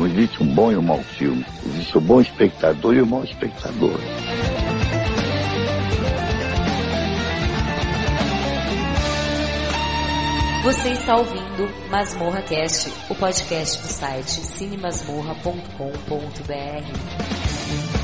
Não existe um bom e um mau filme. Existe o bom espectador e o mau espectador. Você está ouvindo Masmorra Cast, o podcast do site cinemasmorra.com.br.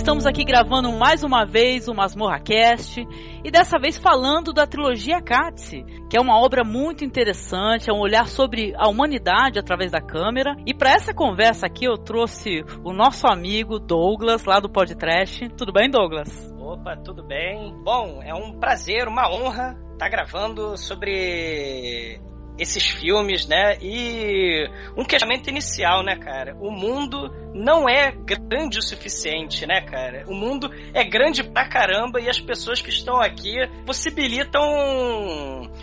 estamos aqui gravando mais uma vez o Masmorra Cast e dessa vez falando da trilogia Katze, que é uma obra muito interessante, é um olhar sobre a humanidade através da câmera. E para essa conversa aqui eu trouxe o nosso amigo Douglas lá do Podcast. Tudo bem, Douglas? Opa, tudo bem? Bom, é um prazer, uma honra estar tá gravando sobre esses filmes, né? E um questionamento inicial, né, cara? O mundo não é grande o suficiente, né, cara? O mundo é grande pra caramba e as pessoas que estão aqui possibilitam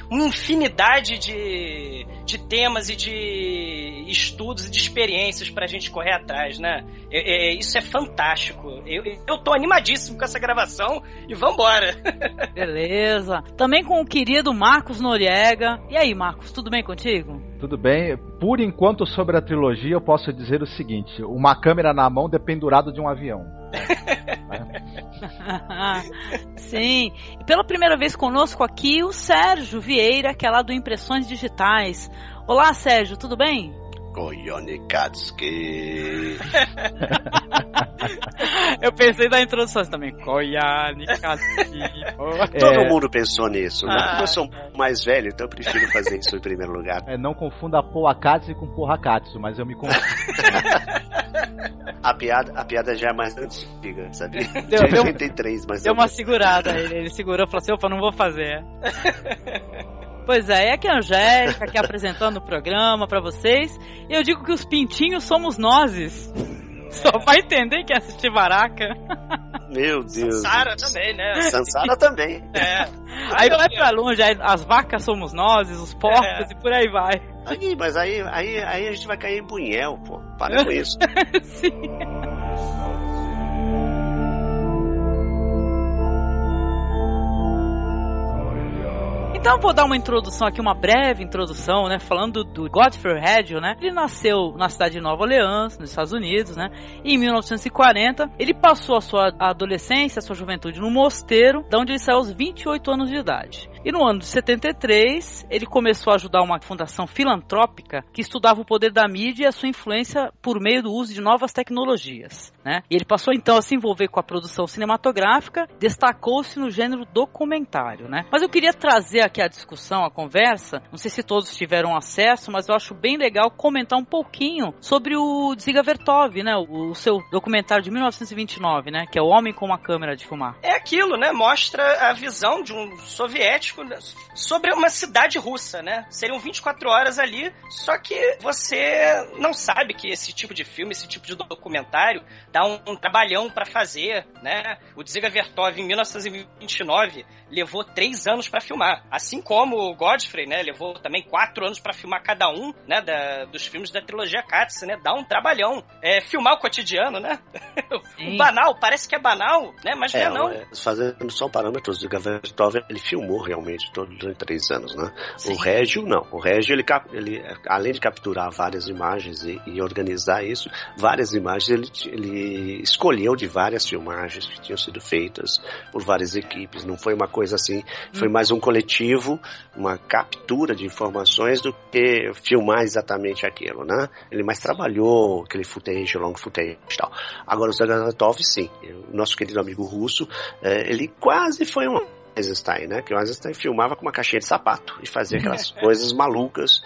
uma infinidade de, de temas e de estudos e de experiências pra gente correr atrás, né? É, é, isso é fantástico. Eu, eu tô animadíssimo com essa gravação e vambora! Beleza. Também com o querido Marcos Noriega. E aí, Marcos, tudo bem contigo? Tudo bem. Por enquanto, sobre a trilogia, eu posso dizer o seguinte: uma câmera na mão dependurado de um avião. Sim. E pela primeira vez conosco aqui, o Sérgio Vieira, que é lá do Impressões Digitais. Olá, Sérgio, tudo bem? Koyanikatsuki. Eu pensei na introdução também. Koyanikatsuki. Todo é... mundo pensou nisso. Ah. Eu sou mais velho, então eu prefiro fazer isso em primeiro lugar. É, não confunda Poakatsu com Porrakatsu, mas eu me confundo. a, piada, a piada já é mais antiga, sabe? Deu, De 83, mas... Deu uma segurada, ele, ele segurou e falou assim, opa, não vou fazer. Pois é, é aqui a Angélica, aqui apresentando o programa para vocês. E eu digo que os pintinhos somos nozes. Só vai entender quem assistir Baraka. Meu Deus. Sansara também, né? Sansara também. É. Aí vai pra longe, as vacas somos nozes, os porcos é. e por aí vai. Aí, mas aí, aí, aí a gente vai cair em bunhel, pô. Para com isso. Sim. Então vou dar uma introdução aqui, uma breve introdução, né? Falando do Godfrey Hedge, né? Ele nasceu na cidade de Nova Orleans, nos Estados Unidos, né? E em 1940, ele passou a sua adolescência, a sua juventude no mosteiro, da onde ele saiu aos 28 anos de idade. E no ano de 73, ele começou a ajudar uma fundação filantrópica que estudava o poder da mídia e a sua influência por meio do uso de novas tecnologias. Né? E ele passou então a se envolver com a produção cinematográfica, destacou-se no gênero documentário. Né? Mas eu queria trazer aqui a discussão, a conversa, não sei se todos tiveram acesso, mas eu acho bem legal comentar um pouquinho sobre o Ziga Vertov, né? o, o seu documentário de 1929, né? que é O Homem com uma Câmera de Filmar. É aquilo, né? Mostra a visão de um soviético fantástico sobre uma cidade russa, né? Seriam 24 horas ali, só que você não sabe que esse tipo de filme, esse tipo de documentário dá um, um trabalhão para fazer, né? O Dziga Vertov, em 1929, levou três anos para filmar. Assim como o Godfrey, né? Levou também quatro anos para filmar cada um, né? Da, dos filmes da trilogia Katz, né? Dá um trabalhão. É, filmar o cotidiano, né? o banal, parece que é banal, né? Mas é, não é não. Fazendo só parâmetros, o Gavertov, ele filmou realmente todos os três anos, né? Sim. O Régio, não. O Régio, ele, ele além de capturar várias imagens e, e organizar isso, várias imagens, ele, ele escolheu de várias filmagens que tinham sido feitas por várias equipes. Não foi uma coisa assim, foi hum. mais um coletivo, uma captura de informações do que filmar exatamente aquilo, né? Ele mais trabalhou aquele footage, long footage e tal. Agora o Zagatov, sim. O nosso querido amigo russo, é, ele quase foi um Eisenstein, né? Que o Eisenstein filmava com uma caixinha de sapato e fazia aquelas coisas malucas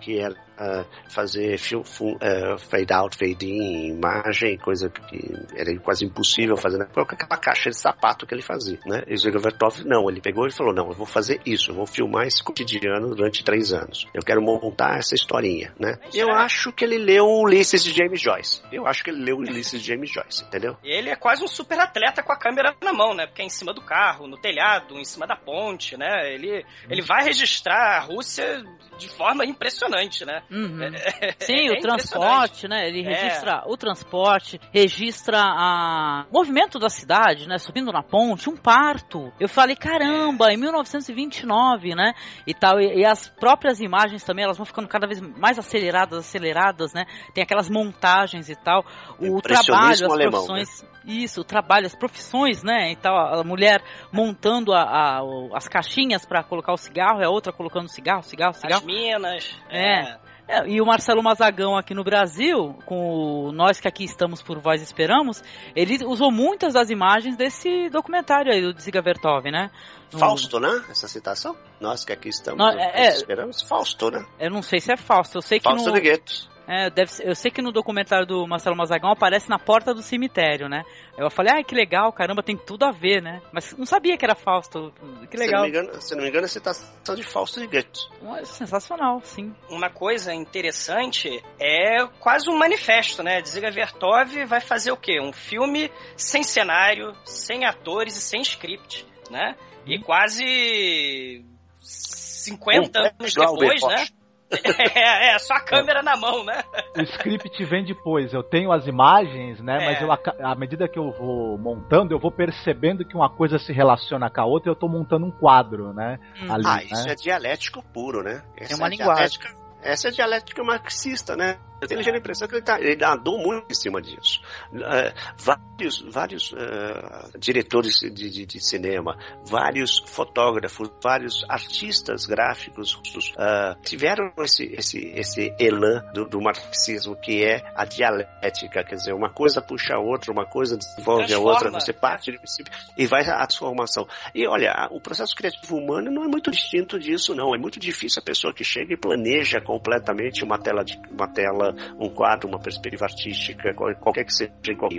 que era uh, fazer uh, fade out, fade in, imagem, coisa que era quase impossível fazer né? com aquela caixa de sapato que ele fazia, né? E o Vertov, não, ele pegou e falou, não, eu vou fazer isso, eu vou filmar esse cotidiano durante três anos. Eu quero montar essa historinha, né? Eu acho que ele leu o Ulisses de James Joyce. Eu acho que ele leu o Ulisses de James Joyce, entendeu? E ele é quase um super atleta com a câmera na mão, né? Porque é em cima do carro, no telhado, em cima da ponte, né? Ele, ele vai registrar a Rússia de forma impressionante, né? Uhum. É, Sim, é o transporte, né? Ele é. registra o transporte, registra a... o movimento da cidade, né? Subindo na ponte, um parto. Eu falei, caramba, em 1929, né? E tal. E, e, as próprias imagens também, elas vão ficando cada vez mais aceleradas, aceleradas, né? Tem aquelas montagens e tal. O trabalho, as alemão, profissões. Né? Isso, o trabalho, as profissões, né? E tal, a mulher montando a, a as caixinhas para colocar o cigarro, e a outra colocando cigarro, cigarro, cigarro. As minas. É. é. É, e o Marcelo Mazagão aqui no Brasil, com o Nós que aqui estamos por Voz Esperamos, ele usou muitas das imagens desse documentário aí do Ziga Vertov, né? Fausto, né? Essa citação? Nós que aqui estamos por é, Voz Esperamos. Fausto, né? Eu não sei se é Fausto, eu sei que Fausto no... de Guetos. É, deve ser, eu sei que no documentário do Marcelo Mazagão aparece na porta do cemitério, né? Eu falei, ah, que legal, caramba, tem tudo a ver, né? Mas não sabia que era Fausto. Que legal. Se não me engano, se não me engano é citação de Fausto de Goethe. Sensacional, sim. Uma coisa interessante é quase um manifesto, né? Dziga Vertov vai fazer o quê? Um filme sem cenário, sem atores e sem script, né? E quase 50 anos depois, né? é, é, só a câmera na mão, né? O script vem depois. Eu tenho as imagens, né? É. Mas eu, à medida que eu vou montando, eu vou percebendo que uma coisa se relaciona com a outra e eu tô montando um quadro, né? Hum. Ali, ah, né? isso é dialético puro, né? Essa é uma é linguagem. Essa é dialética marxista, né? Eu tenho a impressão que ele, tá, ele andou muito em cima disso. Uh, vários vários uh, diretores de, de, de, cinema, vários fotógrafos, vários artistas gráficos uh, tiveram esse, esse, esse elan do, do, marxismo, que é a dialética, quer dizer, uma coisa puxa a outra, uma coisa desenvolve Transforma. a outra, você parte de princípio e vai à transformação. E olha, o processo criativo humano não é muito distinto disso, não. É muito difícil a pessoa que chega e planeja completamente uma tela, de, uma tela um quadro, uma perspectiva artística, qualquer que seja igual.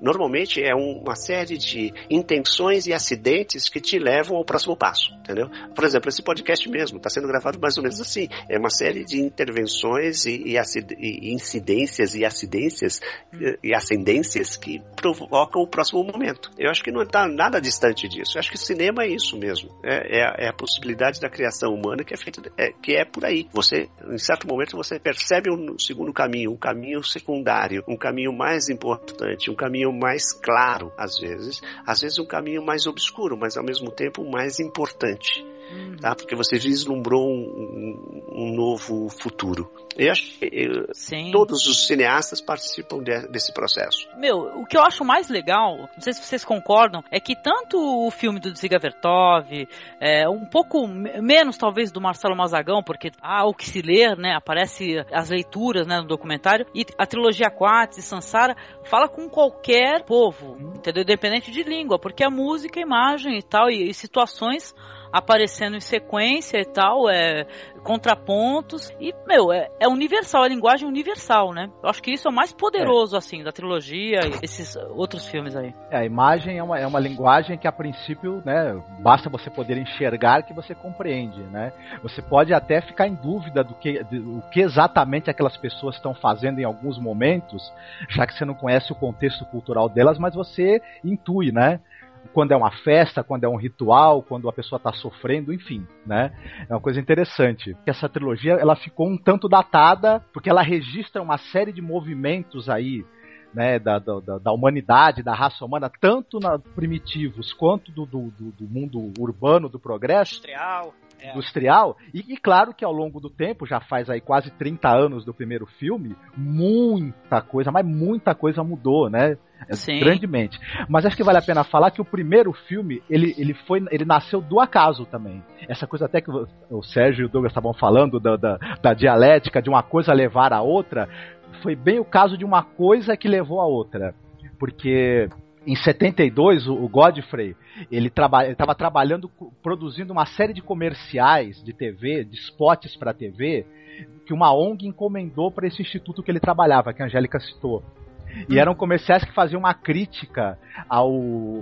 Normalmente é uma série de intenções e acidentes que te levam ao próximo passo, entendeu? Por exemplo, esse podcast mesmo está sendo gravado mais ou menos assim. É uma série de intervenções e, e, e incidências e acidências e, e ascendências que provocam o próximo momento. Eu acho que não está nada distante disso. Eu acho que cinema é isso mesmo. É, é, é a possibilidade da criação humana que é feita, é, que é por aí. Você, em certo momento, você percebe um segundo caminho, um caminho secundário, um caminho mais importante, um caminho mais claro, às vezes, às vezes um caminho mais obscuro, mas ao mesmo tempo mais importante. Uhum. Tá? Porque você vislumbrou um, um, novo futuro. Eu acho que todos os cineastas participam de, desse processo. Meu, o que eu acho mais legal, não sei se vocês concordam, é que tanto o filme do Ziga Vertov, é, um pouco menos talvez do Marcelo Mazagão, porque há o que se ler, né? Aparece as leituras né, no documentário, e a trilogia Quatz e Sansara fala com qualquer povo, entendeu? Independente de língua, porque a música, a imagem e tal, e, e situações aparecendo em sequência e tal, é, contrapontos. E, meu, é, é universal, é linguagem universal, né? Eu acho que isso é o mais poderoso, é. assim, da trilogia e esses outros filmes aí. É, a imagem é uma, é uma linguagem que, a princípio, né, basta você poder enxergar que você compreende, né? Você pode até ficar em dúvida do que, do que exatamente aquelas pessoas estão fazendo em alguns momentos, já que você não conhece o contexto cultural delas, mas você intui, né? Quando é uma festa, quando é um ritual, quando a pessoa está sofrendo, enfim, né? É uma coisa interessante. Essa trilogia ela ficou um tanto datada porque ela registra uma série de movimentos aí né, da, da, da, humanidade, da raça humana, tanto na primitivos quanto do, do, do mundo urbano, do progresso. Industrial. É. Industrial, e, e, claro que ao longo do tempo, já faz aí quase 30 anos do primeiro filme, muita coisa, mas muita coisa mudou, né? Sim. Grandemente. Mas acho que vale a pena falar que o primeiro filme, ele, ele foi. ele nasceu do acaso também. Essa coisa até que o Sérgio e o Douglas estavam falando da, da, da dialética, de uma coisa levar a outra, foi bem o caso de uma coisa que levou a outra. Porque em 72, o Godfrey, ele estava trabalhando, produzindo uma série de comerciais de TV, de spots para TV, que uma ONG encomendou para esse instituto que ele trabalhava, que a Angélica citou. E eram comerciais que faziam uma crítica ao,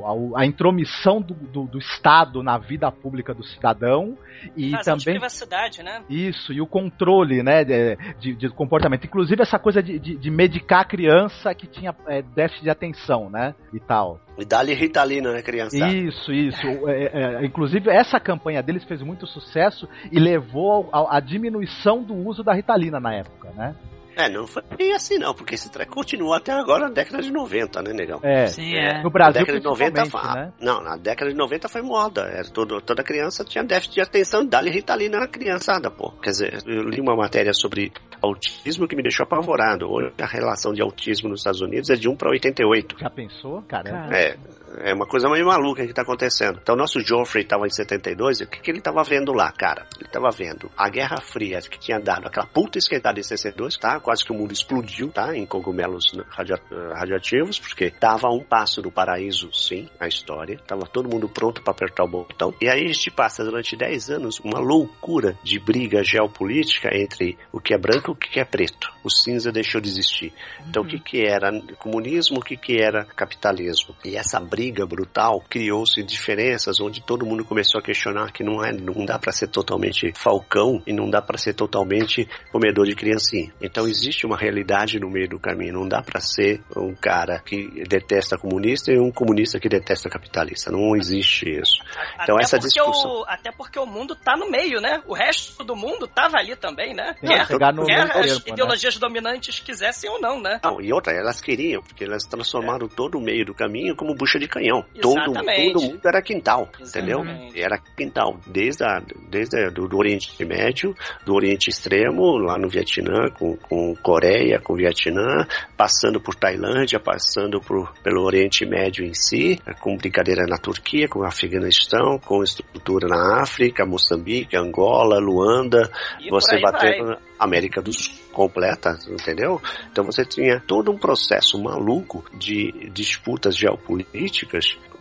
ao à intromissão do, do, do, Estado na vida pública do cidadão e também de privacidade, né? Isso e o controle, né, de, de, de comportamento. Inclusive essa coisa de, de, de medicar a criança que tinha é, déficit de atenção, né, e tal. E dá-lhe Ritalina, né, criança? Isso, isso. É, é, inclusive, essa campanha deles fez muito sucesso e levou à diminuição do uso da Ritalina na época, né? É, não foi bem assim não, porque esse treco continuou até agora na década de 90, né, negão? É, Sim, é. no Brasil. Na década de 90 foi, né? Não, na década de 90 foi moda. Era todo, toda criança tinha déficit de atenção, dá-lhe ritalina na criançada, pô. Quer dizer, eu li uma matéria sobre autismo que me deixou apavorado. Hoje a relação de autismo nos Estados Unidos é de 1 para 88. Já pensou? Caramba. É, é uma coisa meio maluca que está acontecendo. Então, nosso Joffrey estava em 72, e o que, que ele estava vendo lá, cara? Ele estava vendo a Guerra Fria que tinha dado aquela puta esquentada em 62, tá? Quase que o mundo explodiu, tá? Em cogumelos radio radioativos, porque estava um passo do paraíso, sim, a história. Tava todo mundo pronto para apertar o botão. E aí a gente passa durante 10 anos uma loucura de briga geopolítica entre o que é branco e o que é preto. O cinza deixou de existir. Então, uhum. o que, que era comunismo, o que, que era capitalismo? E essa briga briga brutal, criou-se diferenças onde todo mundo começou a questionar que não é, não dá para ser totalmente falcão e não dá para ser totalmente comedor de criancinha. Então existe uma realidade no meio do caminho, não dá para ser um cara que detesta comunista e um comunista que detesta capitalista, não existe isso. Então até essa discussão, o, até porque o mundo tá no meio, né? O resto do mundo tava ali também, né? Quer, no quer as tempo, né? ideologias né? dominantes quisessem ou não, né? Não, e outra, elas queriam, porque elas transformaram é. todo o meio do caminho como bucha de canhão. Todo, todo mundo era quintal, Exatamente. entendeu? Era quintal, desde, a, desde a, do, do, Oriente Médio, do Oriente Extremo, lá no Vietnã, com, com Coreia, com Vietnã, passando por Tailândia, passando por, pelo Oriente Médio em si, com brincadeira na Turquia, com Afeganistão, com estrutura na África, Moçambique, Angola, Luanda, e você batendo na América do Sul completa, entendeu? Então você tinha todo um processo maluco de disputas geopolíticas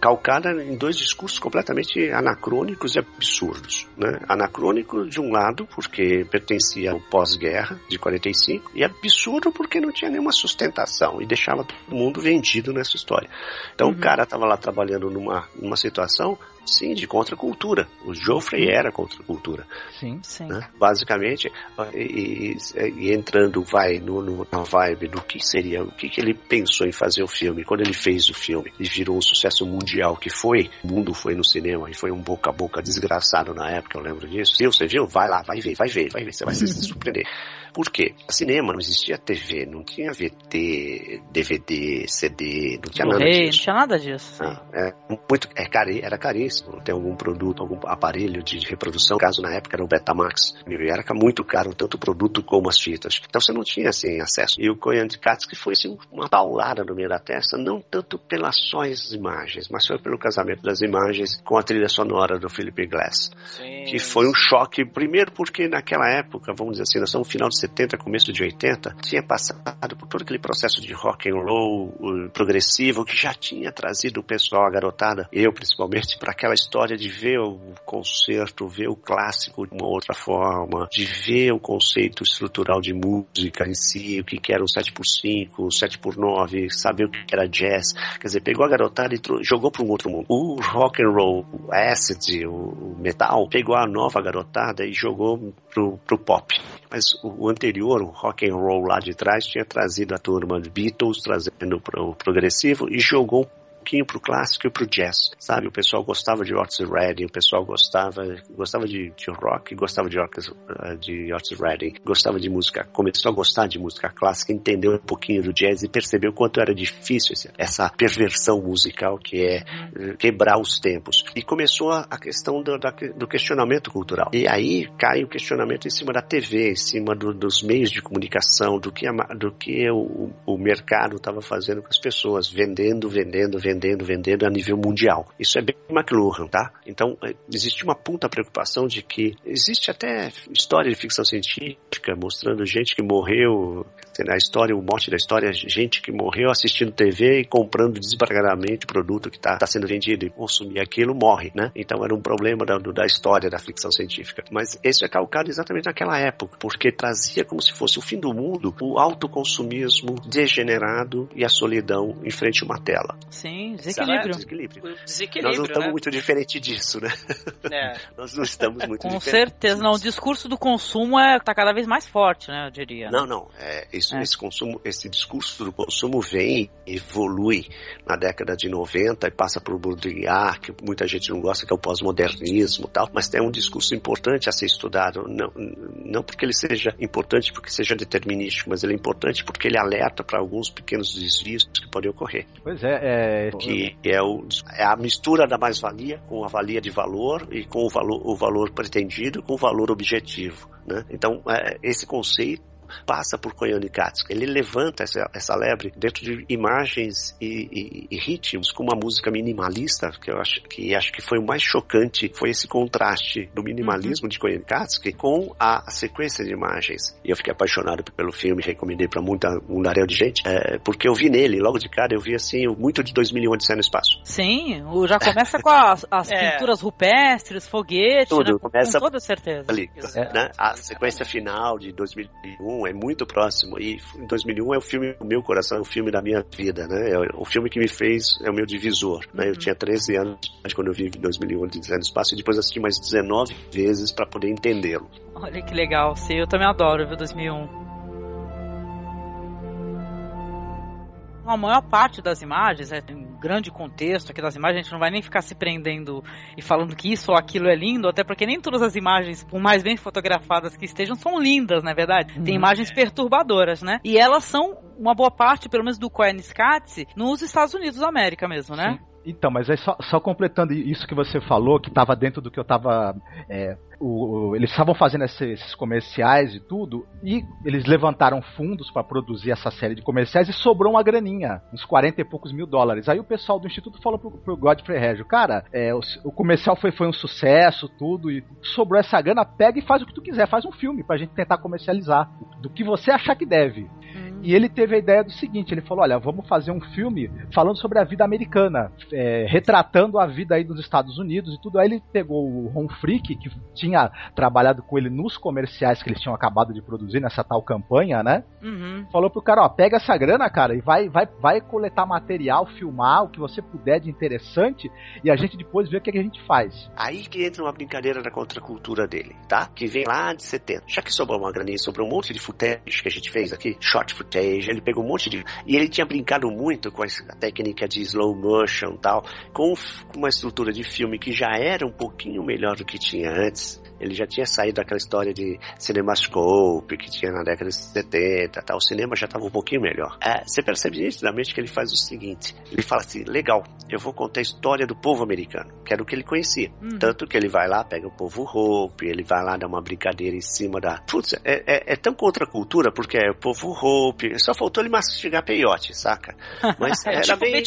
calcada em dois discursos completamente anacrônicos e absurdos. Né? Anacrônico de um lado, porque pertencia ao pós-guerra de 45, e absurdo porque não tinha nenhuma sustentação e deixava todo mundo vendido nessa história. Então uhum. o cara estava lá trabalhando numa, numa situação Sim, de contracultura. O Joffrey era contracultura. Sim, sim. Né? Basicamente, e, e, e, entrando vai no, no, na vibe do que seria, o que, que ele pensou em fazer o filme. Quando ele fez o filme e virou um sucesso mundial que foi, o mundo foi no cinema e foi um boca a boca desgraçado na época, eu lembro disso. Se você viu? Vai lá, vai ver, vai ver, vai ver, você vai se surpreender. Por quê? Cinema não existia TV, não tinha VT, DVD, CD, não tinha nada disso. Não tinha nada disso. Ah, é, muito, é era caríssimo. Tem algum produto, algum aparelho de reprodução, caso na época era o Betamax. Era muito caro, tanto o produto como as fitas. Então você não tinha assim acesso. E o que foi assim, uma paulada no meio da testa, não tanto pelas só as imagens, mas foi pelo casamento das imagens com a trilha sonora do Philip Glass. Sim. Que foi um choque, primeiro porque naquela época, vamos dizer assim, nós estamos no final de 70, começo de 80, tinha passado por todo aquele processo de rock and roll progressivo que já tinha trazido o pessoal, a garotada, eu principalmente, para aquela história de ver o concerto, ver o clássico de uma outra forma, de ver o conceito estrutural de música em si, o que, era um 7x5, 7x9, saber o que, era jazz. Quer dizer, pegou a garotada e jogou para um outro mundo. O rock and roll, o acid, o metal, pegou a nova garotada e jogou pro, pro pop. Mas o, o anterior, o rock and roll lá de trás, tinha trazido a turma de Beatles, trazendo pro progressivo e jogou pouquinho pro clássico e pro jazz, sabe? O pessoal gostava de Otis Redding, o pessoal gostava, gostava de, de rock, gostava de, eh, de Otis Redding, gostava de música, começou a gostar de música clássica, entendeu um pouquinho do jazz e percebeu quanto era difícil essa perversão musical que é eh, quebrar os tempos. E começou a questão do, do questionamento cultural. E aí cai o questionamento em cima da TV, em cima do, dos meios de comunicação, do que, a, do que o, o mercado estava fazendo com as pessoas, vendendo, vendendo, vendendo vendendo, vendendo a nível mundial. Isso é bem McLuhan, tá? Então, é, existe uma puta preocupação de que existe até história de ficção científica mostrando gente que morreu, a história, o mote da história é gente que morreu assistindo TV e comprando desbragadamente o produto que está tá sendo vendido e consumir aquilo morre, né? Então era um problema da, da história da ficção científica. Mas isso é calcado exatamente naquela época, porque trazia como se fosse o fim do mundo o autoconsumismo degenerado e a solidão em frente a uma tela. Sim. desequilíbrio. desequilíbrio. desequilíbrio. Nós não estamos né? muito diferente disso, né? É. Nós não estamos muito Com certeza, não. O discurso do consumo é, tá cada vez mais forte, né? Eu diria. Não, não. É, isso, é. Esse, consumo, esse discurso do consumo vem, evolui na década de 90 e passa por Baudrillard, que muita gente não gosta, que é o pós-modernismo tal, mas é um discurso importante a ser estudado. Não, não porque ele seja importante porque seja determinístico, mas ele é importante porque ele alerta para alguns pequenos desvios que podem ocorrer. Pois é, é que é, o, é a mistura da mais-valia com a valia de valor e com o valor, o valor pretendido com o valor objetivo. Né? Então, é, esse conceito passa por Koyaanisqatsi. Ele levanta essa, essa lebre dentro de imagens e, e, e, ritmos com uma música minimalista, que eu acho que acho que foi o mais chocante, foi esse contraste do minimalismo uhum. de Koyaanisqatsi com a, a, sequência de imagens. E eu fiquei apaixonado pelo filme, recomendei para muita um daréu de gente, é, porque eu vi nele, logo de cara, eu vi assim, muito de 2001 Odisseia no Espaço. Sim, já começa com as, as é. pinturas rupestres, foguetes, Tudo, né? começa com toda certeza. Ali, né? A sequência final de 2001 é muito próximo. E em 2001 é o filme do meu coração, é o filme da minha vida, né? É o filme que me fez, é o meu divisor. Né? Eu uhum. tinha 13 anos quando eu vi em 2001 Design do Espaço e depois assisti mais 19 vezes para poder entendê-lo. Olha que legal, sim, eu também adoro, viu, 2001. a maior parte das imagens, é, grande contexto aqui das imagens, a gente não vai nem ficar se prendendo e falando que isso ou aquilo é lindo, até porque nem todas as imagens, por mais bem fotografadas que estejam, são lindas, na é verdade. Tem uhum. imagens perturbadoras, né? E elas são uma boa parte, pelo menos do Koeniskatze, nos Estados Unidos da América mesmo, né? Sim. Então, mas aí só, só, completando isso que você falou, que estava dentro do que eu estava. É, eles estavam fazendo esses, esses, comerciais e tudo, e eles levantaram fundos para produzir essa série de comerciais e sobrou uma graninha, uns 40 e poucos mil dólares. Aí o pessoal do Instituto falou pro, pro Godfrey Reggio, cara, é, o, o, comercial foi, foi um sucesso, tudo, e sobrou essa grana, pega e faz o que tu quiser, faz um filme pra gente tentar comercializar, do que você achar que deve. E ele teve a ideia do seguinte: ele falou, olha, vamos fazer um filme falando sobre a vida americana, é, retratando a vida aí dos Estados Unidos e tudo. Aí ele pegou o Ron Frick, que tinha trabalhado com ele nos comerciais que eles tinham acabado de produzir nessa tal campanha, né? Uhum. Falou pro cara, ó, pega essa grana, cara, e vai, vai, vai coletar material, filmar o que você puder de interessante e a gente depois vê o que, é que a gente faz. Aí que entra uma brincadeira da contracultura dele, tá? Que vem lá de 70. Já que sobrou uma graninha, sobrou um monte de footage que a gente fez aqui, short footage footage, ele pegou um monte de. E ele tinha brincado muito com a técnica de slow motion e tal, com uma estrutura de filme que já era um pouquinho melhor do que tinha antes. Ele já tinha saído daquela história de cinemascope que tinha na década de 70, tal. o cinema já estava um pouquinho melhor. É, você percebe nitidamente que ele faz o seguinte: ele fala assim, legal, eu vou contar a história do povo americano, que era o que ele conhecia. Uhum. Tanto que ele vai lá, pega o povo Hope, ele vai lá dar uma brincadeira em cima da. Putz, é, é, é tão contra a cultura, porque é o povo Hope, só faltou ele mastigar peiote, saca? Mas era tipo bem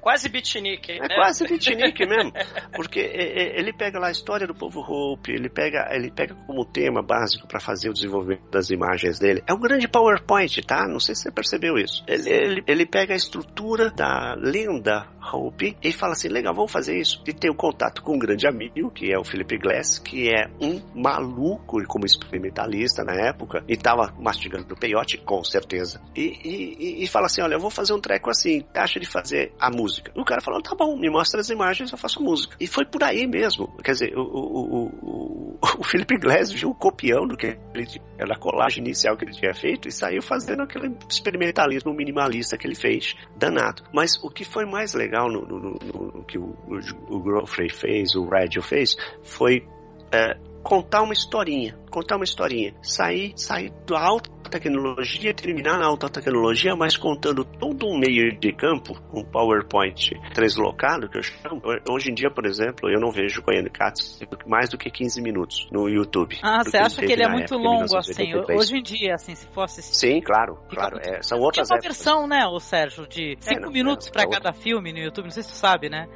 quase beatnik. É né? quase beatnik mesmo, porque ele pega lá a história do povo Hope, ele pega pega, ele pega como tema básico para fazer o desenvolvimento das imagens dele. É um grande PowerPoint, tá? Não sei se você percebeu isso. Ele, ele, ele pega a estrutura da lenda Hope e fala assim: legal, vamos fazer isso. E tem o um contato com um grande amigo, que é o Philip Glass, que é um maluco como experimentalista na época, e tava mastigando o peiote, com certeza. E, e, e, fala assim: olha, eu vou fazer um treco assim, acha de fazer a música. O cara falou: tá bom, me mostra as imagens, eu faço música. E foi por aí mesmo. Quer dizer, o, o, o, o Philip Glass viu o copião do que ele da colagem inicial que ele tinha feito e saiu fazendo aquele experimentalismo minimalista que ele fez, danado. Mas o que foi mais legal no, no, no, no que o, o, o fez, o Radio fez, foi é, contar uma historinha, contar uma historinha, sair, sair da alta tecnologia, terminar na alta tecnologia, mas contando todo um meio de campo, um PowerPoint translocado, que eu chamo. Hoje em dia, por exemplo, eu não vejo Koyane Katsu mais do que 15 minutos no YouTube. Ah, você acha que ele é muito longo, assim? Hoje em dia, assim, se fosse... Sim, claro, claro. É, são outras Tinha uma versão, né, o Sérgio, de 5 é, minutos é, para cada filme no YouTube, não sei se tu sabe, né?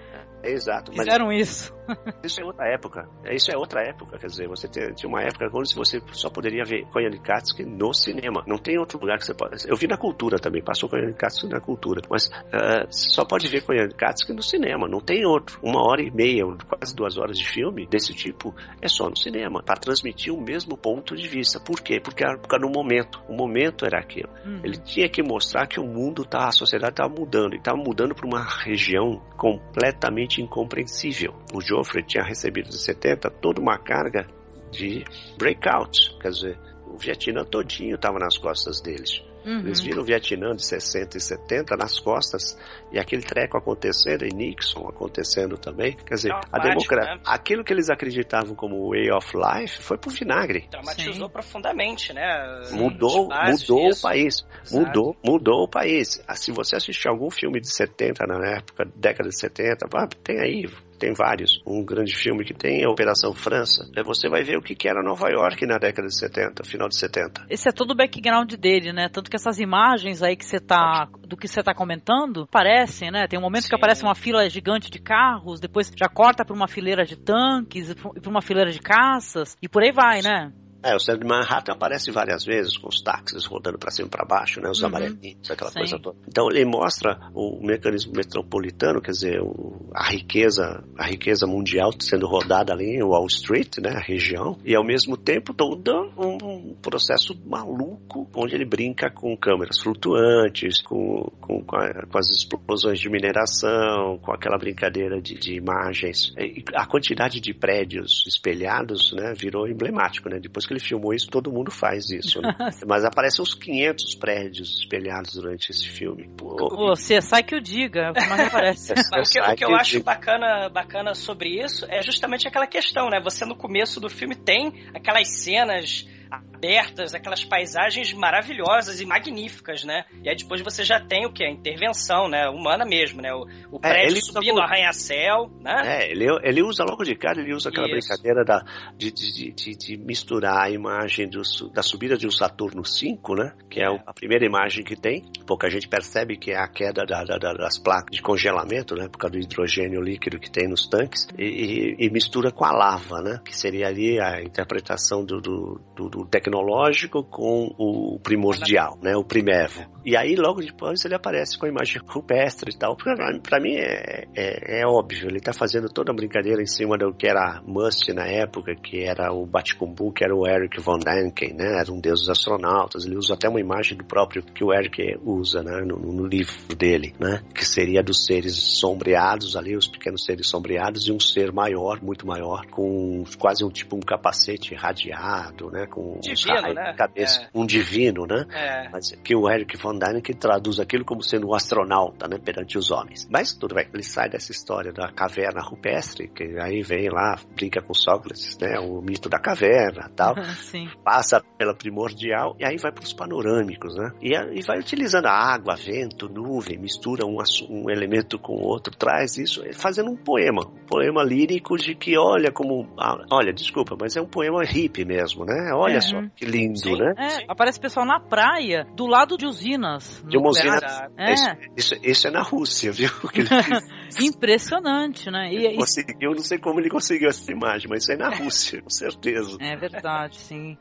Exato. Fizeram isso. Isso é outra época. Isso é outra época, quer dizer, você tinha uma época onde você só poderia ver Koyaanisqatsi no cinema. Não tem outro lugar que você pode. Eu vi na cultura também, passou Koyaanisqatsi na cultura, mas uh, só pode ver Koyaanisqatsi no cinema, não tem outro. Uma hora e meia, quase duas horas de filme desse tipo é só no cinema, para transmitir o mesmo ponto de vista. Por quê? Porque era no momento. O momento era aquilo. Uhum. Ele tinha que mostrar que o mundo tá, a sociedade estava mudando, e estava mudando para uma região completamente incompreensível. O Joffrey tinha recebido em 70 toda uma carga de breakouts, quer dizer, o Vietnã todinho estava nas costas deles. Uhum. Eles viram o Vietnã de 60 e 70 nas costas e aquele treco acontecendo e Nixon acontecendo também. Quer dizer, a democracia, né? aquilo que eles acreditavam como way of life foi pro vinagre. Traumatizou Sim. profundamente, né? Mudou, mudou o país. Mudou, mudou o país. Ah, se você assistir algum filme de 70 na época, década de 70, tem aí tem vários. Um grande filme que tem é Operação França. Você vai ver o que era Nova York na década de 70, final de 70. Esse é todo o background dele, né? Tanto que essas imagens aí que você tá. do que você tá comentando, parecem, né? Tem um momento Sim. que aparece uma fila gigante de carros, depois já corta para uma fileira de tanques, para uma fileira de caças, e por aí vai, né? É, o centro de Manhattan aparece várias vezes com os táxis rodando para cima e para baixo, né? Os uhum. amarelinhos, aquela Sim. coisa toda. Então ele mostra o mecanismo metropolitano, quer dizer, o, a riqueza, a riqueza mundial sendo rodada ali em Wall Street, né? A região, e ao mesmo tempo todo um, um processo maluco onde ele brinca com câmeras flutuantes, com, com, com, a, com as explosões de mineração, com aquela brincadeira de, de imagens. E a quantidade de prédios espelhados, né? Virou emblemático, né? Depois que ele filmou isso, todo mundo faz isso, né? Mas aparecem uns 500 prédios espelhados durante esse filme. Pô, você sai que o diga, mas aparece. o que, o que eu acho bacana, bacana sobre isso é justamente aquela questão, né? Você no começo do filme tem aquelas cenas abertas, aquelas paisagens maravilhosas e magníficas, né? E aí depois você já tem o que? A intervenção, né? Humana mesmo, né? O, o é, prédio é, subindo, como... arranha-céu, né? É, ele, ele usa logo de cara, ele usa aquela Isso. brincadeira da, de, de, de, de, misturar a imagem do, da subida de um Saturno V, né? Que é, é a primeira imagem que tem. Pouca gente percebe que é a queda da, da, das placas de congelamento, né? Por causa do hidrogênio líquido que tem nos tanques. E, e, e mistura com a lava, né? Que seria ali a interpretação do, do, do, do tecnológico com o primordial, né? O primevo. E aí, logo depois, ele aparece com a imagem rupestre e tal. Pra mim é, é, é óbvio, ele tá fazendo toda a brincadeira em cima do que era Must na época, que era o Batcumbu, que era o Eric Von Däniken, né? Era um deus dos astronautas. Ele usa até uma imagem do próprio que o Eric usa, né? No, no livro dele, né? Que seria dos seres sombreados ali, os pequenos seres sombreados, e um ser maior, muito maior, com quase um tipo um capacete radiado, né? Com divino, né? cabeça, é. um divino, né? É. Mas que o Eric von Däniken traduz aquilo como sendo um astronauta, né, perante os homens. Mas tudo bem, ele sai dessa história da caverna rupestre, que aí vem lá, brinca com Sócrates, né, o mito da caverna, tal. Passa pela primordial e aí vai para os panorâmicos, né? E, e, vai utilizando a água, vento, nuvem, mistura um, um elemento com o outro, traz isso, fazendo um poema, um poema lírico de que olha como, ah, olha, desculpa, mas é um poema hippie mesmo, né? Olha só, uhum. Que lindo, sim, né? É, aparece pessoal na praia, do lado de usinas. De uma usina. É. Isso, isso, isso, é na Rússia, viu? impressionante, né? E, conseguiu, não sei como ele conseguiu essa imagem, mas isso é na Rússia, com certeza. É verdade, sim.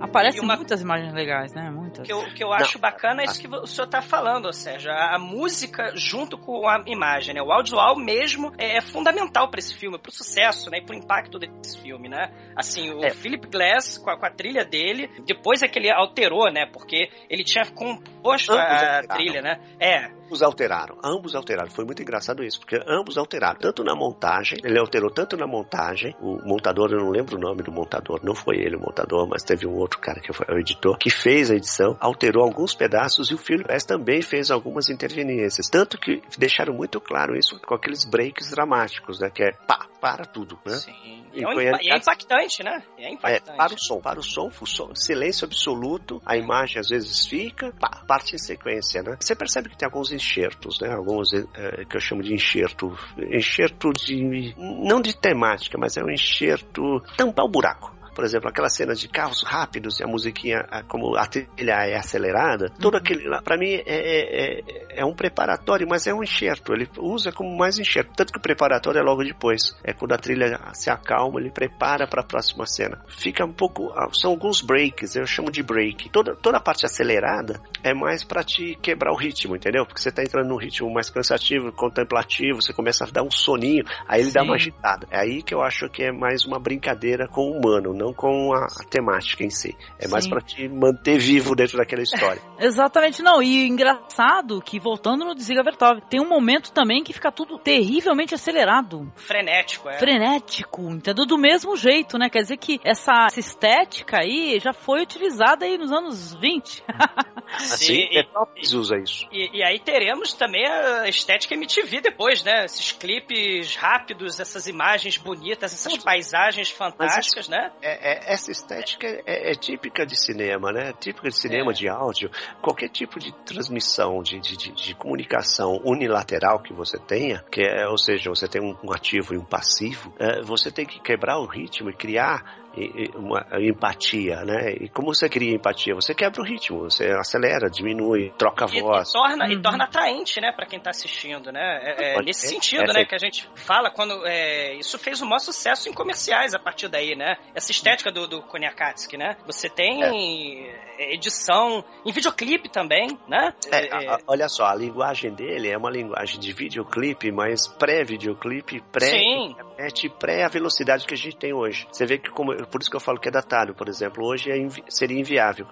Aparecem uma... muitas imagens legais, né? Muitas. O que eu, que eu acho Não. bacana é isso que o senhor está falando, ou seja, a música junto com a imagem, né? O audiovisual mesmo é, é fundamental para esse filme, para o sucesso, né? E para o impacto desse filme, né? Assim, o é. Philip Glass, com a, com a, trilha dele, depois é que ele alterou, né? Porque ele tinha composto a, a trilha, né? É, ambos alteraram, ambos alteraram. Foi muito engraçado isso, porque ambos alteraram. Tanto na montagem, ele alterou tanto na montagem, o montador, eu não lembro o nome do montador, não foi ele o montador, mas teve um outro cara que foi o editor, que fez a edição, alterou alguns pedaços e o Philip Glass também fez algumas interveniências. Tanto que deixaram muito claro isso com aqueles breaks dramáticos, né? Que é pá, para tudo, né? Sim. E, é, um, é impactante, né? É impactante. É, para o som, para o som, silêncio absoluto, a imagem às vezes fica, pá, parte em sequência, né? Você percebe que tem alguns enxertos, né? Alguns é, que eu chamo de enxerto, enxerto de não de temática, mas é um enxerto tampar o buraco por exemplo, aquela cena de carros rápidos e a musiquinha, como a trilha é acelerada, todo uhum. aquele lá, pra mim, é, é, é, é, um preparatório, mas é um enxerto. Ele usa como mais enxerto. Tanto que o preparatório é logo depois. É quando a trilha se acalma, ele prepara para a próxima cena. Fica um pouco. Ah, são alguns breaks, eu chamo de break. Toda, toda a parte acelerada é mais para te quebrar o ritmo, entendeu? Porque você tá entrando num ritmo mais cansativo, contemplativo, você começa a dar um soninho, aí ele Sim. dá uma agitada. É aí que eu acho que é mais uma brincadeira com o humano, não não com a, a temática em si. É mais para te manter vivo dentro daquela história. Exatamente, não. E engraçado que, voltando no Desliga Vertov, tem um momento também que fica tudo terrivelmente acelerado. Frenético, é. Frenético, entendeu? Do mesmo jeito, né? Quer dizer que essa, essa estética aí já foi utilizada aí nos anos 20. Sim, e, e, usa isso. E, e, aí teremos também a estética MTV depois, né? Esses clipes rápidos, essas imagens bonitas, essas paisagens fantásticas, né? É, é, essa estética é, é, típica de cinema, né? Típica de cinema, é. de áudio. Qualquer tipo de transmissão, de, de, de, de, comunicação unilateral que você tenha, que é, ou seja, você tem um, um ativo e um passivo, é, você tem que quebrar o ritmo e criar uma empatia, né? E como você cria empatia? Você quebra o ritmo, você acelera, diminui, troca a voz. E torna, uhum. e torna atraente, né, para quem tá assistindo, né? É, é, nesse sentido, né, que a gente fala quando é, isso fez um maior sucesso em comerciais a partir daí, né? Essa estética do, do Koniakatsuki, né? Você tem é. edição em videoclipe também, né? É, a, olha só, a linguagem dele é uma linguagem de videoclipe, mas pré-videoclipe, pré-internet, pré a velocidade que a gente tem hoje. Você vê que como por isso que eu falo que é datado, por exemplo. Hoje é invi seria inviável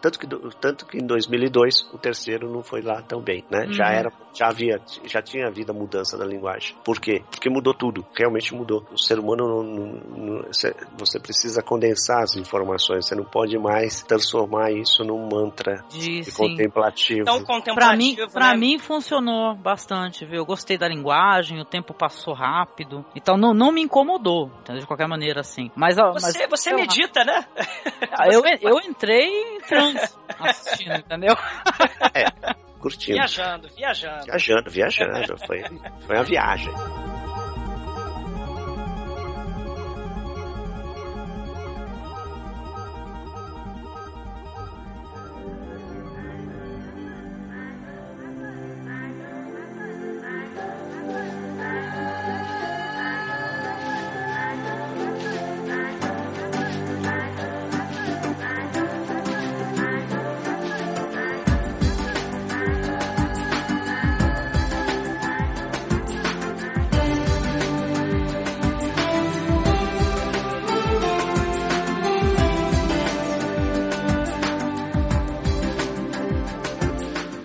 tanto que tanto que em 2002 o terceiro não foi lá tão bem, né? Uhum. Já era, já havia, já tinha havido a mudança da linguagem. Por quê? Porque mudou tudo, realmente mudou. O ser humano não, não, não, você precisa condensar as informações, você não pode mais transformar isso num mantra de, contemplativo. Então, contemplativo. Pra mim, pra né? mim funcionou bastante, viu? Eu gostei da linguagem, o tempo passou rápido. Então não, não me incomodou, entendeu? de qualquer maneira assim. Mas, mas você, você medita, né? Ah, eu, eu entrei em trans assistindo, entendeu? É, curtindo. Viajando, viajando. Viajando, viajando. Foi, foi uma viagem.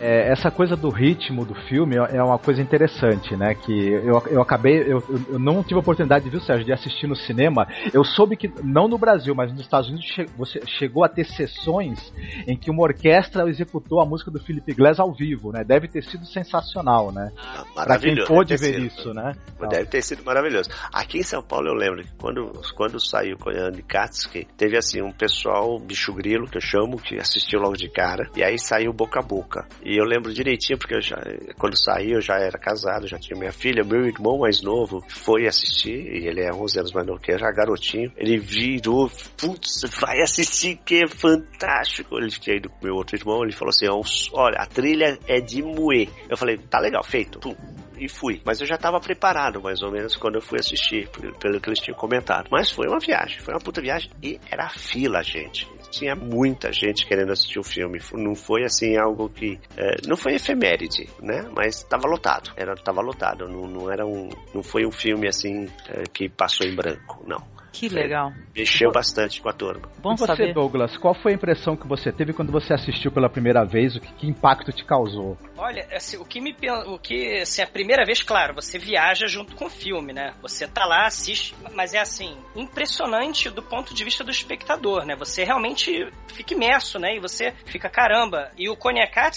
Essa coisa do ritmo do filme é uma coisa interessante, né? Que eu, eu acabei, eu, eu não tive a oportunidade, viu, Sérgio, de assistir no cinema. Eu soube que, não no Brasil, mas nos Estados Unidos, che você chegou a ter sessões em que uma orquestra executou a música do Philip Glass ao vivo, né? Deve ter sido sensacional, né? Ah, pra quem pôde ver sido, isso, né? Deve ter sido maravilhoso. Aqui em São Paulo eu lembro que quando, quando saiu Koyane Katsuki, teve assim um pessoal, bicho grilo, que eu chamo, que assistiu logo de cara, e aí saiu boca a boca. E eu lembro direitinho, porque já, quando saí eu já era casado, já tinha minha filha, meu irmão mais novo foi assistir, e ele é 11 anos mais novo que eu, já garotinho, ele virou, putz, vai assistir que é fantástico. Ele tinha ido com meu outro irmão, ele falou assim, olha, a trilha é de moer. Eu falei, tá legal, feito. Pum, e fui. Mas eu já estava preparado, mais ou menos, quando eu fui assistir, pelo que eles tinham comentado. Mas foi uma viagem, foi uma puta viagem e era fila, gente. Tinha muita gente querendo assistir o filme. Não foi assim algo que. É, não foi efeméride, né? Mas estava lotado. Era, tava lotado. Não, não, era um. Não foi um filme assim é, que passou em branco, não. Que legal. Mexeu bastante com a turma. Bom e você, saber. Douglas, qual foi a impressão que você teve quando você assistiu pela primeira vez? O que, que impacto te causou? Olha, assim, o que me o que assim, a primeira vez, claro, você viaja junto com o filme, né? Você tá lá, assiste, mas é assim, impressionante do ponto de vista do espectador, né? Você realmente fica imerso, né? E você fica, caramba. E o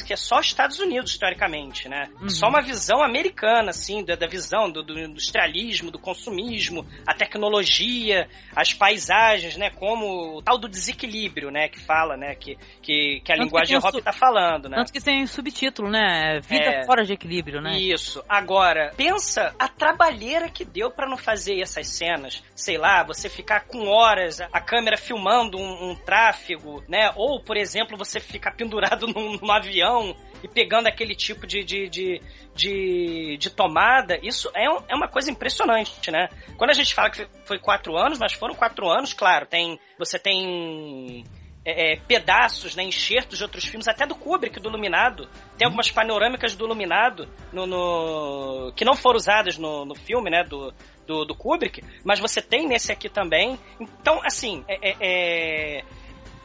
que é só Estados Unidos, historicamente, né? Uhum. Só uma visão americana, assim, da, da visão do, do industrialismo, do consumismo, a tecnologia, as paisagens, né? Como o tal do desequilíbrio, né? Que fala, né? Que, que, que a Tanto linguagem que rock tá falando, né? Tanto que tem subtítulo, né? Vida é, fora de equilíbrio, né? Isso. Agora, pensa a trabalheira que deu para não fazer essas cenas. Sei lá, você ficar com horas a câmera filmando um, um tráfego, né? Ou, por exemplo, você ficar pendurado num, num avião e pegando aquele tipo de, de, de, de, de tomada, isso é, um, é uma coisa impressionante, né? Quando a gente fala que foi quatro anos, mas foram quatro anos, claro, tem você tem é, é, pedaços, né, enxertos de outros filmes, até do Kubrick, do Iluminado. Tem algumas panorâmicas do Iluminado no, no que não foram usadas no, no filme, né, do, do, do, Kubrick, mas você tem nesse aqui também. Então, assim, é, é, é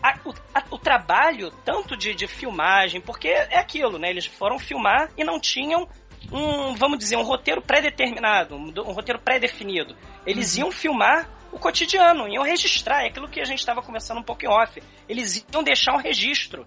a, o, a, o, trabalho tanto de, de filmagem, porque é aquilo, né? Eles foram filmar e não tinham um, vamos dizer, um roteiro pré-determinado, um, um, roteiro pré-definido. Eles uhum. iam filmar o cotidiano, iam registrar, é aquilo que a gente estava conversando um pouco em off. Eles iam deixar um registro.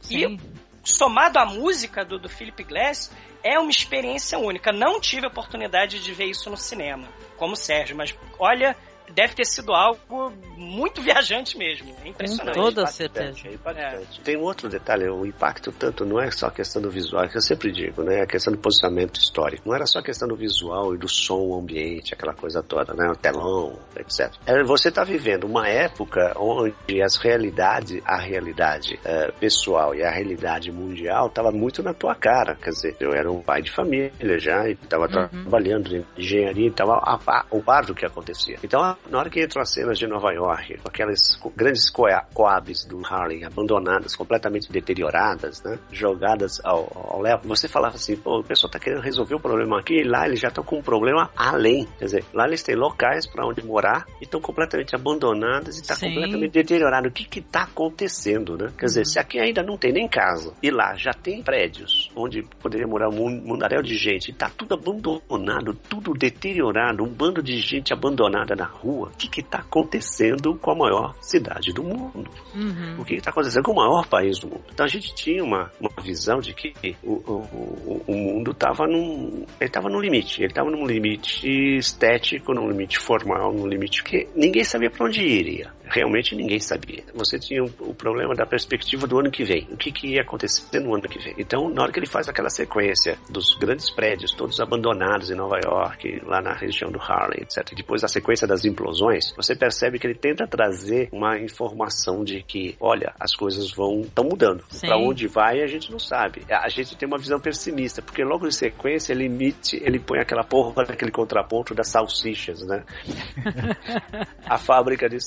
Sim. E somado à música do, do Philip Glass, é uma experiência única. Não tive a oportunidade de ver isso no cinema, como o Sérgio, mas olha, deve ter sido algo muito viajante mesmo. É impressionante. Com toda certeza. É é. Tem um outro detalhe, o impacto tanto não é só a questão do visual, que eu sempre digo, né? A questão do posicionamento histórico. Não era só a questão do visual e do som, o ambiente, aquela coisa toda, né? O telão, etc. É, você está vivendo uma época onde as realidades, a realidade é, pessoal e a realidade mundial estava muito na tua cara. Quer dizer, eu era um pai de família já, e estava uhum. trabalhando em engenharia, então a, a, o par do que acontecia. Então na hora que entram as cenas de Nova York, com aquelas grandes coabs do Harley abandonadas, completamente deterioradas, né? Jogadas ao, ao léu, você falava assim, pô, o pessoal tá querendo resolver o problema aqui, e lá eles já estão com um problema além. Quer dizer, lá eles têm locais para onde morar e estão completamente abandonadas e está completamente deteriorado. O que que tá acontecendo, né? Quer dizer, uhum. se aqui ainda não tem nem casa e lá já tem prédios onde poderia morar um mundaréu de gente e tá tudo abandonado, tudo deteriorado, um bando de gente abandonada na rua, rua, o que está acontecendo com a maior cidade do mundo? Uhum. O que está acontecendo com o maior país do mundo? Então a gente tinha uma, uma visão de que o, o, o mundo estava num, ele estava no limite, ele estava num limite estético, num limite formal, num limite que ninguém sabia para onde iria. Realmente ninguém sabia. Você tinha o, problema da perspectiva do ano que vem. O que, que ia acontecer no ano que vem? Então, na hora que ele faz aquela sequência dos grandes prédios, todos abandonados em Nova York, lá na região do Harlem, etc. E depois a sequência das implosões, você percebe que ele tenta trazer uma informação de que, olha, as coisas vão estão mudando. Para onde vai a gente não sabe. A gente tem uma visão pessimista, porque logo em sequência ele emite, ele põe aquela porra naquele contraponto das salsichas, né? a fábrica de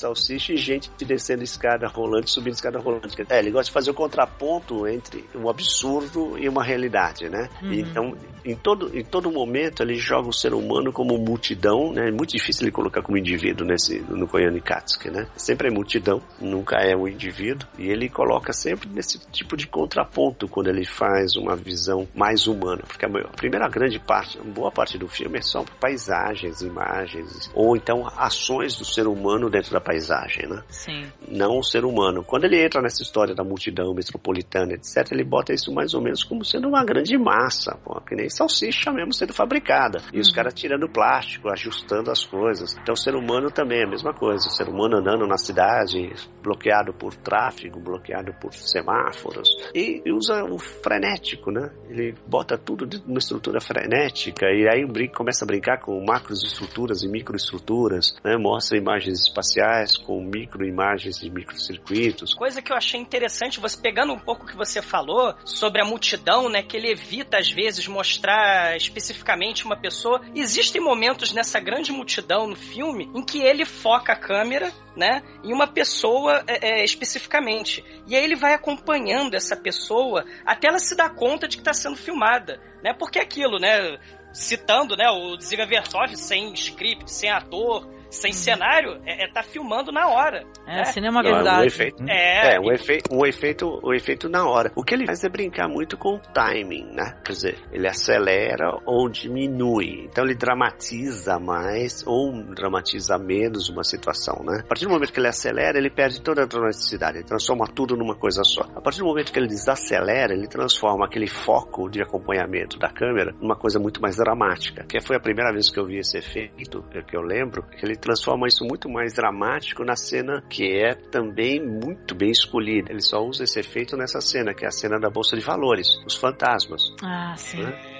salsicha e gente descendo escada rolante, subindo escada rolante. É, ele gosta de fazer o contraponto entre um absurdo e uma realidade, né? Uhum. Então, em todo, em todo momento ele joga o ser humano como multidão, né? É muito difícil ele colocar como indivíduo nesse, no Koyaanisqatsi, né? Sempre é multidão, nunca é o um indivíduo, e ele coloca sempre nesse tipo de contraponto quando ele faz uma visão mais humana, porque a primeira grande parte, boa parte do filme é só paisagens, imagens, ou então ações do ser humano dentro da paisagem, né? Sim. Não o ser humano. Quando ele entra nessa história da multidão metropolitana, etc., ele bota isso mais ou menos como sendo uma grande massa, pô, que nem salsicha mesmo sendo fabricada. E uhum. os caras tirando plástico, ajustando as coisas. Então o ser humano humano também é a mesma coisa. O ser humano andando na cidade, bloqueado por tráfego, bloqueado por semáforos. E, usa o frenético, né? Ele bota tudo numa estrutura frenética e aí brinca, começa a brincar com macroestruturas e microestruturas, né? Mostra imagens espaciais com microimagens de microcircuitos. Coisa que eu achei interessante, você pegando um pouco o que você falou sobre a multidão, né? Que ele evita às vezes mostrar especificamente uma pessoa. Existem momentos nessa grande multidão no filme em que ele foca a câmera, né, em uma pessoa é, é, especificamente. E aí ele vai acompanhando essa pessoa até ela se dar conta de que está sendo filmada, né? Porque é aquilo, né? Citando, né, o Ziga Vertov sem script, sem ator, sem cenário, é, é tá filmando na hora. É, né? cinema verdade. Um efeito, é, é um, efe, um, efeito, um efeito na hora. O que ele faz é brincar muito com o timing, né? Quer dizer, ele acelera ou diminui. Então ele dramatiza mais ou dramatiza menos uma situação, né? A partir do momento que ele acelera, ele perde toda a dramaticidade, ele transforma tudo numa coisa só. A partir do momento que ele desacelera, ele transforma aquele foco de acompanhamento da câmera numa coisa muito mais dramática. Que foi a primeira vez que eu vi esse efeito, que eu lembro, que ele transforma isso muito mais dramático na cena que é também muito bem escolhida. Ele só usa esse efeito nessa cena, que é a cena da Bolsa de Valores, os fantasmas. Ah, sim. Né?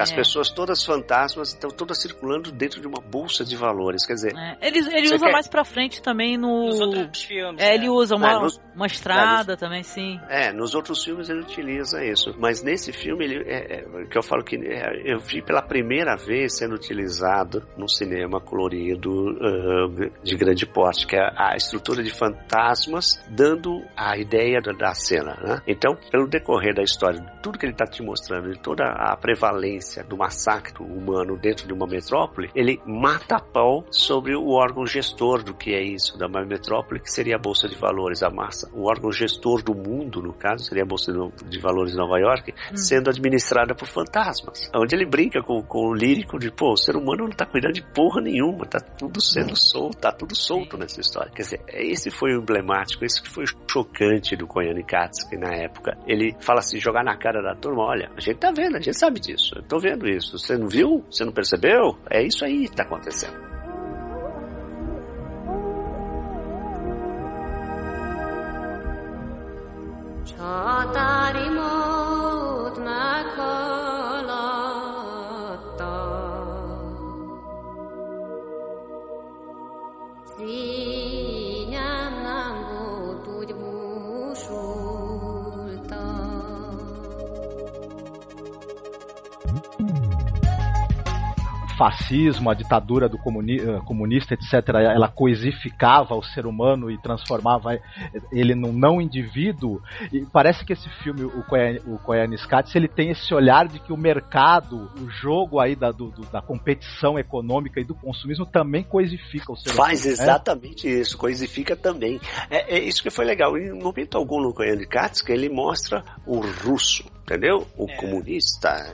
As é. pessoas todas fantasmas estão todas circulando dentro de uma bolsa de valores. Quer dizer. É. Ele, ele usa quer... mais pra frente também no. Nos outros filmes. É, ele né? usa uma, nos... uma estrada nos... também, sim. É, nos outros filmes ele utiliza isso. Mas nesse filme, ele, é, é que eu falo que é, eu vi pela primeira vez sendo utilizado no cinema colorido uh, de grande porte, que é a estrutura de fantasmas dando a ideia da, da cena. Né? Então, pelo decorrer da história, tudo que ele está te mostrando, de toda a prevalência do massacre humano dentro de uma metrópole, ele mata a pau sobre o órgão gestor do que é isso, da metrópole, que seria a Bolsa de Valores, a massa. O órgão gestor do mundo, no caso, seria a Bolsa de Valores de Nova York, hum. sendo administrada por fantasmas. Onde ele brinca com, com o lírico de, pô, o ser humano não tá cuidando de porra nenhuma, tá tudo sendo solto, tá tudo solto nessa história. Quer dizer, esse foi o emblemático, esse que foi chocante do Koyaanisqatsi na época. Ele fala assim, jogar na cara da turma, olha, a gente tá vendo, a gente sabe disso. Tô vendo isso. Você não viu? Você não percebeu? É isso aí que está acontecendo. Fascismo, a ditadura do comuni eh, comunista, etc., ela coisificava o ser humano e transformava ele num não indivíduo. E parece que esse filme, o Koyaanisqatsi, ele tem esse olhar de que o mercado, o jogo aí da, do, da competição econômica e do consumismo também coisifica o ser humano. Faz né? exatamente né? isso, coisifica também. É, é, isso que foi legal. Em momento algum no Koyaanisqatsi, ele mostra o russo entendeu? O é. comunista,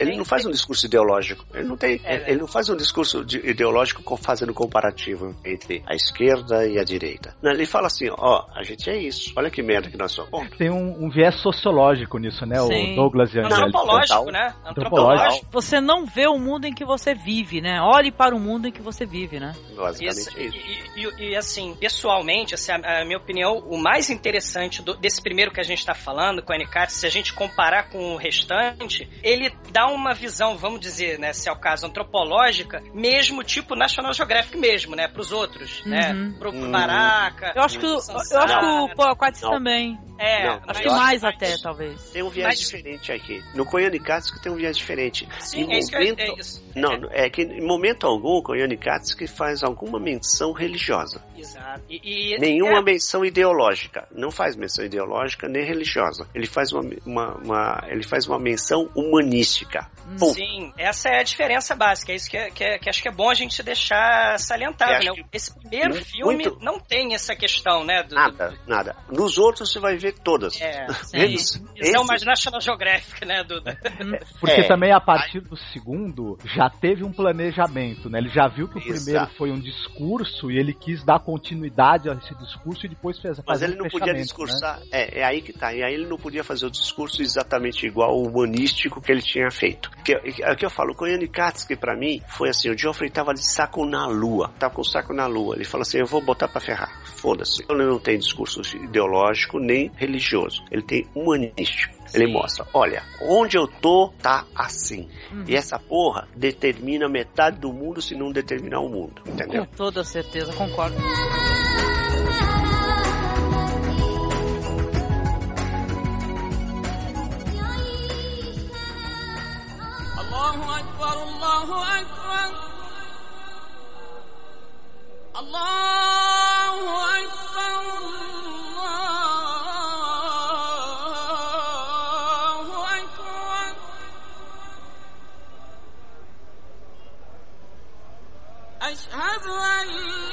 ele não faz um discurso ideológico, ele não tem, é, ele não faz um discurso ideológico fazendo comparativo entre a esquerda e a direita. Não, ele fala assim, ó, a gente é isso, olha que merda que nós somos. Tem um, um viés sociológico nisso, né? Sim. O Douglas e Antropológico, né? Antropológico. Você não vê o mundo em que você vive, né? Olhe para o mundo em que você vive, né? Basicamente isso. E, e, e, assim, pessoalmente, assim, a, a, minha opinião, o mais interessante do, desse primeiro que a gente está falando, com a NCAT, se a gente comparar comparar com o restante, ele dá uma visão, vamos dizer, né, se é o caso antropológica, mesmo tipo National Geographic mesmo, né, pros outros, né, uhum. né, pro, pro Baraka. Eu acho que, eu acho que o Poaquatis também. É, não, acho que mais até, talvez. Tem um viés mas... diferente aqui. No Koyanikatsuki tem um viés diferente. Sim, em é isso momento... que eu, é isso. Não, é que em momento algum o Koyanikatsuki faz alguma menção religiosa. Exato. E, e Nenhuma é... menção ideológica. Não faz menção ideológica nem religiosa. Ele faz uma, uma, uma ele faz uma menção humanística. Pum. Sim, essa é a diferença básica. É isso que, é, que, é, que acho que é bom a gente deixar salientado. Né? Esse primeiro muito, filme muito... não tem essa questão, né? Do, nada, nada. Nos outros você vai ver todas. É, Menos Isso é o mais National Geographic, né, Duda? Porque é. também a partir do segundo já teve um planejamento, né? Ele já viu que o Exato. primeiro foi um discurso e ele quis dar continuidade a esse discurso e depois fez Mas ele não podia discursar. Né? É, é aí que tá. E aí ele não podia fazer o discurso exatamente igual ao humanístico que ele tinha feito. Que, é o que eu falo, o Koyaanisqatsi para mim foi assim, o Geoffrey tava de saco na lua, tava com o saco na lua. Ele falou assim, eu vou botar para ferrar. Foda-se. Ele não tem discurso ideológico nem religioso. Ele tem humanístico. Sim. Ele mostra, olha, onde eu tô tá assim. Uhum. E essa porra determina metade do mundo se não determinar o mundo. Entendeu? Com toda certeza, concordo. الله أكبر. الله أكبر. الله أكبر. أشهد أن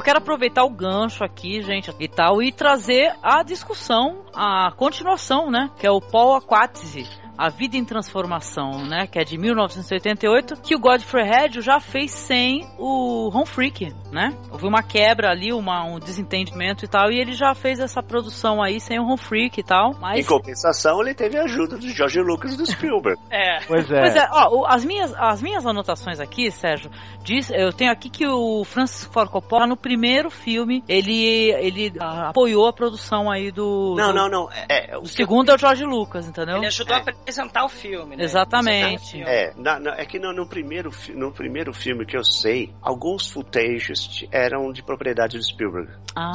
eu quero aproveitar o gancho aqui, gente, e tal, e trazer a discussão, a continuação, né? Que é o Paul Aquatize, a Vida em Transformação, né? Que é de 1988, que o Godfrey Hedge já fez sem o Home Freak, né? Houve uma quebra ali, uma, um desentendimento e tal, e ele já fez essa produção aí sem o Home Freak e tal. Mas... Em compensação, ele teve a ajuda do George Lucas e do Spielberg. é. Pois é. Pois é, ó, as minhas, as minhas anotações aqui, Sérgio, diz, eu tenho aqui que o Francis Ford Coppola, no primeiro filme, ele, ele apoiou a produção aí do... Não, do, não, não. É, o, o segundo é o George Lucas, entendeu? Ele ajudou é. a apresentar o filme, né? Exatamente. Filme. É, na, na, é que no, no, primeiro, no primeiro filme que eu sei, alguns footages eram de propriedade do Spielberg. Ah,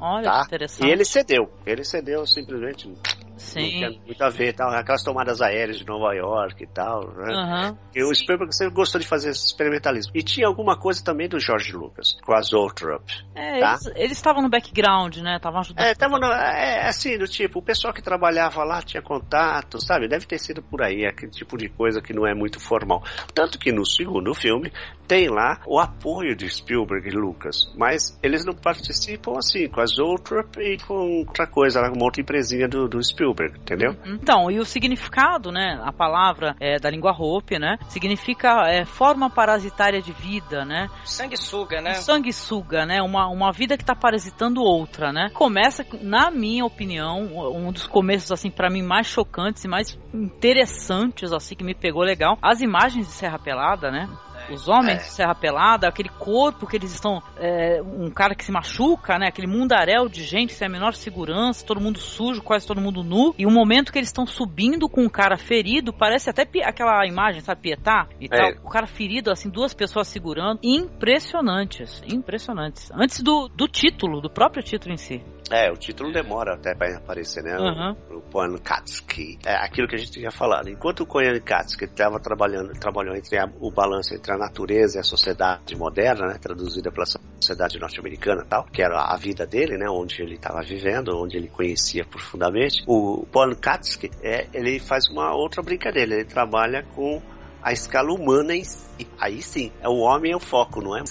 olha, tá? interessante. E ele cedeu. Ele cedeu simplesmente Sim. Não tinha muito a ver, tal, aquelas tomadas aéreas de Nova York e tal, né? Uhum. E o Spielberg sempre gostou de fazer esse experimentalismo. E tinha alguma coisa também do George Lucas, com a Zoltrop. É, tá? eles estavam no background, né? Estavam ajudando. É, estavam é, assim, do tipo, o pessoal que trabalhava lá tinha contato, sabe? Deve ter sido por aí, aquele tipo de coisa que não é muito formal. Tanto que no segundo filme tem lá o apoio de Spielberg e Lucas, mas eles não participam assim, com a Zoltrop e com outra coisa, uma outra empresinha do, do Spielberg. Spielberg, entendeu? Então, e o significado, né? A palavra é, da língua Hopi, né? Significa é, forma parasitária de vida, né? Sanguessuga, né? Sanguessuga, né? Uma, uma vida que está parasitando outra, né? Começa, na minha opinião, um dos começos, assim, para mim, mais chocantes e mais interessantes, assim, que me pegou legal. As imagens de Serra Pelada, né? Os homens é. de Serra Pelada, aquele corpo que eles estão. É, um cara que se machuca, né? Aquele mundaréu de gente sem a menor segurança, todo mundo sujo, quase todo mundo nu. E o momento que eles estão subindo com um cara ferido, parece até aquela imagem, sabe, Pietá e é. tal. O cara ferido, assim, duas pessoas segurando. Impressionantes, impressionantes. Antes do, do título, do próprio título em si. É, o título demora até para aparecer, né? Uhum. O, Katsuki. É aquilo que a gente tinha falado. Enquanto o Koyan Katsuki estava trabalhando, trabalhou entre a, o balanço entre a natureza e a sociedade moderna, né? Traduzida pela sociedade norte-americana tal, que era a vida dele, né? Onde ele estava vivendo, onde ele conhecia profundamente. O Paul Katsuki, é, ele faz uma outra brincadeira. Ele trabalha com a escala humana em si. Aí sim, é o homem é o foco, não é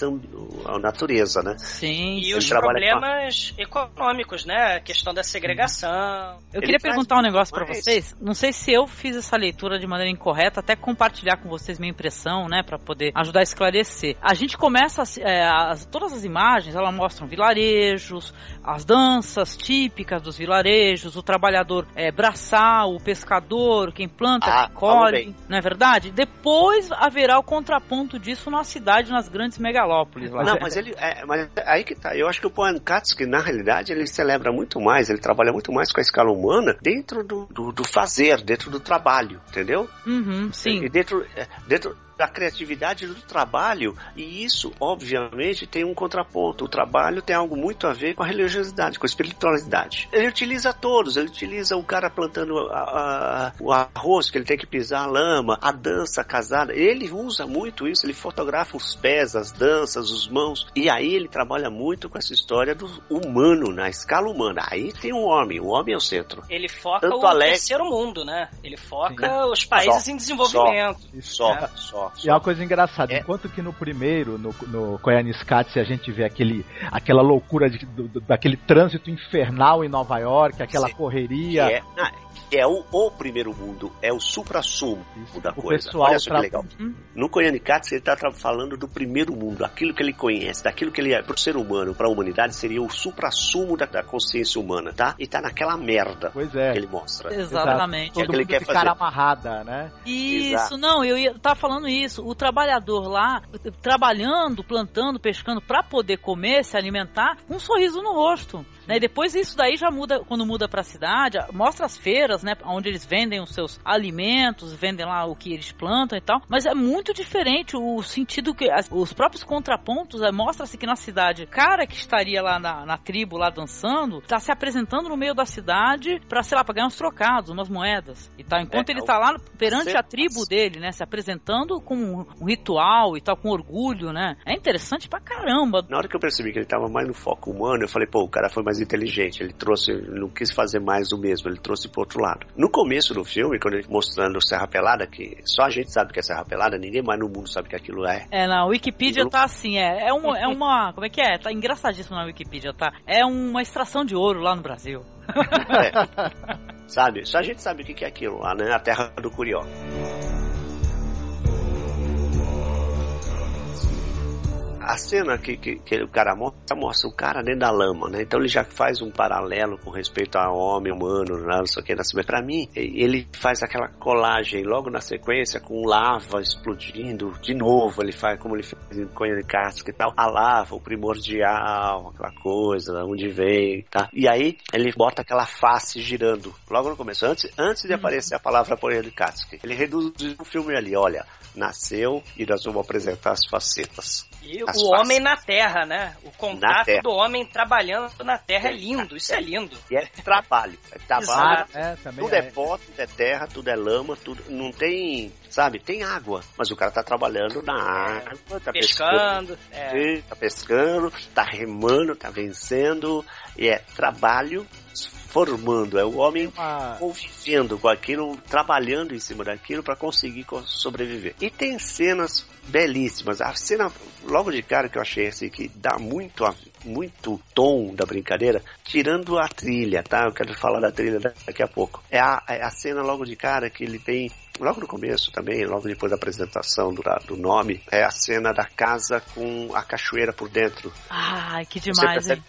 a natureza, né? Sim. E os problemas com... econômicos, né? A questão da segregação. Eu queria perguntar um negócio para vocês. Não sei se eu fiz essa leitura de maneira incorreta, até compartilhar com vocês minha impressão, né? Para poder ajudar a esclarecer. A gente começa, é, as, todas as imagens, elas mostram vilarejos, as danças típicas dos vilarejos, o trabalhador é, braçal, o pescador, quem planta, ah, quem colhe, não é verdade? Depois haverá o contraponto disso na cidade, nas grandes megalópolis. Lá. Não, mas ele, é, mas aí que tá. Eu acho que o Poankatsuki, na realidade, ele celebra muito mais, ele trabalha muito mais com a escala humana dentro do, do, do fazer, dentro do trabalho, entendeu? Uhum, sim. E dentro, é, dentro da criatividade do trabalho, e isso, obviamente, tem um contraponto. O trabalho tem algo muito a ver com a religiosidade, com a espiritualidade. Ele utiliza todos, ele utiliza o cara plantando a, a, o arroz, que ele tem que pisar a lama, a dança casada. Ele usa muito isso, ele fotografa os pés, as danças, os mãos, e aí ele trabalha muito com essa história do humano, na escala humana. Aí tem o um homem, o homem é o centro. Ele foca Tanto o Alex... terceiro mundo, né? Ele foca Sim. os países só, em desenvolvimento. Só, só, só, só. E é uma coisa engraçada, é. enquanto que no primeiro, no, no Koyaanisqatsi, a gente vê aquele, aquela loucura de, do, daquele trânsito infernal em Nova York, aquela Sim. correria. É, ah, que é o, o primeiro mundo, é o supra-sumo da o coisa. Pessoal Olha só que legal. Uhum. No Koyanikatsu ele está falando do primeiro mundo, aquilo que ele conhece, daquilo que ele é pro ser humano, para a humanidade, seria o supra-sumo da, da, consciência humana, tá? E tá naquela merda pois é. que ele mostra. Exatamente. Todo é que ele quer fazer. amarrada, né? Isso, Exato. não, eu ia tá falando isso. O trabalhador lá, trabalhando, plantando, pescando, para poder comer, se alimentar, um sorriso no rosto. Né? E depois isso daí já muda, quando muda para a cidade, mostra as feiras, né? Onde eles vendem os seus alimentos, vendem lá o que eles plantam e tal. Mas é muito diferente o sentido que as, os próprios contrapontos é, mostra-se que na cidade, cara que estaria lá na, na tribo lá dançando, está se apresentando no meio da cidade para sei lá, para ganhar uns trocados, umas moedas e tal. Enquanto é, ele está lá perante a tribo dele, né? Se apresentando com um, um ritual e tal, com orgulho, né? É interessante pra caramba. Na hora que eu percebi que ele estava mais no foco humano, eu falei, pô, o cara foi mais mais inteligente. Ele trouxe, não quis fazer mais do mesmo, ele trouxe pro outro lado. No começo do filme, quando ele mostrando Serra Pelada, que só a gente sabe que é Serra Pelada, ninguém mais no mundo sabe que aquilo é. É, na Wikipedia tá assim, é, é, uma, é uma. Como é que é? Tá engraçadíssimo na Wikipedia, tá? É uma extração de ouro lá no Brasil. É. sabe? Só a gente sabe o que é aquilo lá, né? A terra do Curió. A cena que, que, que, o cara mostra, mostra o cara dentro da lama, né? Então ele já faz um paralelo com respeito ao homem humano, né? não sei o que, mas pra mim, ele faz aquela colagem logo na sequência com lava explodindo de novo, ele faz como ele fez em Conha de Casca e tal, a lava, o primordial, aquela coisa, onde vem, tá? E aí ele bota aquela face girando, logo no começo, antes, antes de uhum. aparecer a palavra Conha de Casca. Ele reduz o filme ali, olha, nasceu e nós vamos apresentar as facetas. E as o faces. homem na terra, né? O contato do homem trabalhando na terra é lindo, isso é lindo. E é trabalho. É trabalho. É, tudo é. é pó, tudo é terra, tudo é lama, tudo. Não tem sabe? Tem água, mas o cara tá trabalhando na água, tá pescando, pescando é. tá pescando, tá remando, tá vencendo, e é trabalho formando, é o homem uma... convivendo com aquilo, trabalhando em cima daquilo para conseguir sobreviver. E tem cenas belíssimas. A cena, logo de cara, que eu achei assim, que dá muito, muito tom da brincadeira, tirando a trilha, tá? Eu quero falar da trilha daqui a pouco. É a, é a cena logo de cara que ele tem logo no começo também, logo depois da apresentação do, do nome, é a cena da casa com a cachoeira por dentro. Ah, que demais, hein?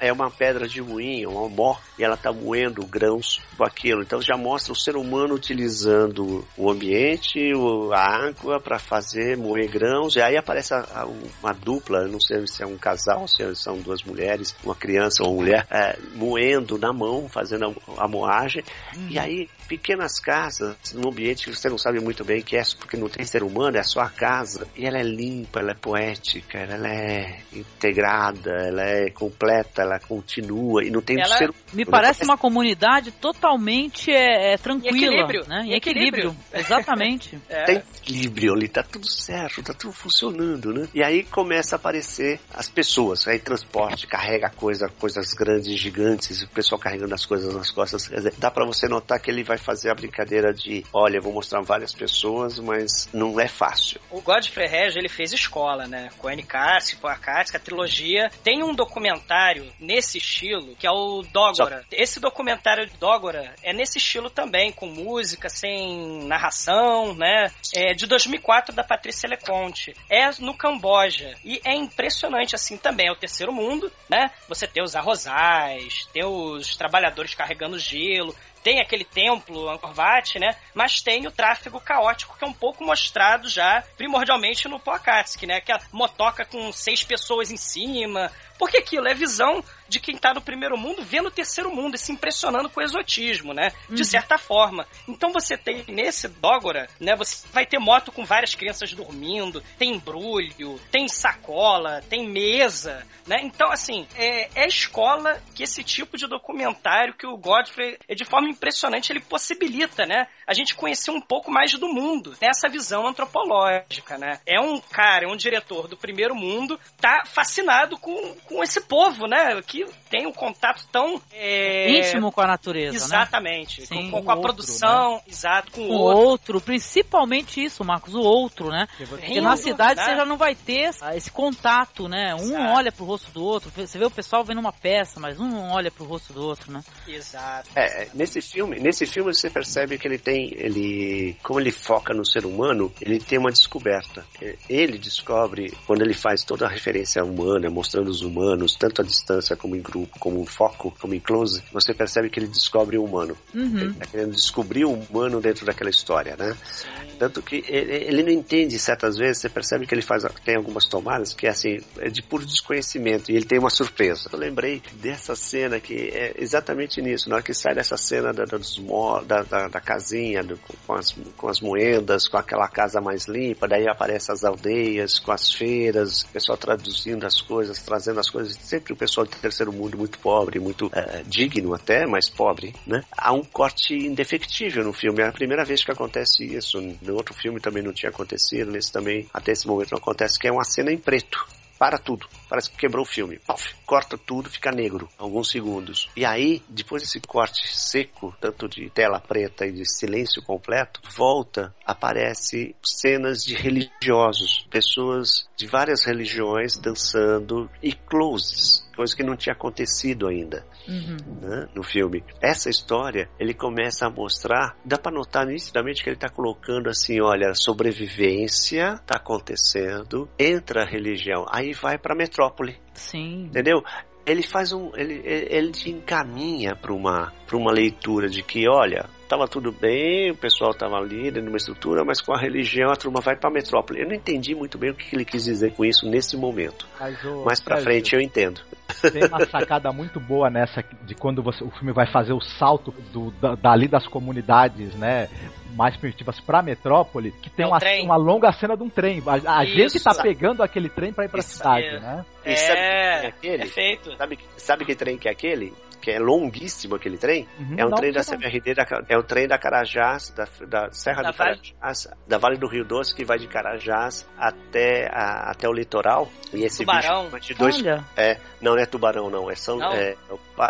É uma pedra de moinho, uma mó, e ela tá moendo grãos com aquilo. Então já mostra o ser humano utilizando o ambiente, a água para fazer moer grãos, e aí aparece a, a, uma dupla, não sei se é um casal, se são duas mulheres, uma criança ou uma mulher, é, moendo na mão, fazendo a, a moagem, hum. e aí pequenas casas, num ambiente que você não sabe muito bem que é, porque não tem ser humano, é a sua casa. E ela é limpa, ela é poética, ela é integrada, ela é completa, ela continua e não tem ela, ser Me parece uma comunidade totalmente é, é tranquila. E equilíbrio. Né? E equilíbrio. equilíbrio. Exatamente. é. Tem equilíbrio ali, tá tudo certo, tá tudo funcionando, né? E aí começa a aparecer as pessoas, aí transporte, carrega coisa, coisas grandes, gigantes, o pessoal carregando as coisas nas costas. Quer dizer, dá para você notar que ele vai fazer a brincadeira de, olha, vou mostrar várias pessoas, mas não é fácil. O Godfrey Regis, ele fez escola, né? Com a N.K., com a Casca, a trilogia. Tem um documentário nesse estilo, que é o Dógora. Só... Esse documentário de Dógora é nesse estilo também, com música, sem narração, né? É de 2004, da Patrícia Leconte. É no Camboja. E é impressionante, assim, também. É o terceiro mundo, né? Você tem os arrozais, tem os trabalhadores carregando gelo, tem aquele templo Angkor Wat, né? Mas tem o tráfego caótico que é um pouco mostrado já primordialmente no Poakatsuki, né? Que é a motoca com seis pessoas em cima, porque aquilo é visão de quem tá no primeiro mundo vendo o terceiro mundo e se impressionando com o exotismo, né? De uhum. certa forma. Então você tem nesse Dógora, né? Você vai ter moto com várias crianças dormindo, tem embrulho, tem sacola, tem mesa, né? Então, assim, é, é escola que esse tipo de documentário que o Godfrey, é de forma impressionante, ele possibilita, né? A gente conhecer um pouco mais do mundo, nessa visão antropológica, né? É um cara, é um diretor do primeiro mundo, tá fascinado com, com esse povo, né? Que tem um contato tão é... íntimo com a natureza, né? Exatamente. Né? Sim, com, com a outro, produção, né? exato, com, o outro. outro. Principalmente isso, Marcos, o outro, né? Porque na cidade você já não vai ter esse contato, né? Um exato. olha pro rosto do outro. Você vê o pessoal vendo uma peça, mas um não olha pro rosto do outro, né? Exato. É, é, nesse filme, nesse filme você percebe que ele tem, ele, como ele foca no ser humano, ele tem uma descoberta. Ele descobre quando ele faz toda a referência humana, mostrando os humanos tanto à distância como em grupo, como em foco, como em close, você percebe que ele descobre o humano. Uhum. Ele está querendo descobrir o humano dentro daquela história, né? Tanto que ele, não entende certas vezes, você percebe que ele faz, tem algumas tomadas que é assim, é de puro desconhecimento e ele tem uma surpresa. Eu lembrei dessa cena que é exatamente nisso, na hora que sai dessa cena da, da, da, da casinha, do, com, as, com as moedas, com aquela casa mais limpa, daí aparecem as aldeias, com as feiras, o pessoal traduzindo as coisas, trazendo as coisas, sempre o pessoal do terceiro mundo muito pobre, muito é, digno até, mas pobre, né? Há um corte indefectível no filme, é a primeira vez que acontece isso no outro filme também não tinha acontecido, nesse também, até esse momento não acontece, que é uma cena em preto. Para tudo. Parece que quebrou o filme. Corta tudo, fica negro. Alguns segundos. E aí, depois desse corte seco, tanto de tela preta e de silêncio completo, volta, aparece cenas de religiosos. Pessoas de várias religiões dançando e closes coisa que não tinha acontecido ainda uhum. né, no filme. Essa história ele começa a mostrar, dá para notar nitidamente que ele está colocando assim, olha, sobrevivência está acontecendo, entra a religião, aí vai para metrópole. Sim. Entendeu? ele faz um ele, ele te encaminha para uma para uma leitura de que olha estava tudo bem, o pessoal estava ali numa estrutura, mas com a religião a turma vai para a metrópole. Eu não entendi muito bem o que ele quis dizer com isso nesse momento. Mas, o, mais para frente eu entendo. Tem uma sacada muito boa nessa de quando você, o filme vai fazer o salto do, da, dali das comunidades, né? Mais primitivas para metrópole, que tem é uma, uma, longa cena de um trem. A, a gente tá pegando aquele trem para ir para a cidade, é. né? E sabe é, que é aquele? Perfeito. Sabe, sabe que trem que é aquele? Que é longuíssimo aquele trem, uhum, é um trem da CBRD, da, é um trem da Carajás, da, da Serra da do vale. Carajás, da Vale do Rio Doce, que vai de Carajás até, a, até o litoral. E esse tubarão. bicho de dois. Olha. É, não, não é tubarão, não. É São não. É,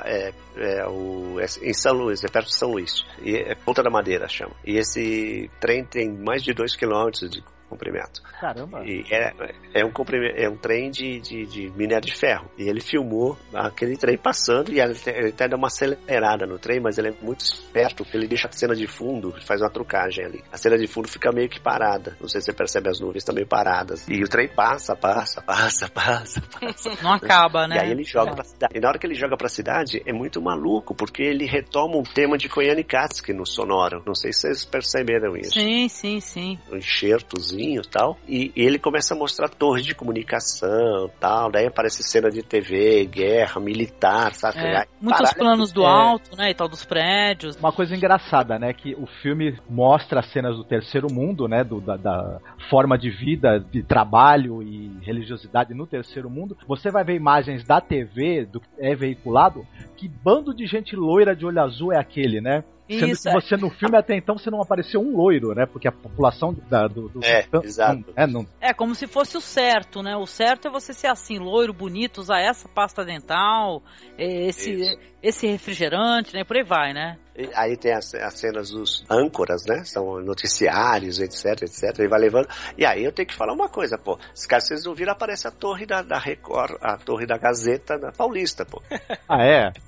é, é, o, é em São Luís, é perto de São Luís. E é Ponta da Madeira chama. E esse trem tem mais de 2 km de comprimento. Caramba! E é, é, um, é um trem de, de, de, minério de ferro. E ele filmou aquele trem passando e ele, até dá uma acelerada no trem, mas ele é muito esperto, porque ele deixa a cena de fundo, faz uma trucagem ali. A cena de fundo fica meio que parada. Não sei se você percebe, as nuvens estão meio paradas. E o trem passa, passa, passa, passa, passa. Não acaba, né? E aí ele joga é. pra cidade. E na hora que ele joga pra cidade, é muito maluco, porque ele retoma um tema de Koyaanisqatsi no sonoro. Não sei se vocês perceberam isso. Sim, sim, sim. Um enxertozinho e tal. E, e, ele começa a mostrar torres de comunicação tal. Daí aparece cena de TV, guerra, militar, sabe? É, muitos planos do é. alto, né? E tal dos prédios. Uma coisa engraçada, né? Que o filme mostra as cenas do terceiro mundo, né? Do, da, da forma de vida, de trabalho e religiosidade no terceiro mundo. Você vai ver imagens da TV, do que é veiculado, que bando de gente loira de olho azul é aquele, né? Sendo Isso, que você no filme até então você não apareceu um loiro, né? Porque a população da, do, do, É, do, exato. Não, é, não... é como se fosse o certo, né? O certo é você ser assim, loiro, bonito, usar essa pasta dental, esse, esse refrigerante, né? Por aí vai, né? Aí tem as, as, cenas dos âncoras, né? São noticiários, etc, etc. E vai levando. E aí eu tenho que falar uma coisa, pô. Se caso vocês não viram, aparece a torre da, da Record, a torre da Gazeta da Paulista, pô. Ah, é?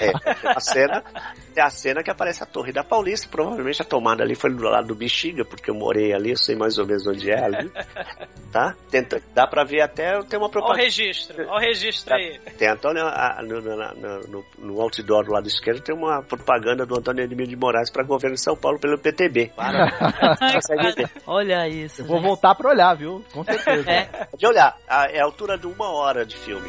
É. A cena, é a cena que aparece a torre da Paulista. Provavelmente a tomada ali foi do lado do Bexiga, porque eu morei ali, eu sei mais ou menos onde é ali. Tá? Tenta, dá pra ver até, tem uma propaganda. Olha o registro, olha o registro aí. Tem até no, no, no, no outdoor do lado esquerdo, tem uma propaganda propaganda do Antônio Edmilson de Moraes para governo de São Paulo pelo PTB. Para. Olha isso. Eu vou voltar para olhar, viu? Com certeza. É. Pode olhar, é a altura de uma hora de filme.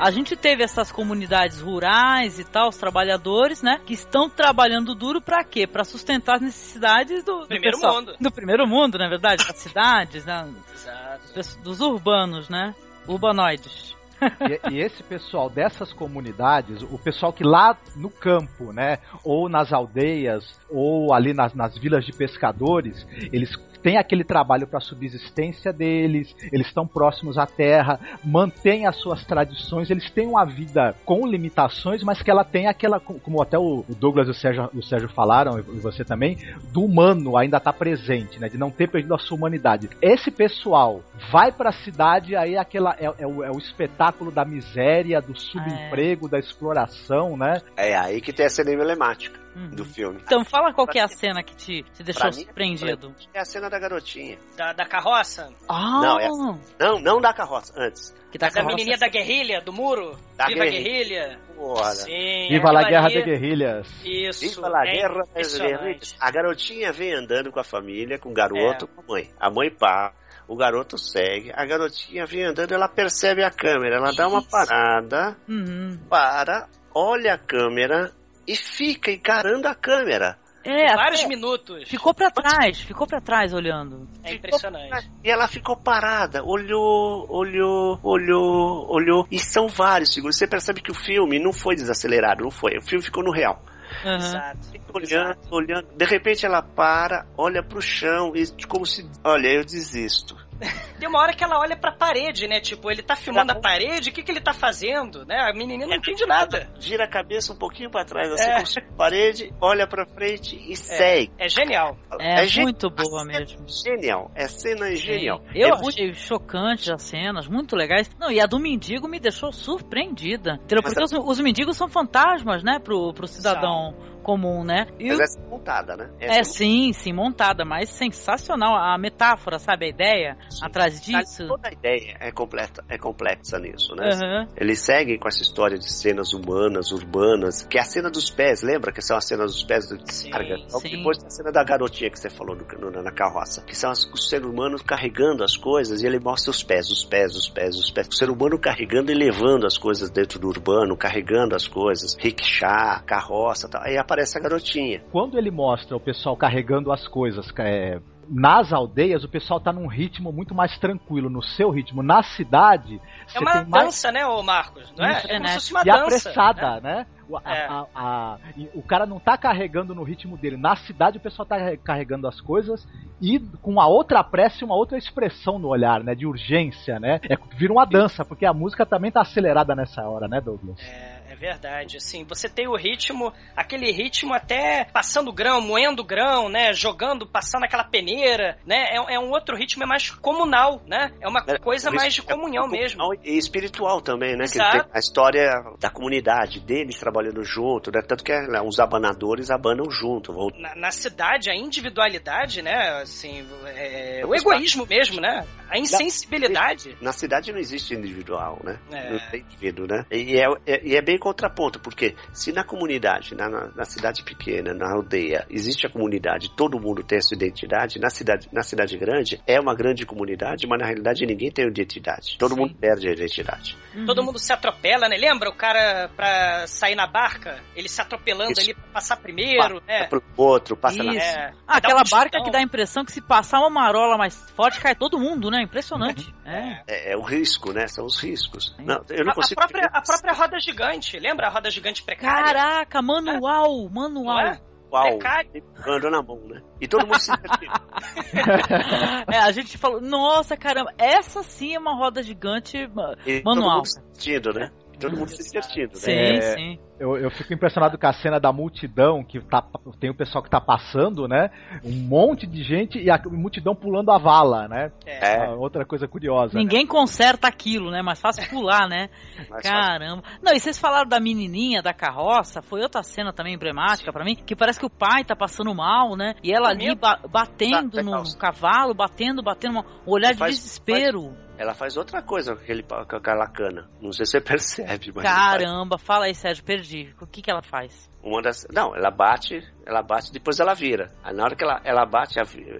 A gente teve essas comunidades rurais e tal, os trabalhadores, né? Que estão trabalhando duro para quê? Para sustentar as necessidades do, do Primeiro pessoal. mundo. Do primeiro mundo, na verdade, das cidades, né? Dos urbanos, né? Urbanoides. E, e esse pessoal dessas comunidades, o pessoal que lá no campo, né, ou nas aldeias, ou ali nas, nas vilas de pescadores, eles têm aquele trabalho para a subsistência deles, eles estão próximos à terra, mantêm as suas tradições, eles têm uma vida com limitações, mas que ela tem aquela, como até o Douglas e o Sérgio, o Sérgio falaram, e você também, do humano ainda tá presente, né, de não ter perdido a sua humanidade. Esse pessoal vai para a cidade, aí é aquela é, é o, é o espetáculo da miséria, do subemprego, da exploração, né? É aí que tem a cena emblemática Uhum. do filme. Então fala qual que é a cena que te, te deixou mim, surpreendido. É a cena da garotinha. Da, da carroça? Ah, Não, é- Não, não da carroça, antes. que tá Da menininha da guerrilha, do muro? Da Viva a guerrilha. guerrilha? Bora. Sim. Viva la aquela guerra de guerrilhas. Isso. Viva la é guerra das guerrilhas. A garotinha vem andando com a família, com o garoto, com a mãe. A mãe pá, o garoto segue, a garotinha vem andando, ela percebe a câmera, ela dá uma Isso. parada, Uhum. para, olha a câmera e fica encarando a câmera. É, Vários até- minutos. ficou pra trás, ficou pra trás olhando. É impressionante. E ela ficou parada, olhou, olhou, olhou, olhou. E são vários segundos. Você percebe que o filme não foi desacelerado, não foi. O filme ficou no real. Uhum. Exato. Olhando, olhando. De repente ela para, olha pro chão e como se. Olha, eu desisto. Tem uma hora que ela olha pra parede, né? Tipo, ele tá filmando a parede, o que, que ele tá fazendo, né? A menininha não entende nada. Gira a cabeça um pouquinho pra trás, assim, É. parede, olha pra frente e segue. É genial. É, gen- muito boa a mesmo. é Genial. É cena genial. Eu é muito- achei chocante as cenas, muito legais. Não, e a do mendigo me deixou surpreendida. Entendeu? Mas Porque os, os mendigos são fantasmas, né, pro, pro cidadão comum, né? E Mas o- é montada, né? É, sim, sim, montada, mas sensacional a metáfora, sabe, a ideia atrás disso. Toda a ideia é completa, é complexa nisso, né? Aham. Eles seguem com essa história de cenas humanas, urbanas, que é a cena dos pés, lembra? Que são as cenas dos pés do Sim, carga. Sim. Depois tem a cena da garotinha que você falou no- no- na carroça, que são as- os seres humanos carregando as coisas e ele mostra os pés, os pés, os pés, os pés. O ser humano carregando e levando as coisas dentro do urbano, carregando as coisas, rickshaw, carroça, tal. aí aparece a garotinha. Quando ele mostra o pessoal carregando as coisas é, nas aldeias, o pessoal tá num ritmo muito mais tranquilo, no seu ritmo. Na cidade, É você uma tem mais dança, né, ô Marcos? Não é? Muito É como se fosse uma e dança. apressada, né? O, a- É. a- a- e o cara não tá carregando no ritmo dele. Na cidade o pessoal tá carregando as coisas e com uma outra pressa e uma outra expressão no olhar, né? De urgência, né? É, vira uma dança, porque a música também tá acelerada nessa hora, né, Douglas? É, é verdade, assim, você tem o ritmo, aquele ritmo até passando grão, moendo grão, né, jogando, passando aquela peneira, né, é, é um outro ritmo, é mais comunal, né, é uma É, coisa mais de é comunhão comunal mesmo. E espiritual também, né? Que Exato. tem a história da comunidade, deles trabalhando junto, né? Tanto que né, os abanadores abanam junto. Vão... Na, na cidade, a individualidade, né, assim, é, o egoísmo mesmo, né, a insensibilidade. Na cidade não existe individual, né? É. Não tem indivíduo, né? E é, é- e é bem contraponto, porque se na comunidade, na, na- na cidade pequena, na aldeia, existe a comunidade, todo mundo tem a sua identidade, na cidade, na cidade grande é uma grande comunidade, mas na realidade ninguém tem identidade. Todo Sim. mundo perde a identidade. Uhum. Todo mundo se atropela, né? Lembra o cara pra sair na barca? Ele se atropelando Isso. ali pra passar primeiro, né? Passa pro outro, passa na Isso. É, Ah, aquela um barca que dá a impressão que se passar uma marola mais forte, cai todo mundo, né? Impressionante. É. É, é o risco, né? São os riscos. Não, eu não A, a consigo. própria, a própria roda gigante, lembra a roda gigante precária? Caraca, manual, Não manual. é? Uau, Precário. ando na mão, né? E todo mundo se. É, a gente falou, nossa, caramba, essa sim é uma roda gigante ma- E todo manual. mundo se divertindo, né? Todo mundo se divertindo, né? Sim, É, sim. Eu, eu fico impressionado com a cena da multidão, que tá, tem o pessoal que tá passando, né? Um monte de gente e a multidão pulando a vala, né? É. Ah, outra coisa curiosa. né? Ninguém conserta aquilo, né? Mas fácil pular, né? Mas Caramba. Não, e vocês falaram da menininha da carroça, foi outra cena também emblemática pra mim, que parece que o pai tá passando mal, né? E ela ali Momento. ba- batendo Tá, tá, no calça. cavalo, batendo, batendo, um olhar de Faz- desespero. Ela faz outra coisa com, aquele, com aquela cana. Não sei se você percebe, mas. Caramba, fala aí, Sérgio, perdi. O que, que ela faz? Uma das. Não, ela bate, ela bate, depois ela vira. Aí na hora que ela, ela bate,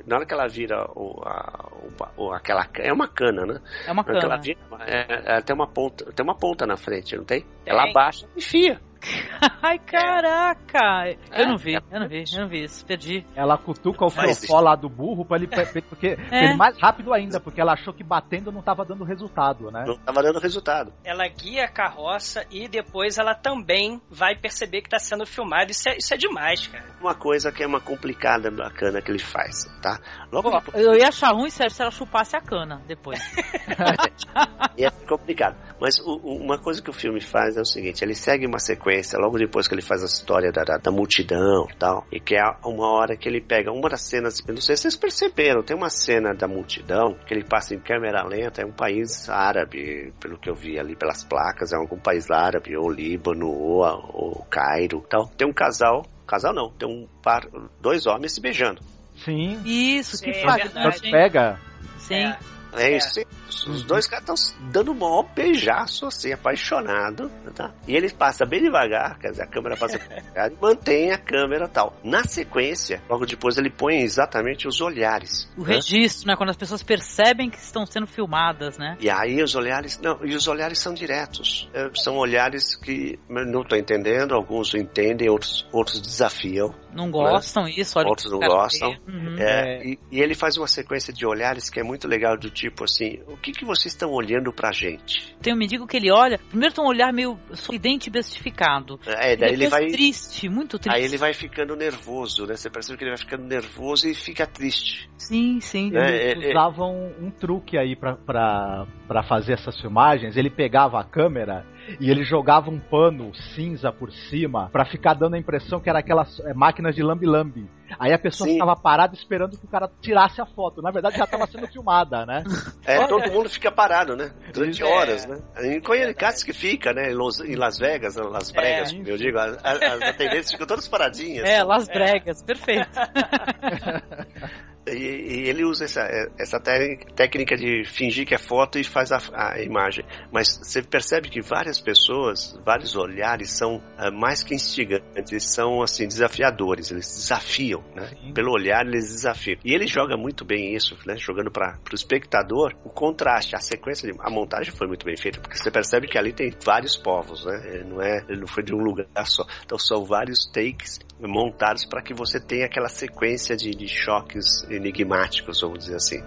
na hora que ela vira o, a, o, aquela. É uma cana, né? É uma cana. Ela, vira, é, ela tem uma ponta, tem uma ponta na frente, não tem? Ela baixa e enfia. Ai, caraca! Eu não vi, eu não vi, eu não vi isso, perdi. Ela cutuca o fiofó lá do burro pra ele, porque, é. ele mais rápido ainda, porque ela achou que batendo não tava dando resultado, né? Não tava dando resultado. Ela guia a carroça e depois ela também vai perceber que tá sendo filmado. Isso é, isso é demais, cara. Uma coisa que é uma complicada bacana que ele faz, tá? Logo Pô, depois... Eu ia achar ruim, Sérgio, se ela chupasse a cana depois. é complicado. Mas o, uma coisa que o filme faz é o seguinte: ele segue uma sequência logo depois que ele faz a história da, da, da multidão e tal, e que é uma hora que ele pega uma das cenas, não sei se vocês perceberam, tem uma cena da multidão que ele passa em câmera lenta, é um país árabe, pelo que eu vi ali pelas placas, é algum país árabe, ou Líbano, ou, ou Cairo, tal. Tem um casal, casal não, tem um par, dois homens se beijando. Sim. Isso, que é, faz. É pega. Sim. É. É isso. Os dois caras estão dando um maior beijaço, assim, apaixonado, tá? E ele passa bem devagar, quer dizer, a câmera passa bem devagar mantém a câmera tal. Na sequência, logo depois ele põe exatamente os olhares. O né? registro, né? Quando as pessoas percebem que estão sendo filmadas, né? E aí os olhares, não, e os olhares são diretos. É, são olhares que não estou entendendo, alguns entendem, outros, outros desafiam. Não né? gostam né? isso, olha Outros não gostam. Uhum. É, e, e ele faz uma sequência de olhares que é muito legal do tipo assim, o que, que vocês estão olhando pra gente? Tem um mendigo que ele olha, primeiro tem um olhar meio sorridente e bestificado. É, daí ele vai... triste, muito triste. Aí ele vai ficando nervoso, né? Você percebe que ele vai ficando nervoso e fica triste. Sim, sim. É, Eles usavam um, um truque aí pra, pra, pra fazer essas filmagens, ele pegava a câmera e ele jogava um pano cinza por cima para ficar dando a impressão que era aquelas é, máquinas de lambi-lambi. Aí a pessoa estava parada esperando que o cara tirasse a foto. Na verdade já estava sendo filmada, né? É, todo mundo fica parado, né? Durante é. horas, né? Em Coianicates que fica, né? Em Las Vegas, Las Bregas, é, eu digo, as, as atendentes ficam todas paradinhas. É, Las Bregas, perfeito. E, e, ele usa essa, essa técnica de fingir que é foto e faz a, a, imagem. Mas você percebe que várias pessoas, vários olhares são uh, mais que instigantes, são assim desafiadores. Eles desafiam, né? Pelo olhar eles desafiam. E ele joga muito bem isso, né? Jogando para o espectador o contraste, a sequência, de, a montagem foi muito bem feita, porque você percebe que ali tem vários povos, né? Não é, ele não foi de um lugar só. Então são vários takes montados para que você tenha aquela sequência de, de choques enigmáticos, vamos dizer assim.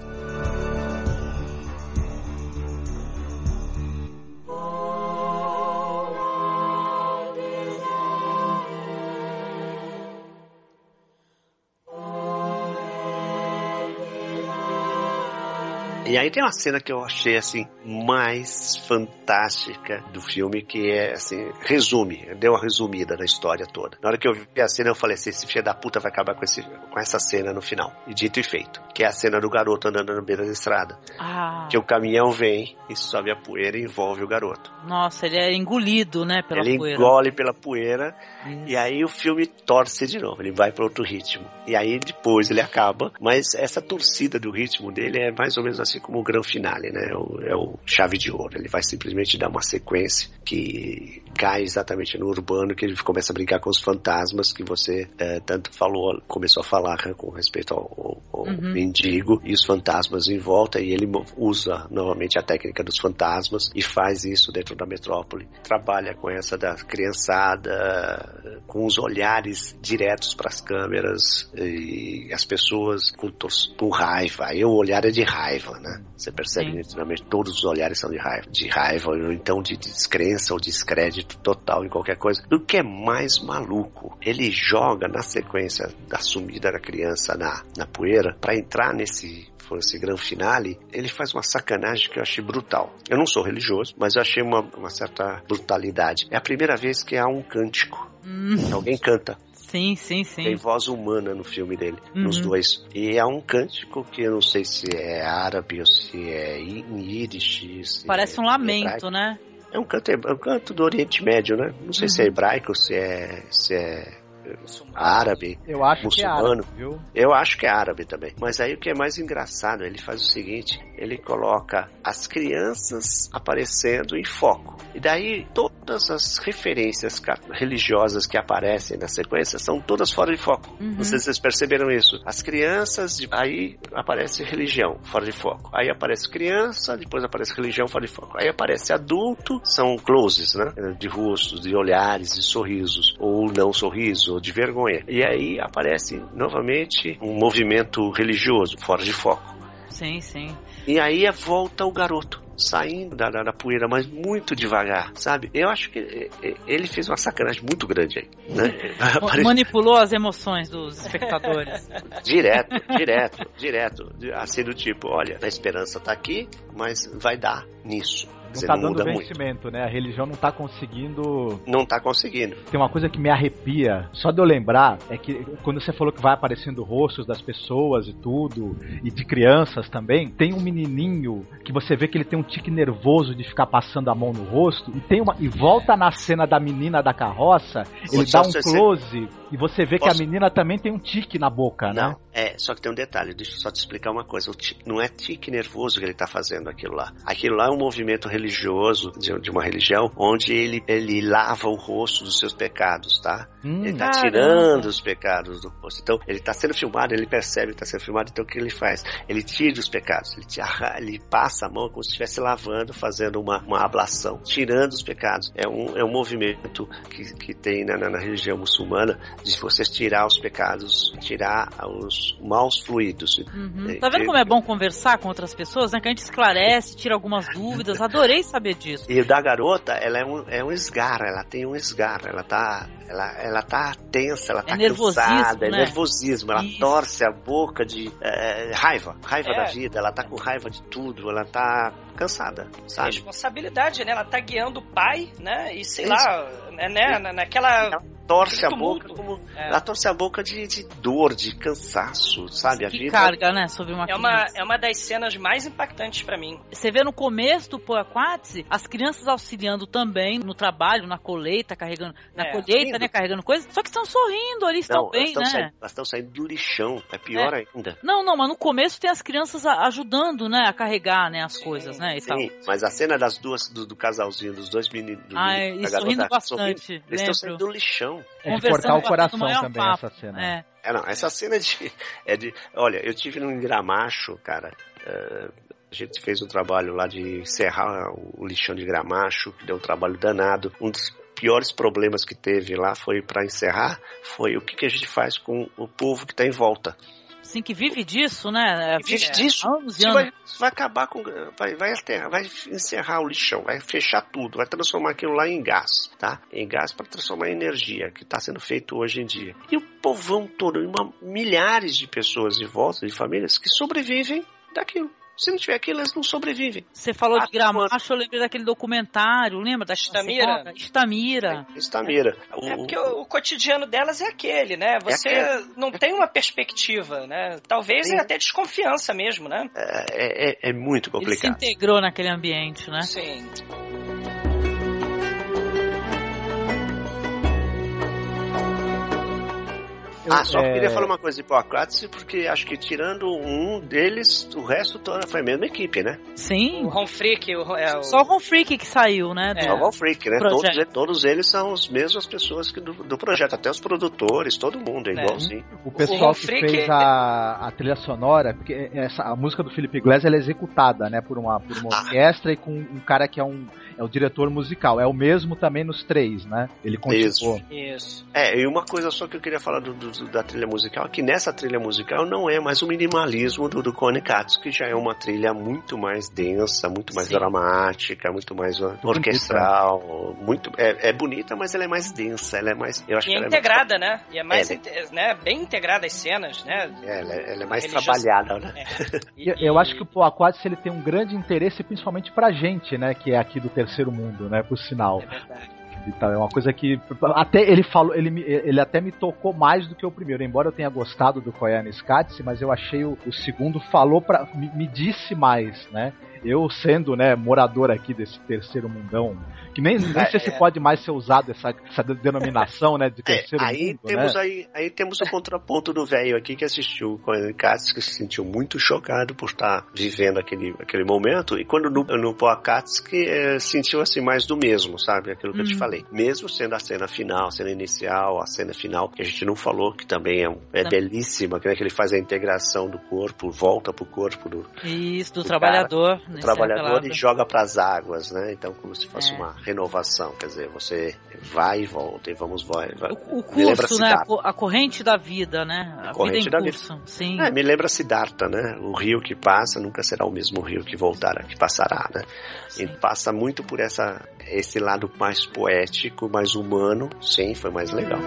E aí tem uma cena que eu achei assim mais fantástica do filme, que é assim, resume, deu uma resumida na história toda. Na hora que eu vi a cena, eu falei assim, esse filho da puta vai acabar com, esse, com essa cena no final. E dito e feito. Que é a cena do garoto andando na beira da estrada. Ah. Que o caminhão vem e sobe a poeira e envolve o garoto. Nossa, ele é engolido, né, pela ele poeira. Ele engole pela poeira Isso. e aí o filme torce de novo, ele vai para outro ritmo. E aí depois ele acaba, mas essa torcida do ritmo dele é mais ou menos assim como o grande finale, né? É o, é o chave de ouro. Ele vai simplesmente dar uma sequência que cai exatamente no urbano, que ele começa a brincar com os fantasmas que você é, tanto falou, começou a falar né, com respeito ao, ao uhum. mendigo e os fantasmas em volta, e ele usa novamente a técnica dos fantasmas e faz isso dentro da metrópole. Trabalha com essa da criançada, com os olhares diretos para as câmeras e as pessoas com, com raiva. Aí o olhar é de raiva, né? Você percebe nitidamente todos os olhares são de raiva, de raiva ou então de descrença ou descrédito total em qualquer coisa. O que é mais maluco, ele joga na sequência da sumida da criança na, na poeira para entrar nesse for esse grande finale, ele faz uma sacanagem que eu achei brutal. Eu não sou religioso, mas eu achei uma, uma certa brutalidade. É a primeira vez que há um cântico. Hum. Alguém canta. Sim, sim, sim. Tem voz humana no filme dele, uhum. nos dois. E é um cântico que eu não sei se é árabe ou se é em yiddish. Parece é um lamento, hebraico. né? É um canto, é um canto do Oriente Médio, né? Não sei uhum. se é uhum. hebraico, se é, se é árabe, Eu acho muçulmano. que é árabe, viu? Eu acho que é árabe também. Mas aí o que é mais engraçado, ele faz o seguinte: ele coloca as crianças aparecendo em foco. E daí todas as referências religiosas que aparecem na sequência são todas fora de foco. Uhum. Não sei se vocês perceberam isso. As crianças, aí aparece religião fora de foco. Aí aparece criança, depois aparece religião fora de foco. Aí aparece adulto, são closes, né? De rostos, de olhares, de sorrisos. Ou não sorriso, ou de vergonha. E aí aparece novamente um movimento religioso fora de foco. Sim, sim. E aí é volta o garoto. Saindo da, da, da poeira, mas muito devagar, sabe? Eu acho que eh, eh, ele fez uma sacanagem muito grande aí. Né? Manipulou as emoções dos espectadores. Direto, direto, direto. Assim do tipo, olha, a esperança tá aqui, mas vai dar nisso. Não tá não dando muda muito. vencimento, né? A religião não tá conseguindo. Não tá conseguindo. Tem uma coisa que me arrepia, só de eu lembrar, é que quando você falou que vai aparecendo rostos das pessoas e tudo, e de crianças também, tem um menininho que você vê que ele tem um tique nervoso de ficar passando a mão no rosto, e tem uma. E volta na cena da menina da carroça, ele dá um close, e você vê que a Posso- menina também tem um tique na boca, né? Não, é, só que tem um detalhe, deixa eu só te explicar uma coisa. O ti- não é tique nervoso que ele tá fazendo aquilo lá. Aquilo lá é um movimento religioso, de, de uma religião, onde ele, ele lava o rosto dos seus pecados, tá? Hum, Ele tá Caramba. tirando os pecados do rosto. Então, ele tá sendo filmado, ele percebe que tá sendo filmado, então o que ele faz? Ele tira os pecados, ele, tira- ele passa a mão como se estivesse lavando, fazendo uma, uma ablação, tirando os pecados. É um, é um movimento que, que tem na, na- na religião muçulmana de você tirar os pecados, tirar os maus fluidos. Uhum. Tá vendo como é bom conversar com outras pessoas, né? Que a gente esclarece, tira algumas dúvidas. Adorei saber disso. E o da garota, ela é um, é um esgar, ela tem um esgar, ela tá, ela, ela tá tensa, ela tá nervosismo, cansada, é né? nervosismo, ela Isso. torce a boca de é, raiva, raiva É. da vida, ela tá com raiva de tudo, ela tá cansada, sabe? Responsabilidade, né? Ela tá guiando o pai, né? E sei Isso. lá, né, né? na- naquela. Ela torce a boca como, É. ela torce a boca de, de dor, de cansaço, sabe? A Que vida carga, né? Sobre uma É uma, é uma das cenas mais impactantes pra mim. Você vê no começo do Poaquatse, as crianças auxiliando também no trabalho, na colheita, carregando. Na É, colheita, lindo. né? Carregando coisas. Só que estão sorrindo ali, estão não, bem, elas estão né? saindo, elas estão saindo do lixão, é pior ainda. Não, não, mas no começo tem as crianças a- ajudando, né? A carregar, né? As coisas, né? E tal. Sim, mas a cena das duas, do, do casalzinho, dos dois meninos, do Ai, menino, e da garota, sorrindo sorrindo, bastante, eles estão saindo do lixão. É de cortar o coração maior também papo. essa cena. É. É, não, essa cena é de, é de. Olha, eu tive num Gramacho, cara. eh, a gente fez um trabalho lá de encerrar o lixão de Gramacho, que deu um trabalho danado. Um dos piores problemas que teve lá foi para encerrar, foi o que, que a gente faz com o povo que está em volta. Assim, que vive disso, né? Vive É, disso. Anos e Isso anos. vai, isso vai acabar com. Vai, vai, aterrar, vai encerrar o lixão, vai fechar tudo, vai transformar aquilo lá em gás, tá? Em gás para transformar em energia, que está sendo feito hoje em dia. E o povão todo, uma, milhares de pessoas em volta, de famílias, que sobrevivem daquilo. Se não tiver aquilo, eles não sobrevivem. Você falou Ah, de Gramacho, eu lembrei daquele documentário, lembra? Da Estamira. Estamira. Estamira. O- É porque o, o cotidiano delas é aquele, né? Você aquele. não tem uma perspectiva, né? Talvez Sim. até desconfiança mesmo, né? é, é- é muito Ele se complicado. integrou naquele ambiente, né? Sim. Ah, só é, queria falar uma coisa de Hipócrates, porque acho que tirando um deles, o resto toda foi a mesma equipe, né? Sim. O Ron Frick, o, é, o, Só o Ron Freak que saiu, né? É. Só o Freak, né? Todos, eles- todos eles são as mesmas pessoas que do, do projeto, até os produtores, todo mundo é É. igualzinho. O O pessoal Ron que fez a, a trilha sonora, porque essa, a música do Philip Glass ela é executada, né, por uma, por uma Ah. orquestra e com um cara que é um é o diretor musical. É o mesmo também nos três, né? Ele continuou. Isso. É, e uma coisa só que eu queria falar do, do- da trilha musical, é que nessa trilha musical não é mais o minimalismo do, do Kone Katsu, que já é uma trilha muito mais densa, muito mais Sim. dramática, muito mais uh, orquestral, muito é, é bonita, mas ela é mais densa, ela é mais, eu acho E que é ela integrada, né? E é mais, É, inte- né? Bem integrada as cenas, né? é, ela, é- ela é mais trabalhada, né? E- Eu, eu acho que o Poaquatis ele tem um grande interesse, principalmente pra gente, né? Que é aqui do terceiro mundo, né? Por sinal. É verdade. E tal. É uma coisa que até ele falou, ele, ele até me tocou mais do que o primeiro. Embora eu tenha gostado do Koyana Skatse, mas eu achei o, o segundo falou para me, me disse mais, né? Eu sendo, né, morador aqui desse terceiro mundão, que nem, nem é, sei se é. pode mais ser usado essa, essa denominação, né, de é, terceiro é, aí mundo, temos né? aí, aí temos o contraponto do velho aqui que assistiu com o Katz, que se sentiu muito chocado por estar vivendo aquele, aquele momento, e quando no, no Poakatsuki é, sentiu assim mais do mesmo, sabe? Aquilo que hum. eu te uhum. falei. Mesmo sendo a cena final, a cena inicial, a cena final, que a gente não falou, que também é, é belíssima, que, né, que ele faz a integração do corpo, volta pro corpo do. Isso, do, do trabalhador. Cara, do trabalhador e joga para as águas, né? Então, como se fosse é. uma renovação, quer dizer, você vai e volta e vamos vai. vai. O, o curso, né? A corrente da vida, né? A, a corrente vida da curso. vida. Sim. É, me lembra Siddhartha, né? O rio que passa nunca será o mesmo rio que voltará, que passará, né? Sim. E passa muito por essa esse lado mais poético, mais humano. Sim, foi mais legal.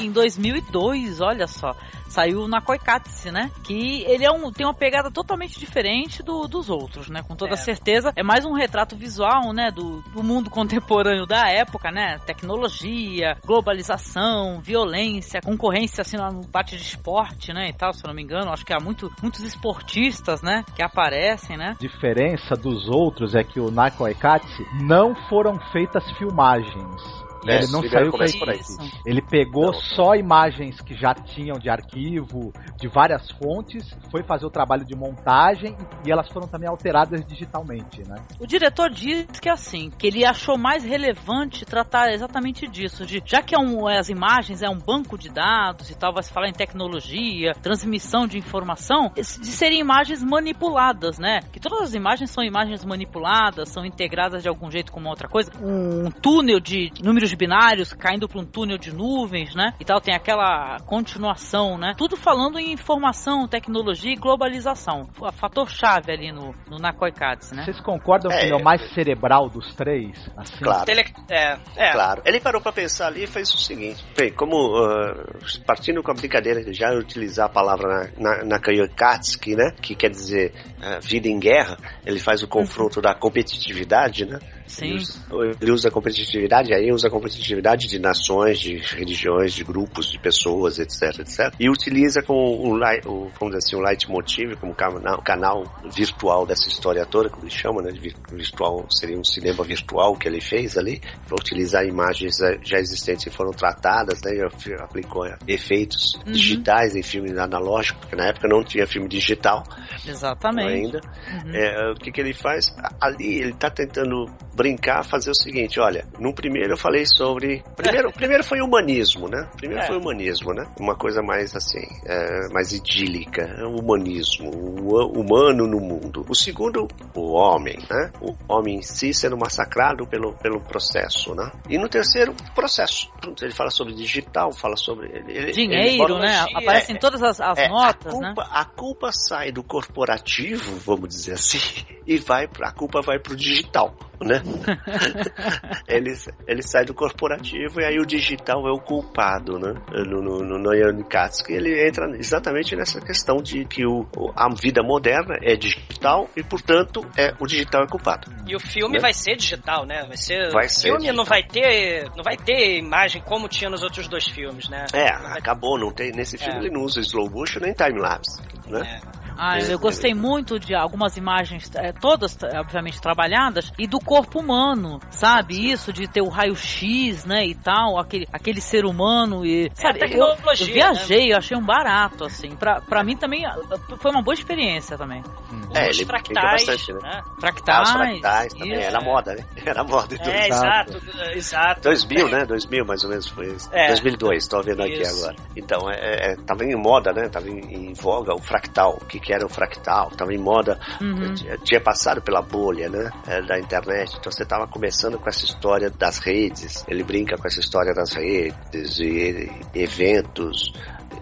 Em 2002, olha só, saiu na Koikatsu, né? Que ele é um, tem uma pegada totalmente diferente do, dos outros, né? Com toda é. certeza. É mais um retrato visual, né? Do, do mundo contemporâneo da época, né? Tecnologia, globalização, violência, concorrência, assim, no bate de esporte, né? E tal, se eu não me engano. Acho que há muito, muitos esportistas, né? Que aparecem, né? A diferença dos outros é que o Nakoikatsu não foram feitas filmagens é, ele não saiu por aí. Ele pegou não. só imagens que já tinham de arquivo, de várias fontes, foi fazer o trabalho de montagem e elas foram também alteradas digitalmente, né? O diretor diz que é assim, que ele achou mais relevante tratar exatamente disso, de já que é um, as imagens é um banco de dados e tal, vai se falar em tecnologia, transmissão de informação, de serem imagens manipuladas, né? Que todas as imagens são imagens manipuladas, são integradas de algum jeito com uma outra coisa. Um túnel de números binários caindo para um túnel de nuvens, né? E tal, tem aquela continuação, né? Tudo falando em informação, tecnologia e globalização. O fator chave ali no, no Nakoikatsu, né? Vocês concordam é, que ele é o mais cerebral dos três? Assim? Claro. Ele, é, é. Claro. Ele parou para pensar ali e fez o seguinte: bem, como uh, partindo com a brincadeira de já utilizar a palavra na, na, né? Que quer dizer uh, vida em guerra, ele faz o confronto da competitividade, né? Sim. Ele usa a competitividade, aí usa a competitividade de nações, de religiões, de grupos, de pessoas, etc, etc. E utiliza como o, o vamos dizer assim, o leitmotiv, como canal, canal virtual dessa história toda, como ele chama, né? Virtual, seria um cinema virtual que ele fez ali, para utilizar imagens já existentes que foram tratadas, né? E aplicou efeitos uhum. digitais em filme analógico, porque na época não tinha filme digital. Exatamente. Ainda. Uhum. É, o que, que ele faz? Ali ele está tentando brincar, fazer o seguinte, olha, no primeiro eu falei sobre, primeiro, primeiro foi humanismo, né? Primeiro é. foi humanismo, né? Uma coisa mais assim, é, mais idílica, o humanismo, o humano no mundo. O segundo, o homem, né? O homem em si sendo massacrado pelo, pelo processo, né? E no terceiro, processo. Ele fala sobre digital, fala sobre ele, dinheiro, ele né? Aparecem é, todas as, as é, notas, a culpa, né? A culpa sai do corporativo, vamos dizer assim, e vai a culpa vai pro digital né? ele, ele sai do corporativo e aí o digital é o culpado, né? No, no, no Noyan Katsuki ele entra exatamente nessa questão de que o, a vida moderna é digital e, portanto, é, o digital é culpado. E o filme né? vai ser digital, né? Vai ser. Vai o ser filme digital. não vai ter. Não vai ter imagem como tinha nos outros dois filmes, né? É, acabou, não tem. Nesse filme é. ele não usa slow motion nem time-lapse, né? É. Ah, eu gostei muito de algumas imagens, é, todas obviamente trabalhadas, e do corpo humano, sabe? Isso de ter o raio-x, né, e tal, aquele, aquele ser humano e... É sabe, eu, eu, viajei, né? eu achei um barato, assim. Pra, pra mim também foi uma boa experiência também. Hum. É, Os ele fractais, bastante, né? né? Fractais, ah, fractais também, era moda, né? Era moda. É, exato, exato. 2000, né? 2000 mais ou menos foi isso. É. 2002, tô vendo aqui isso. agora. Então, é, é, tava em moda, né? Tava em, em voga o fractal, que que era o fractal, estava em moda, uhum. tinha, tinha, passado pela bolha, né, é, da internet, então você estava começando com essa história das redes, ele brinca com essa história das redes e, eventos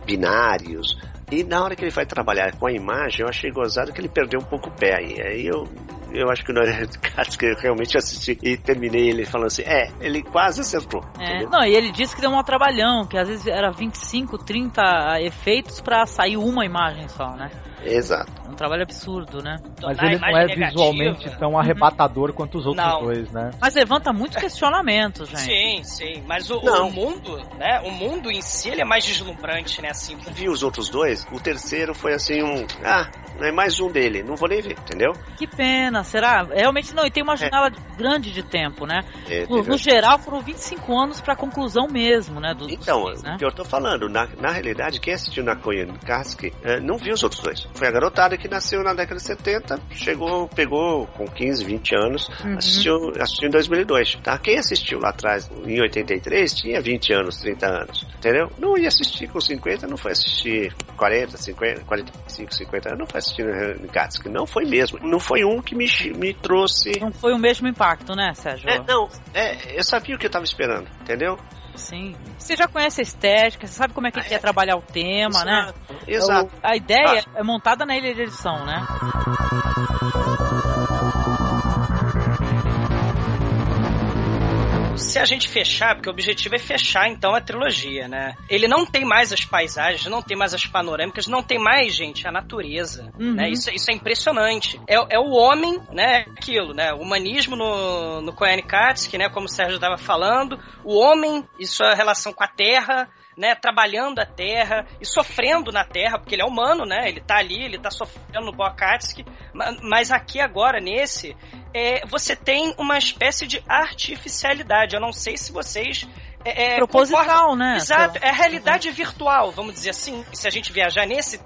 binários, E na hora que ele vai trabalhar com a imagem, eu achei gozado que ele perdeu um pouco o pé aí. Aí eu, eu acho que no caso que eu realmente assisti e terminei ele falando assim, é, ele quase acertou. É, não, e ele disse que deu um trabalhão, que às vezes era 25, 30 efeitos para sair uma imagem só, né? Exato. Um trabalho absurdo, né? Mas ele não é negativa. visualmente tão arrebatador quanto os outros não. dois, né? Mas levanta muitos questionamentos, gente. Sim, sim. Mas o, o, mundo, né? O mundo em si ele é mais deslumbrante, né? Assim. Vi os outros dois. O terceiro foi assim um. Ah, é mais um dele. Não vou nem ver, entendeu? Que pena. Será? Realmente não. E tem uma é. janela é. grande de tempo, né? É, no, no, geral foram 25 anos para conclusão mesmo, né? Do, então, né? o que eu tô falando, na, na realidade, quem assistiu na Koyan Kasky eh, não viu os outros dois. Foi a garotada que nasceu na década de 70, chegou, pegou com 15, 20 anos, uhum. assistiu, assistiu em 2002, tá? Quem assistiu lá atrás, em 83, tinha 20 anos, 30 anos, entendeu? Não ia assistir com 50, não foi assistir 40, 50, 45, 50 anos, não foi assistir no Gatsby, não foi mesmo. Não foi um que me, me trouxe... Não foi o mesmo impacto, né, Sérgio? É, não, é, eu sabia o que eu tava esperando, entendeu? Sim. Você já conhece a estética, você sabe como é que ah, quer é. trabalhar o tema, Exato. né? Exato. A ideia ah. é montada na ilha de edição, né? Se a gente fechar, porque o objetivo é fechar então a trilogia, né? Ele não tem mais as paisagens, não tem mais as panorâmicas, não tem mais, gente, a natureza, uhum. né? Isso, isso é impressionante. É, é o homem, né? Aquilo, né? O humanismo no, no Koyanikatsky, né? Como o Sérgio estava falando, o homem e sua relação com a terra, né, trabalhando a terra e sofrendo na terra, porque ele é humano, né? Ele tá ali, ele tá sofrendo no Boakatsky, mas aqui agora, nesse, é, você tem uma espécie de artificialidade. Eu não sei se vocês é, é, Proposital, né? Exato, é a realidade virtual, vamos dizer assim. Se a gente viajar nesse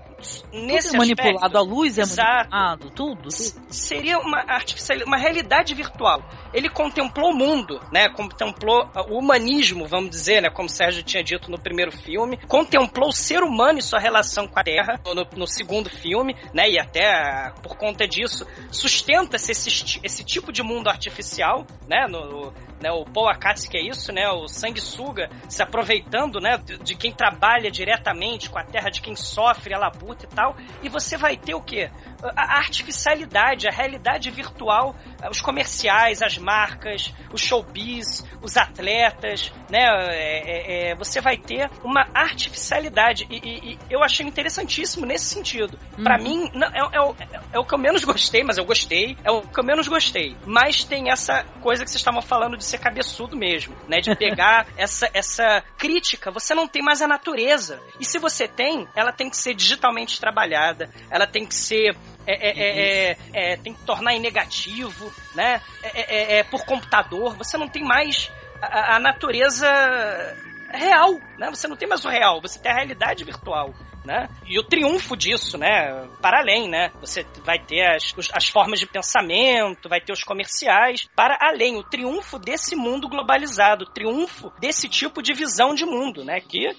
nesse tudo é manipulado, aspecto, a luz é manipulado, tudo, tudo. Seria uma artificial, uma realidade virtual. Ele contemplou o mundo, né? Contemplou o humanismo, vamos dizer, né? Como o Sérgio tinha dito no primeiro filme. Contemplou o ser humano e sua relação com a Terra no, no segundo filme, né? E até por conta disso sustenta-se esse, esse tipo de mundo artificial, né? No, né, o Paul Akatsuki que é isso, né, o sanguessuga se aproveitando, né, de, quem trabalha diretamente com a terra, de quem sofre a labuta e tal, e você vai ter o quê? A artificialidade, a realidade virtual, os comerciais, as marcas, os showbiz, os atletas, né, é, é, é você vai ter uma artificialidade, e, e, e, eu achei interessantíssimo nesse sentido. Uhum. Para mim, não, é, é, é o que eu menos gostei, mas eu gostei, é o que eu menos gostei, mas tem essa coisa que vocês estavam falando de ser cabeçudo mesmo, né? De pegar essa, essa crítica. Você não tem mais a natureza. E se você tem, ela tem que ser digitalmente trabalhada, ela tem que ser é, é, é, é, é tem que tornar em negativo, né? É, é, por computador. Você não tem mais a, a, natureza real, né? Você não tem mais o real, você tem a realidade virtual né? E o triunfo disso, né? Para além, né? Você vai ter as, as formas de pensamento, vai ter os comerciais, para além, o triunfo desse mundo globalizado, o triunfo desse tipo de visão de mundo, né? Que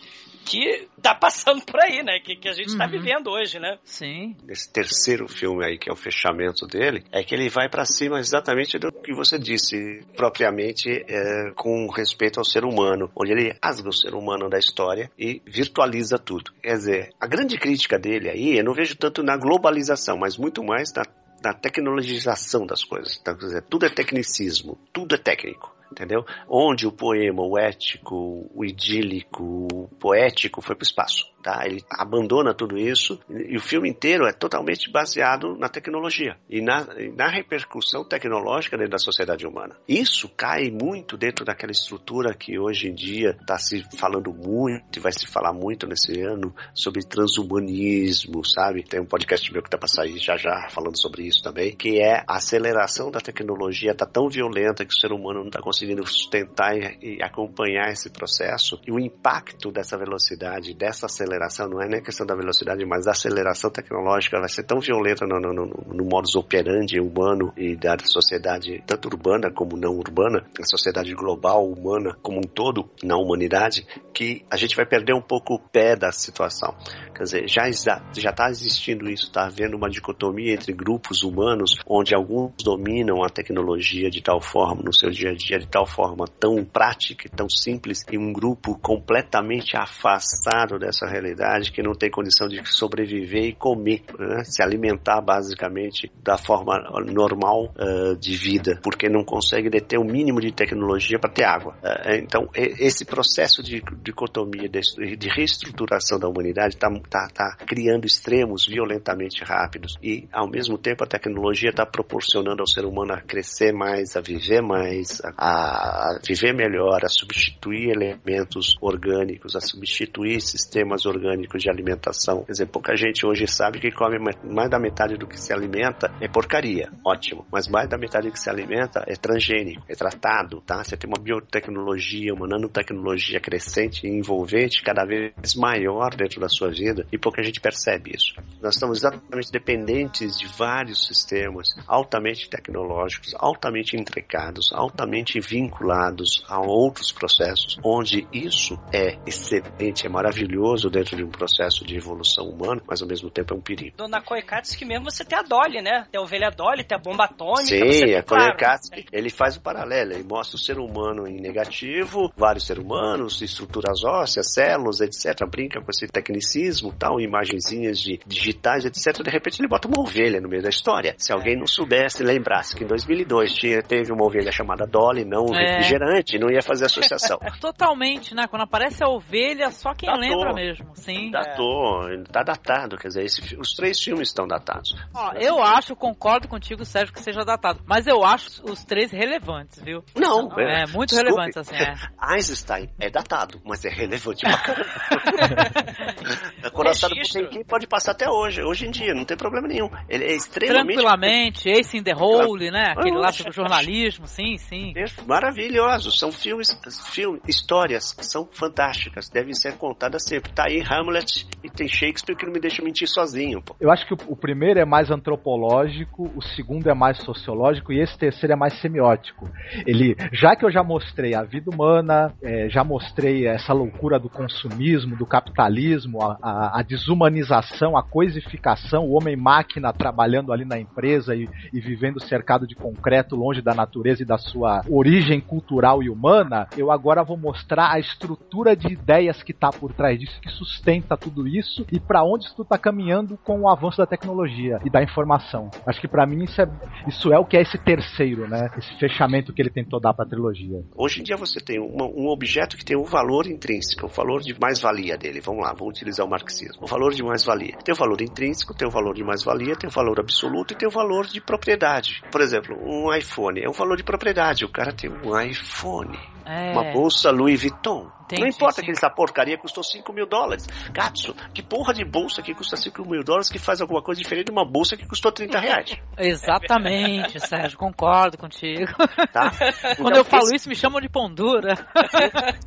que tá passando por aí, né? Que, que a gente tá uhum. tá vivendo hoje, né? Sim. Esse terceiro filme aí, que é o fechamento dele, é que ele vai para cima exatamente do que você disse, propriamente é, com respeito ao ser humano, onde ele rasga o ser humano da história e virtualiza tudo. Quer dizer, a grande crítica dele aí, eu não vejo tanto na globalização, mas muito mais na, na tecnologização das coisas. Então, quer dizer, tudo é tecnicismo, tudo é técnico entendeu? Onde o poema, o ético, o idílico, o poético foi para o espaço tá? Ele abandona tudo isso e o filme inteiro é totalmente baseado na tecnologia e na, na repercussão tecnológica dentro da sociedade humana. Isso cai muito dentro daquela estrutura que hoje em dia está se falando muito e vai se falar muito nesse ano sobre transhumanismo, sabe? Tem um podcast meu que tá para sair já já falando sobre isso também, que é a aceleração da tecnologia tá tão violenta que o ser humano não está conseguindo sustentar e, e acompanhar esse processo e o impacto dessa velocidade, dessa aceleração aceleração, não é nem questão da velocidade, mas a aceleração tecnológica vai ser tão violenta no, no, no, no modus operandi humano e da sociedade, tanto urbana como não urbana, a sociedade global, humana como um todo, na humanidade, que a gente vai perder um pouco o pé da situação. Quer dizer, já está existindo isso, está havendo uma dicotomia entre grupos humanos, onde alguns dominam a tecnologia de tal forma, no seu dia a dia, de tal forma tão prática tão simples, e um grupo completamente afastado dessa realidade que não tem condição de sobreviver e comer, né? se alimentar basicamente da forma normal uh, de vida, porque não consegue deter o mínimo de tecnologia para ter água. Uh, então, esse processo de dicotomia, de, de reestruturação da humanidade está tá, tá criando extremos violentamente rápidos e, ao mesmo tempo, a tecnologia está proporcionando ao ser humano a crescer mais, a viver mais, a, a viver melhor, a substituir elementos orgânicos, a substituir sistemas orgânicos de alimentação. Quer dizer, pouca gente hoje sabe que come mais da metade do que se alimenta é porcaria, ótimo, mas mais da metade do que se alimenta é transgênico, é tratado, tá? Você tem uma biotecnologia, uma nanotecnologia crescente e envolvente cada vez maior dentro da sua vida e pouca gente percebe isso. Nós estamos exatamente dependentes de vários sistemas altamente tecnológicos, altamente intricados, altamente vinculados a outros processos, onde isso é excelente, é maravilhoso dentro de um processo de evolução humana, mas ao mesmo tempo é um perigo. Dona Koikatsuki mesmo você tem a Dolly, né? Tem a ovelha Dolly, tem a bomba atômica. Sim, a Koikatsuki, claro. ele faz o paralelo, ele mostra o ser humano em negativo, vários seres humanos, estruturas ósseas, células, etc. Brinca com esse tecnicismo, tal, imagenzinhas de digitais, etc. De repente ele bota uma ovelha no meio da história. Se alguém não soubesse, lembrasse que em 2002 tinha, teve uma ovelha chamada Dolly, não um é. refrigerante, não ia fazer associação. Totalmente, né? Quando aparece a ovelha, só quem Datou. lembra mesmo, sim. Datou, é. tá datado, quer dizer, esse, os três filmes estão datados. Ó, eu acho, concordo contigo, Sérgio, que seja datado, mas eu acho os três relevantes, viu? Não, é, é muito desculpe, relevantes, assim, é. Einstein é datado, mas é relevante pra caramba. Coração do quem pode passar até hoje, hoje em dia, não tem problema nenhum. Ele é extremamente... Tranquilamente, Ace in the Hole, né? Aquele lá sobre jornalismo, sim, sim. Maravilhosos, são filmes, filmes, histórias, são fantásticas, devem ser contadas sempre. Tá aí Hamlet e tem Shakespeare que não me deixa mentir sozinho, pô. Eu acho que o, o primeiro é mais antropológico, o segundo é mais sociológico e esse terceiro é mais semiótico. Ele, já que eu já mostrei a vida humana, é, já mostrei essa loucura do consumismo, do capitalismo, a, a, a desumanização, a coisificação, o homem-máquina trabalhando ali na empresa e, e vivendo cercado de concreto, longe da natureza e da sua origem cultural e humana, eu agora vou mostrar a estrutura de ideias que está por trás disso, que sustenta tudo isso e para onde isso está caminhando com o avanço da tecnologia e da informação. Acho que para mim isso é, isso é o que é esse terceiro, né? Esse fechamento que ele tentou dar para a trilogia. Hoje em dia você tem uma, um objeto que tem um valor intrínseco, o um valor de mais-valia dele. Vamos lá, vamos utilizar o marxismo. O valor de mais-valia. Tem o valor intrínseco, tem o valor de mais-valia, tem o valor absoluto e tem o valor de propriedade. Por exemplo, um iPhone é um valor de propriedade. O cara tem um iPhone. É. Uma bolsa Louis Vuitton. Não importa sim. que essa porcaria custou 5 mil dólares. Gatsu, que porra de bolsa que custa 5 mil dólares que faz alguma coisa diferente de uma bolsa que custou 30 reais? Exatamente, Sérgio, concordo contigo. Tá? Quando então, eu falo esse... isso, me chamam de pão dura.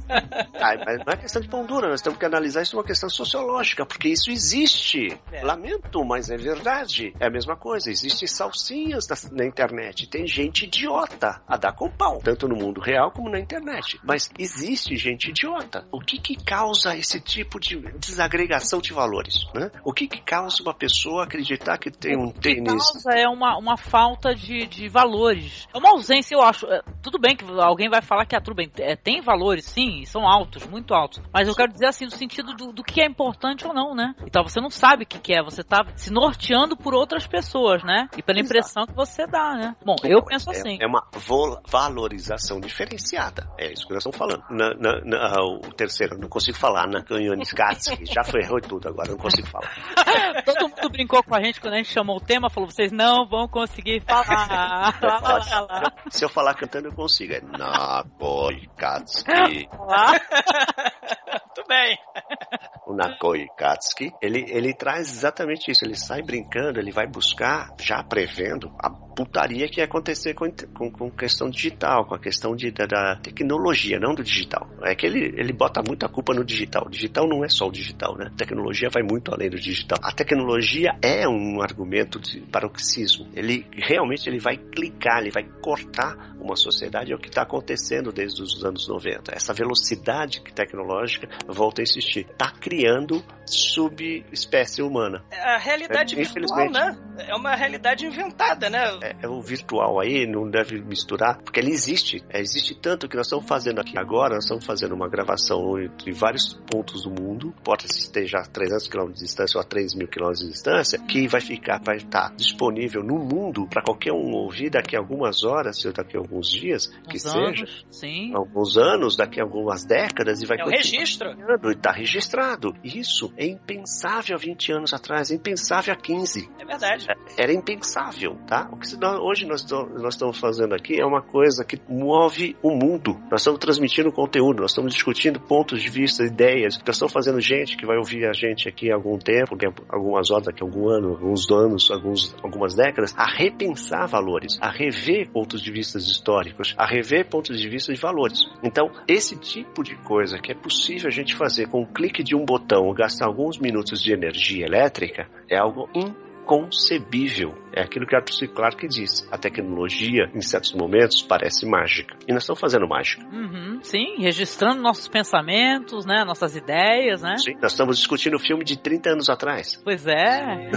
ah, mas não é questão de pão dura, nós temos que analisar isso uma questão sociológica, porque isso existe. É. Lamento, mas é verdade. É a mesma coisa, existem salsinhas na, na internet. Tem gente idiota a dar com pau, tanto no mundo real como na internet. Mas existe gente idiota idiota. O que que causa esse tipo de desagregação de valores? Né? O que que causa uma pessoa acreditar que tem um tênis... O que causa é uma, uma falta de, de valores. É uma ausência, eu acho. É, tudo bem que alguém vai falar que, ah, tudo bem, é, tem valores, sim, são altos, muito altos. Mas eu quero dizer assim, no sentido do, do que é importante ou não, né? Então você não sabe o que, que é, você tá se norteando por outras pessoas, né? E pela impressão Exato. que você dá, né? Bom, eu penso é, assim. É uma valorização diferenciada. É isso que nós estamos falando. Na, na, na, o terceiro, não consigo falar, na Kanyoniscatsky. Já foi, errou tudo agora, não consigo falar. Todo mundo brincou com a gente quando a gente chamou o tema, falou: vocês não vão conseguir falar. Se eu falar cantando, eu consigo. É Nakoikatsky. Tudo bem. O Nakoi Katsuki, ele, ele traz exatamente isso. Ele sai brincando, ele vai buscar, já prevendo, a putaria que ia acontecer com, com, com questão digital, com a questão de, da, da, tecnologia, não do digital. É que ele, ele bota muita culpa no digital. O digital não é só o digital, né? A tecnologia vai muito além do digital. A tecnologia é um argumento de paroxismo. Ele realmente ele vai clicar, ele vai cortar uma sociedade. É o que está acontecendo desde os anos 90. Essa velocidade tecnológica volto a insistir, está criando subespécie humana. A realidade é, virtual, né? É uma realidade inventada, né? É, é, o virtual aí, não deve misturar, porque ele existe. É, existe tanto que nós estamos fazendo aqui agora, nós estamos fazendo uma gravação entre vários pontos do mundo, pode se esteja a 300 km de distância ou a 3 mil km de distância, que vai ficar, vai estar disponível no mundo para qualquer um ouvir daqui a algumas horas, ou daqui a alguns dias, que seja. Anos, sim. Alguns anos, daqui a algumas décadas, e vai É o registro. E está registrado. Isso é impensável há 20 anos atrás, é impensável há 15. É verdade. Era impensável, tá? O que nós, hoje nós, nós estamos fazendo aqui é uma coisa que move o mundo. Nós estamos transmitindo conteúdo, nós estamos discutindo pontos de vista, ideias. Nós estamos fazendo gente que vai ouvir a gente aqui há algum tempo, algumas horas, daqui a algum ano, alguns anos, alguns, algumas décadas, a repensar valores, a rever pontos de vista históricos, a rever pontos de vista de valores. Então, esse tipo de coisa que é possível a gente fazer com um clique de um botão, gastar alguns minutos de energia elétrica, é algo inconcebível. É aquilo que Arthur C. Clarke diz. A tecnologia, em certos momentos, parece mágica. E nós estamos fazendo mágica. Uhum, sim, registrando nossos pensamentos, né? Nossas ideias, né? Sim, nós estamos discutindo o filme de 30 anos atrás. Pois é.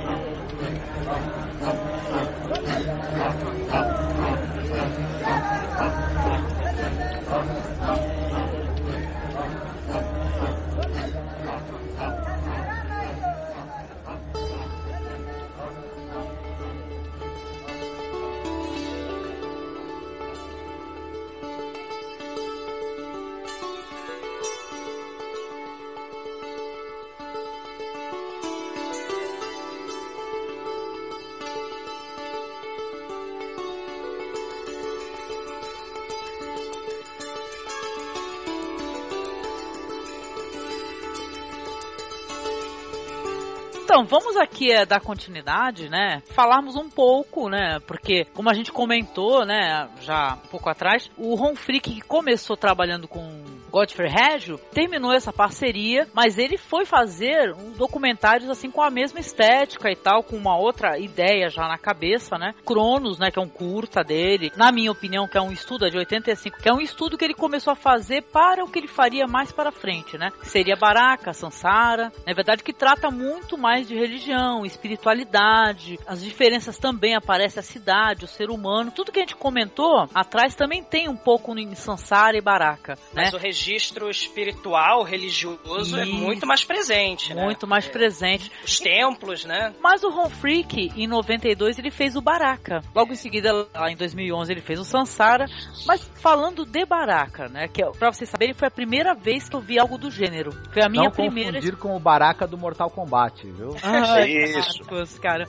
Então, vamos aqui é, dar continuidade, né? Falarmos um pouco, né? Porque, como a gente comentou, né, já um pouco atrás, o Ron Frick que começou trabalhando com Godfrey Reggio terminou essa parceria, mas ele foi fazer um documentários assim com a mesma estética e tal, com uma outra ideia já na cabeça, né? Cronos, né, que é um curta dele, na minha opinião, que é um estudo é de 85, que é um estudo que ele começou a fazer para o que ele faria mais para frente, né? Seria Baraka, Sansara, na verdade que trata muito mais de religião, espiritualidade, as diferenças também aparecem a cidade, o ser humano, tudo que a gente comentou atrás também tem um pouco em Sansara e Baraka, Mas né? o registro espiritual, religioso é Isso. muito mais presente, né? Muito mais É, presente. Os templos, né? Mas o Ron Freak, em 92, ele fez o Baraka. Logo em seguida, lá em 2011, ele fez o Sansara. Mas falando de Baraka, né? Que, pra vocês saberem, foi a primeira vez que eu vi algo do gênero. Foi a minha Não primeira confundir com o Baraka do Mortal Kombat, viu? Ah, Isso. Marcos, cara.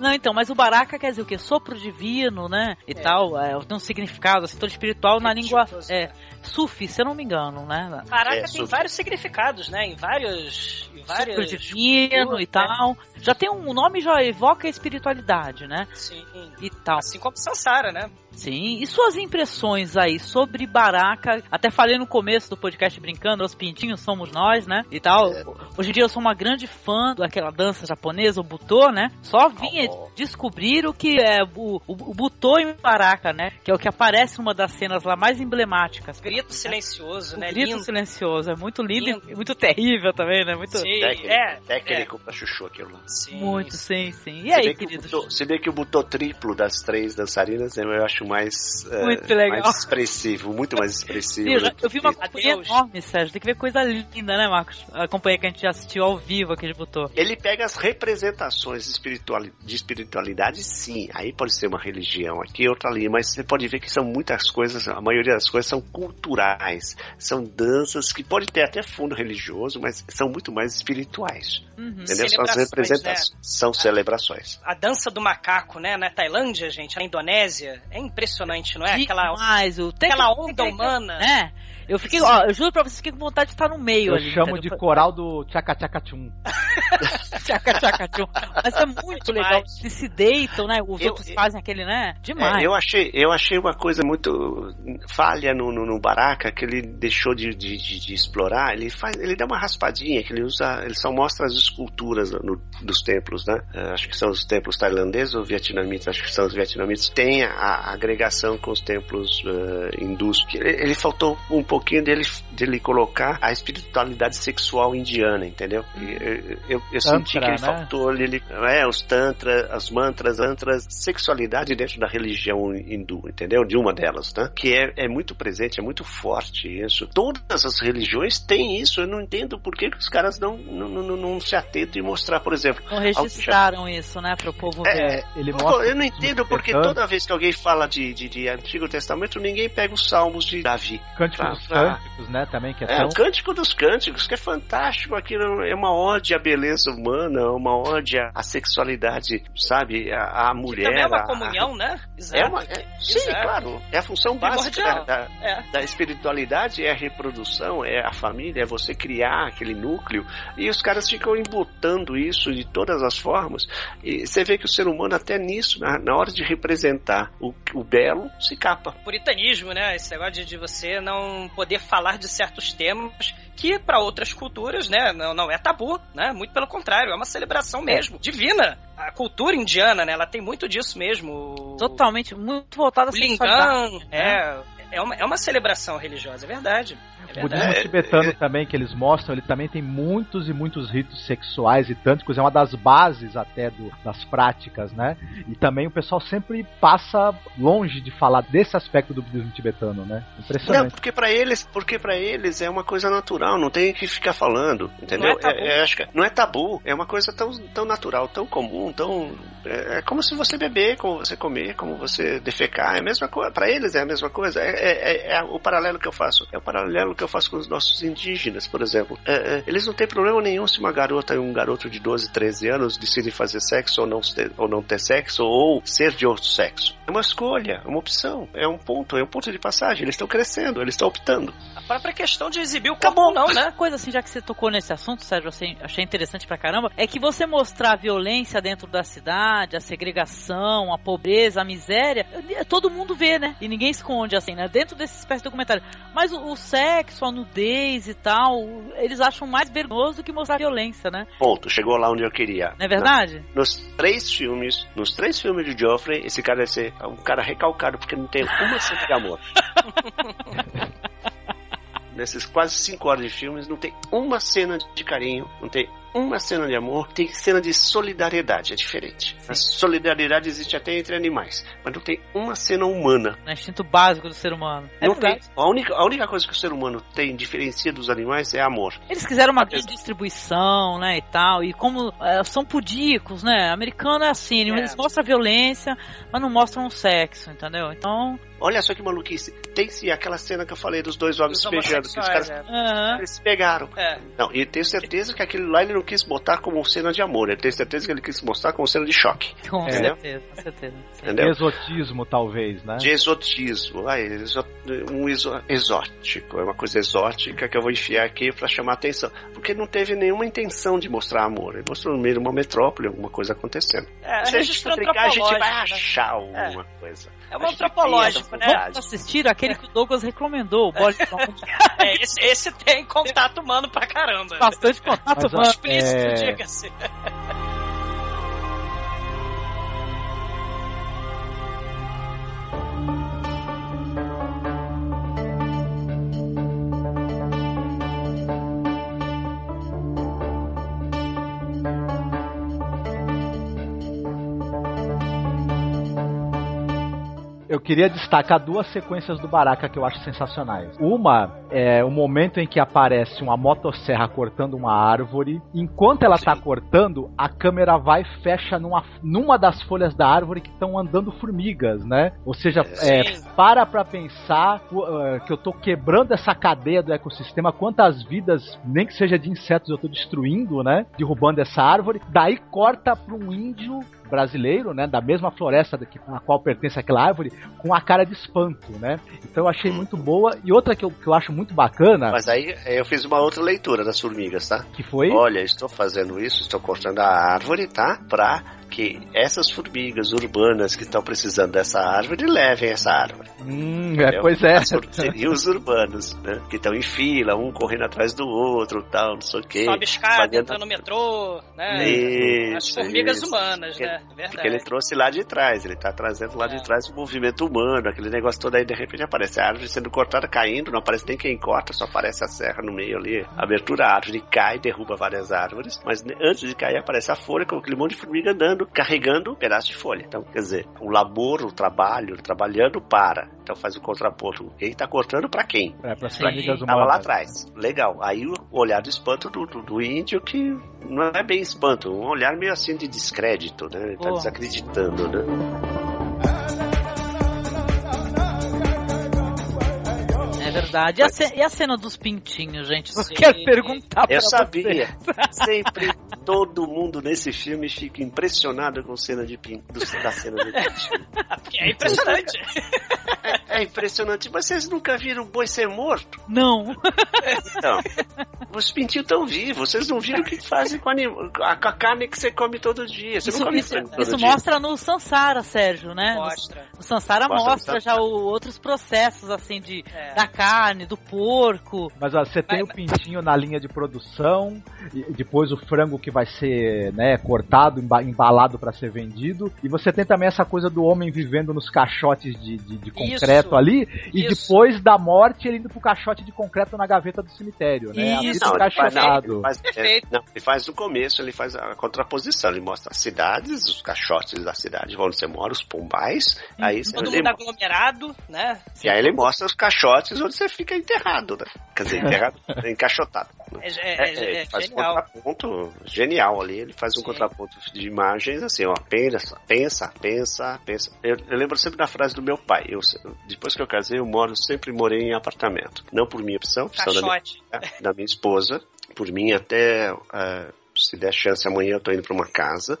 Não, então, mas o Baraka quer dizer o quê? Sopro divino, né? E tal. É, tem um significado, assim, todo espiritual na língua é, sufi, se eu não me engano, né? Caraca, É, tem sobre- vários significados, né? Em vários. Em divino e né? tal. Já tem um nome, já evoca a espiritualidade, né? Sim. E tal. Assim como Sansara, né? Sim, e suas impressões aí sobre Baraka? Até falei no começo do podcast brincando, os pintinhos somos nós, né? E tal. Hoje em dia eu sou uma grande fã daquela dança japonesa, o Butô, né? Só vim Oh. descobrir o que é o, o, o Butô em Baraka, né? Que é o que aparece numa das cenas lá mais emblemáticas. Grito silencioso, O né? grito Lindo. silencioso, é muito lindo, Lindo. e muito terrível também, né? Muito, Sim, Técnico, é. técnico pra chuchu aquilo lá. Sim, muito, sim, sim. E Se aí, bem que botão- Se bem que o botão triplo das três dançarinas eu acho mais, eh, Muito legal. mais expressivo, muito mais expressivo. Eu, eu vi uma Adeus. companhia enorme, Sérgio. Tem que ver coisa linda, né, Marcos? A companhia que a gente já assistiu ao vivo que ele botou. Ele pega as representações espirituali- de espiritualidade, sim. Aí pode ser uma religião aqui, outra ali, mas você pode ver que são muitas coisas, a maioria das coisas são culturais. São danças que pode ter até fundo religioso, mas são muito mais espirituais. Uhum. Entendeu? São as Celebrações, representações. São celebrações. A dança do macaco, né? Na Tailândia, gente, na Indonésia. É impressionante, não é? Aquela, Demais, o aquela onda humana. né? Eu fiquei, ó, eu juro pra vocês, fiquei com vontade de estar no meio Eu ali. chamo de entendeu? coral do Tchaca Tchaca Tchum. Tchaca, tchaca, tchum. Mas é muito Demais. legal. Eles se deitam, né? Os Eu- outros eu- fazem aquele, né? Demais. É, eu, achei, eu achei uma coisa muito falha no, no, no Baraka que ele deixou de, de, de- de explorar. Ele faz, ele dá uma raspadinha que ele usa, ele só mostra as esculturas no, dos templos, né? Uh, acho que são os templos tailandeses ou vietnamitas, acho que são os vietnamitas, tem a, a agregação com os templos uh, hindus. Ele, ele, faltou um pouquinho dele, dele colocar a espiritualidade sexual indiana, entendeu? Eu, eu, eu senti que ele né? faltou ele, é, os tantra, as mantras, antras, sexualidade dentro da religião hindu, entendeu? De uma delas, né? Que é, é muito presente, é muito forte isso. Todas as religiões têm isso. Eu não entendo por que os caras não, não, não, não se atentam e mostrar, por exemplo. Não registraram já... isso, né, para o povo é, ver. Ele mostra eu não entendo porque toda vez que alguém fala de, de, de, Antigo Testamento, ninguém pega os Salmos de Davi. Cântico dos Cânticos, né, também, que é, é tão... o Cântico dos Cânticos, que é fantástico. Aquilo é uma ode à beleza humana, uma ode à sexualidade, sabe, a, a mulher. Que também é uma comunhão, a... né? Exato. É uma, é, sim, claro. É a função básica da, da, é. da espiritualidade, é a reprodução, é a família, é você criar aquele núcleo. E os caras ficam embutando isso de todas as formas. E você vê que o ser humano, até nisso, na, na hora de representar o, o belo, se capa. Puritanismo, né? Esse negócio de, de você não poder falar de certos temas que para outras culturas, né, não, não é tabu, né? Muito pelo contrário, é uma celebração é. mesmo, divina. A cultura indiana, né, ela tem muito disso mesmo. Totalmente, muito voltada a Lingam, é, né? É uma, é uma celebração religiosa, é verdade. O budismo é, tibetano é, também, que eles mostram, ele também tem muitos e muitos ritos sexuais e tântricos, é uma das bases até do, das práticas, né? E também o pessoal sempre passa longe de falar desse aspecto do budismo tibetano, né? Impressionante. Não, porque para eles, porque para eles é uma coisa natural, não tem que ficar falando, entendeu? Não é, é, é, acho que não é tabu, é uma coisa tão, tão natural, tão comum, tão é, é como se você beber, como você comer, como você defecar, é a mesma coisa. Para eles é a mesma coisa. É, é, é, o paralelo que eu faço. É o paralelo que eu faço com os nossos indígenas, por exemplo. É, é, eles não têm problema nenhum se uma garota e um garoto de 12, 13 anos decidem fazer sexo ou não, ter, ou não ter sexo, ou ser de outro sexo. É uma escolha, é uma opção, é um ponto, é um ponto de passagem. Eles estão crescendo, eles estão optando. A própria questão de exibir o corpo não, né? Coisa assim, já que você tocou nesse assunto, Sérgio, assim, achei interessante pra caramba, é que você mostrar a violência dentro da cidade, a segregação, a pobreza, a miséria, todo mundo vê, né? E ninguém esconde, assim, né? Dentro desse espécie de documentário. Mas o, o sexo, a nudez e tal, eles acham mais vergonhoso do que mostrar violência, né? Ponto, chegou lá onde eu queria. Não é verdade? Nos três filmes, nos três filmes de Joffrey, esse cara deve ser um cara recalcado porque não tem uma cena de amor. Nesses quase cinco horas de filmes, não tem uma cena de carinho, não tem uma cena de amor, tem cena de solidariedade, é diferente. Sim. A solidariedade existe até entre animais, mas não tem uma cena humana. É instinto básico do ser humano. É não tem. A única, a única coisa que o ser humano tem, diferencia dos animais, é amor. Eles quiseram uma grande distribuição, né, e tal, e como é, são pudicos, né, americano é assim, é. eles mostram a violência, mas não mostram o sexo, entendeu? Então... Olha só que maluquice. Tem sim aquela cena que eu falei dos dois homens se beijando, que os caras é. uhum. eles se pegaram. É. Não, e tenho certeza que aquele lá ele não quis botar como cena de amor, ele tem certeza que ele quis mostrar como cena de choque. Com entendeu? certeza, com certeza. Entendeu? De exotismo, talvez, né? De exotismo. Ah, um exótico. É uma coisa exótica que eu vou enfiar aqui para chamar atenção. Porque não teve nenhuma intenção de mostrar amor. Ele mostrou no meio de uma metrópole alguma coisa acontecendo. É, Se a gente a gente vai né? achar alguma é. coisa. É um antropológico, né? Vamos assistir aquele que o Douglas recomendou, o é, esse, esse tem contato humano pra caramba. Bastante contato humano explícito, é... diga-se. Eu queria destacar duas sequências do Baraka que eu acho sensacionais. Uma é o momento em que aparece uma motosserra cortando uma árvore. Enquanto ela está cortando, a câmera vai e fecha numa, numa das folhas da árvore que estão andando formigas, né? Ou seja, é, para pra pensar uh, que eu tô quebrando essa cadeia do ecossistema, quantas vidas, nem que seja de insetos, eu tô destruindo, né? Derrubando essa árvore. Daí corta para um índio brasileiro, né, da mesma floresta a qual pertence aquela árvore, com a cara de espanto, né? Então eu achei muito boa. E outra que eu, que eu acho muito bacana. Mas aí eu fiz uma outra leitura das formigas, tá? Que foi? Olha, estou fazendo isso, estou cortando a árvore, tá? Pra que essas formigas urbanas que estão precisando dessa árvore levem essa árvore. Hum, é, pois é. Seriam os urbanos, né? Que estão em fila, um correndo atrás do outro, tal, não sei o quê. Sobe escada, entra no metrô, né? Isso, As formigas isso. humanas, Porque- né? Verdade. Porque ele trouxe lá de trás, ele tá trazendo lá É. de trás o movimento humano, aquele negócio todo aí, de repente aparece a árvore sendo cortada, caindo, não aparece nem quem corta, só aparece a serra no meio ali, a abertura, a árvore cai, derruba várias árvores, mas antes de cair aparece a folha com aquele monte de formiga andando, carregando um pedaço de folha. Então, quer dizer, o labor, o trabalho, trabalhando para. Então faz o contraponto. Quem tá cortando para quem? É, para as Sim. formigas Tava lá atrás. Legal. Aí o olhar do espanto do, do, do índio que não é bem espanto, um olhar meio assim de descrédito, né? Ele tá Oh. desacreditando, né? Verdade. E a, ce- e a cena dos pintinhos, gente? Eu Sim. quero perguntar pra Eu você. sabia. Sempre todo mundo nesse filme fica impressionado com cena de pin, do, da cena do pintinho. É impressionante. É impressionante. Mas vocês nunca viram o boi ser morto? Não. Então, os pintinhos estão vivos. Vocês não viram o que fazem com a, anim- com a carne que você come todo dia. Você Isso, não come isso- isso dia. mostra no Sansara, Sérgio, né? Mostra. O Sansara Mostra no mostra já o- outros processos, assim, de, É. da carne, do porco. Mas ó, você tem Mas- o pintinho na linha de produção, e depois o frango que vai ser né, cortado, emba- embalado para ser vendido, e você tem também essa coisa do homem vivendo nos caixotes de, de, de concreto Isso, ali, e isso. depois da morte ele indo pro caixote de concreto na gaveta do cemitério, né? Isso. vida Não, ele faz, encaixotado. ele faz- é, não, ele faz no começo, ele faz a contraposição, ele mostra as cidades, os caixotes da cidade, onde você mora, os pombais, aí você Todo ele- mundo aglomerado, né? e aí ele mostra os caixotes onde você fica enterrado, né? Quer dizer, enterrado, encaixotado. né? É, é- é- É, é faz um genial. contraponto genial ali, ele faz um Sim. contraponto de imagens assim, ó, pensa, pensa, pensa, pensa. Eu, eu lembro sempre da frase do meu pai, eu, depois que eu casei, eu moro, sempre morei em apartamento. Não por minha opção, opção da minha, da minha esposa, por mim até, eh, se der chance amanhã eu tô indo pra uma casa,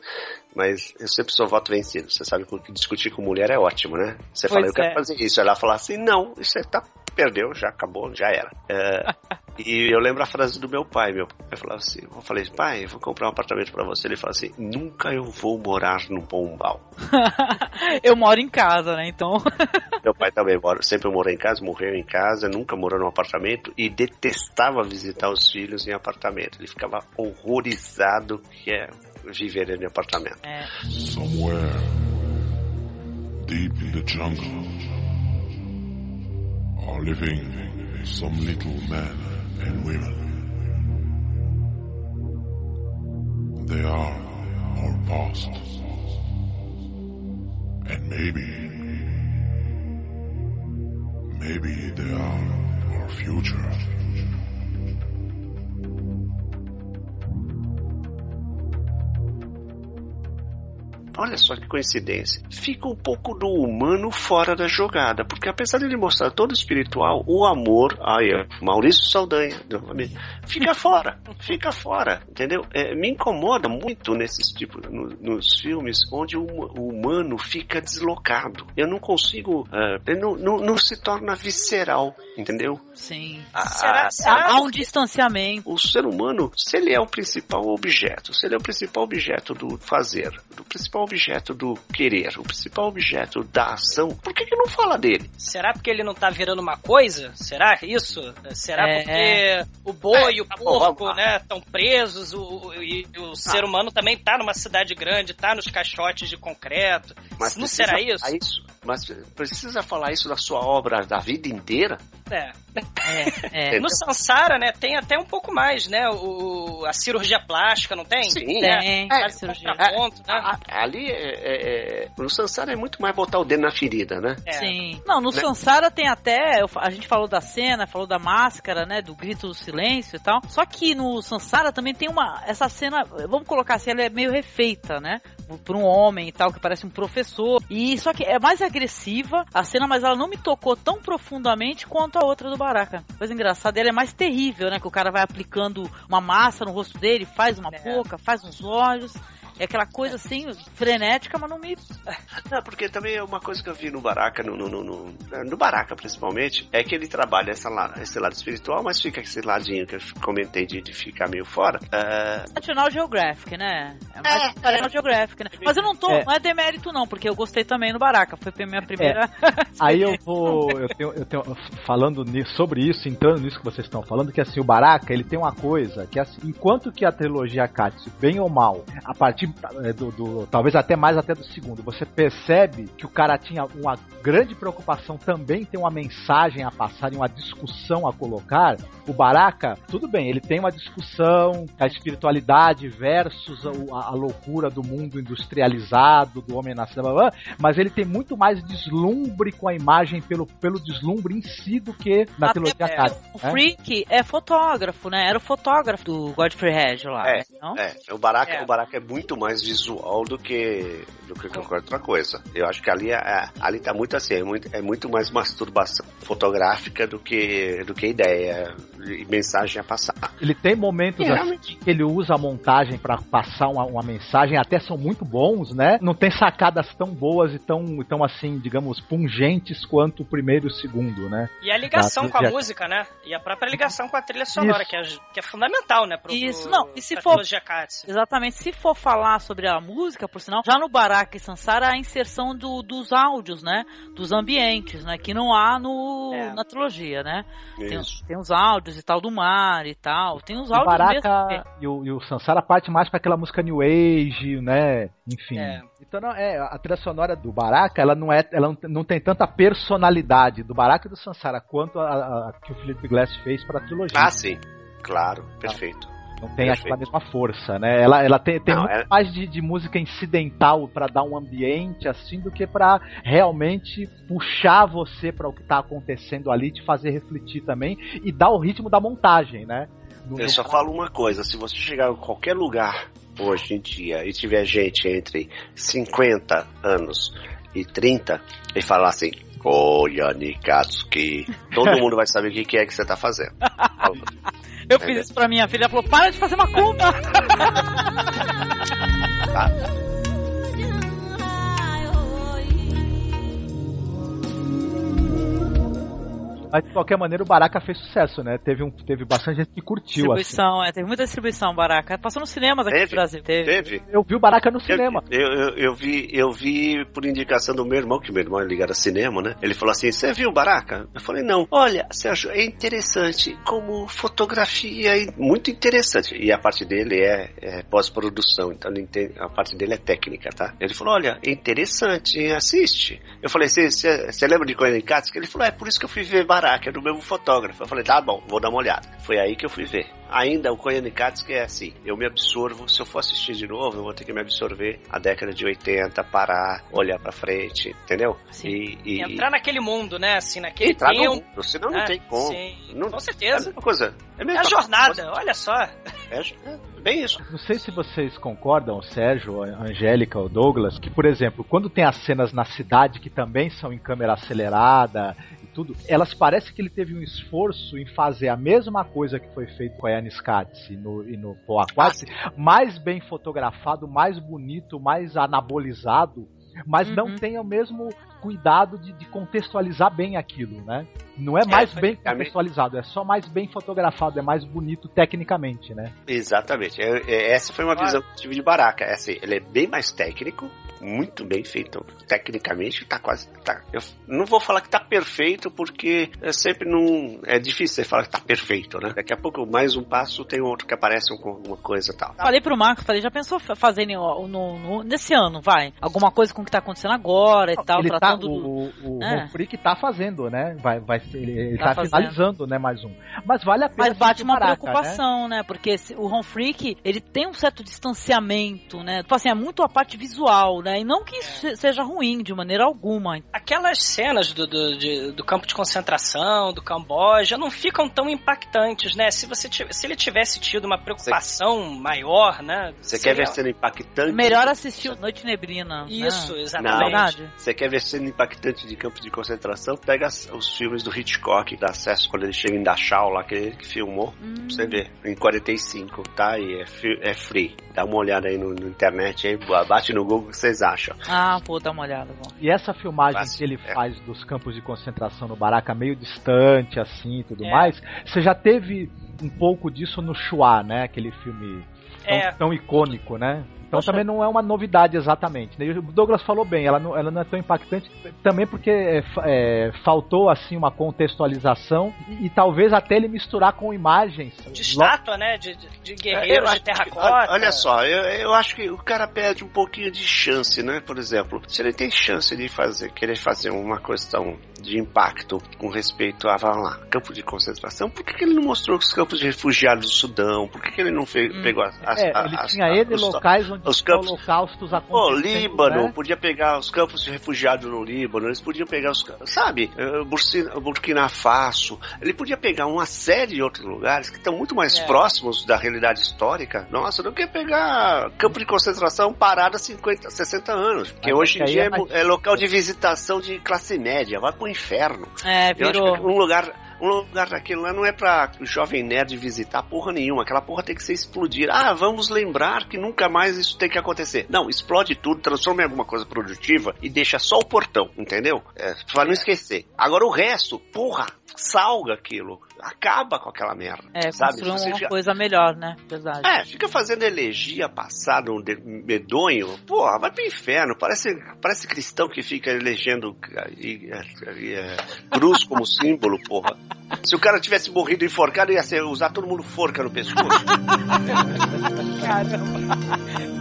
mas eu sempre sou voto vencido. Você sabe que discutir com mulher é ótimo, né? Você fala, Pois eu quero é. fazer isso. Ela fala assim, não, isso aí tá, perdeu, já acabou, já era. É, e eu lembro a frase do meu pai. Meu pai falava assim: Eu falei, pai, vou comprar um apartamento pra você. Ele fala assim: Nunca eu vou morar no Pombal. eu moro em casa, né? Então. meu pai também mora, sempre morou em casa, morreu em casa, nunca morou num apartamento e detestava visitar os filhos em apartamento. Ele ficava horrorizado que é viver em apartamento. É. Somewhere deep in the jungle are living some little men and women. They are our past. And maybe, maybe they are our future. Olha só que coincidência. Fica um pouco do humano fora da jogada, porque apesar de ele mostrar todo espiritual, o amor, aí, ó, Maurício Saldanha, fica fora, fica fora, entendeu? É, me incomoda muito nesses tipos, no- nos filmes onde o, huma- o humano fica deslocado. Eu não consigo, é, ele não, não, não se torna visceral, entendeu? Sim. A- Será- será há um distanciamento. o ser humano, se ele é o principal objeto, se ele é o principal objeto do fazer, do principal objeto do querer, o principal objeto da ação, por que, que não fala dele? Será porque ele não tá virando uma coisa? Será isso? Será É. porque o boi e o tá bom, porco, né, estão presos o, o- e o ser humano também tá numa cidade grande, tá nos caixotes de concreto. não precisa será isso? isso? Mas precisa falar isso da sua obra da vida inteira? É. É, é. No Sansara, né, tem até um pouco mais, né, o, a cirurgia plástica, não tem? Sim. Tem, É, faz cirurgia. Contraponto, né? A- ali, é, é, é, no Sansara é muito mais botar o dedo na ferida, né? É. Sim. Não, no Né? Sansara tem até. A gente falou da cena, falou da máscara, né? Do grito do silêncio e tal. Só que no Sansara também tem uma. Essa cena, vamos colocar assim, ela é meio refeita, né? Por um homem e tal, que parece um professor. E só que é mais agressiva a cena, mas ela não me tocou tão profundamente quanto a outra do Baraka. Coisa engraçada, ela é mais terrível, né? Que o cara vai aplicando uma massa no rosto dele, faz uma É. boca, faz uns olhos. É aquela coisa assim, frenética, mas não me. Não, porque também é uma coisa que eu vi no Baraka, no, no, no, no Baraka principalmente, é que ele trabalha essa, esse lado espiritual, mas fica esse ladinho que eu comentei de, de ficar meio fora. Uh... National Geographic, né? É mais é, National é. Geographic, né? Mas eu não tô, é. não é demérito não, porque eu gostei também no Baraka, foi a minha primeira. É. Aí eu vou, eu tenho, eu tenho, falando sobre isso, entrando nisso que vocês estão falando, que assim, o Baraka, ele tem uma coisa, que assim, enquanto que a trilogia Katsu, bem ou mal, a partir é, do, do, talvez até mais até do segundo, você percebe que o cara tinha uma grande preocupação também tem uma mensagem a passar e uma discussão a colocar, o Baraka, tudo bem, ele tem uma discussão, a espiritualidade versus a, a loucura do mundo industrializado, do homem nascido, mas ele tem muito mais deslumbre com a imagem pelo, pelo deslumbre em si do que na Até trilogia Katsu. O né? Freak é fotógrafo, né? Era o fotógrafo do Godfrey Hedge lá. É, não? é. O Baraka é. o Baraka é muito mais visual do que do que qualquer outra coisa. Eu acho que ali, é, é, ali tá muito assim, é muito, é muito mais masturbação fotográfica do que, do que ideia mensagem a passar. Ele tem momentos é, assim que ele usa a montagem para passar uma, uma, mensagem, até são muito bons, né? Não tem sacadas tão boas e tão, tão assim, digamos, pungentes quanto o primeiro e o segundo, né? E a ligação com a música, né? E a própria ligação com a trilha sonora, que é, que é fundamental, né? Pro, Isso, não. E se for. Exatamente. Se for falar sobre a música, por sinal, já no Baraka e Sansara a inserção do, dos áudios, né? Dos ambientes, né? Que não há no, é. na trilogia, né? Tem, tem, os áudios e tal do mar e tal. Tem os áudios Baraka mesmo. E o, e o Sansara parte mais para aquela música New Age, né? Enfim. É. Então não, é, a trilha sonora do Baraka, ela não é, ela não tem tanta personalidade do Baraka e do Sansara quanto a, a, a que o Felipe Glass fez para a trilogia. Ah, sim. Claro, perfeito. Não tem aquela mesma força, né? Ela, ela tem, tem não, muito é... mais de, de, música incidental para dar um ambiente assim do que para realmente puxar você para o que tá acontecendo ali, te fazer refletir também e dar o ritmo da montagem, né? No Eu só falo uma coisa, se você chegar em qualquer lugar hoje em dia e tiver gente entre 50 anos e 30 e falar assim, Olha, Nikatsuki. Todo mundo vai saber o que é que você tá fazendo. Eu fiz isso pra minha filha, ela falou, para de fazer macumba! tá. Mas de qualquer maneira o Baraka fez sucesso, né? Teve, um, teve bastante gente que curtiu. Assim. Distribuição, assim. é, teve muita distribuição Baraka. Passou nos cinemas aqui teve, no Brasil. Teve. teve. Eu vi o Baraka no cinema. Eu, eu, eu, vi, eu vi por indicação do meu irmão, que meu irmão é ligado a cinema, né? Ele falou assim: Você viu o Baraka? Eu falei: Não. Olha, Sérgio, é interessante. Como fotografia, é muito interessante. E a parte dele é, é pós-produção, então a parte dele é técnica, tá? Ele falou: Olha, é interessante, assiste. Eu falei: Você lembra de Coen Katz? Ele falou: É por isso que eu fui ver Baraka que é do mesmo fotógrafo. Eu falei, tá bom, vou dar uma olhada. Foi aí que eu fui ver. Ainda o Koyanikatsu que é assim, eu me absorvo, se eu for assistir de novo, eu vou ter que me absorver a década de 80, parar, olhar pra frente, entendeu? Sim. E, e... Entrar naquele mundo, né? Assim, naquele Entrar tempo. No mundo, senão não é, tem como. Sim. Não, com certeza. É a coisa. É, é a jornada, coisa. olha só. É, é, bem isso. Não sei se vocês concordam, Sérgio, Angélica ou Douglas, que, por exemplo, quando tem as cenas na cidade que também são em câmera acelerada tudo, elas parece que ele teve um esforço em fazer a mesma coisa que foi feito com a Yanis Katz e no, e no ah, mais bem fotografado, mais bonito, mais anabolizado, mas uhum. não tem o mesmo cuidado de, de, contextualizar bem aquilo, né? Não é mais é, bem contextualizado, é só mais bem fotografado, é mais bonito tecnicamente, né? Exatamente. É, é, essa foi uma visão que eu tive de Baraka. É assim, ele é bem mais técnico, muito bem feito. Tecnicamente tá quase. Tá. Eu não vou falar que tá perfeito, porque é sempre não. É difícil você falar que tá perfeito, né? Daqui a pouco, mais um passo, tem outro que aparece com alguma coisa e tal. Falei pro Marcos, falei, já pensou fazer no, no, no, nesse ano, vai? Alguma coisa com o que tá acontecendo agora e tal, ele tá, Tá, o o, o é. Freak tá fazendo, né? Vai, vai ser, ele, tá, tá finalizando, né? Mais um. Mas vale a pena. Mas bate uma Maraca, preocupação, né? né? Porque o Home Freak, ele tem um certo distanciamento, né? Tipo assim, é muito a parte visual, né? E não que isso seja ruim de maneira alguma. Aquelas cenas do, do, de, do campo de concentração, do Camboja, não ficam tão impactantes, né? Se, você se ele tivesse tido uma preocupação maior, né? Você quer ver cena impactante? Melhor assistir Noite Neblina. Isso, né? exatamente. Você quer ver cena impactante de campo de concentração? Pega os filmes do Hitchcock, dá acesso quando ele chega em Dachau, lá que ele que filmou. Hum. Pra você ver, em 45, tá? E é, é free. Dá uma olhada aí no, no internet aí, bate no Google o que vocês acham. Ah, pô, dá uma olhada. Bom. E essa filmagem Mas, que ele é. faz dos campos de concentração no Baraca, meio distante, assim e tudo é. mais, você já teve um pouco disso no Chua, né? Aquele filme tão, é. tão icônico, né? Então Poxa. também não é uma novidade exatamente. Né? O Douglas falou bem, ela não, ela não é tão impactante também porque é, é, faltou assim uma contextualização e, e, talvez até ele misturar com imagens. De estátua, né? De, de guerreiros de terracota. Olha só, eu, eu acho que o cara perde um pouquinho de chance, né? Por exemplo, se ele tem chance de fazer, querer fazer uma questão de impacto com respeito a, vamos lá, campo de concentração, por que, que ele não mostrou os campos de refugiados do Sudão? Por que, que ele não fez, hum. pegou as, as, é, as, Ele tinha ele locais onde os campos, holocaustos acontecendo. Pô, Líbano, né? podia pegar os campos de refugiados no Líbano, eles podiam pegar os sabe, eh, Burkina Faso, ele podia pegar uma série de outros lugares que estão muito mais é. próximos da realidade histórica. Nossa, não quer pegar campo de concentração parado há 50, 60 anos, porque Mas hoje em dia é, mais... é, local de visitação de classe média, vai pro inferno. É, virou. um lugar um lugar daquele lá não é pra jovem nerd visitar porra nenhuma. Aquela porra tem que ser explodida. Ah, vamos lembrar que nunca mais isso tem que acontecer. Não, explode tudo, transforma em alguma coisa produtiva e deixa só o portão, entendeu? É, pra não esquecer. Agora o resto, porra, salga aquilo. Acaba com aquela merda. É, sabe? uma fica... coisa melhor, né? Verdade. É, fica fazendo elegia passada, um medonho. Porra, vai pro inferno. Parece, parece cristão que fica elegendo e, e, e, cruz como símbolo, porra. Se o cara tivesse morrido enforcado, ia ser, usar todo mundo forca no pescoço. Caramba.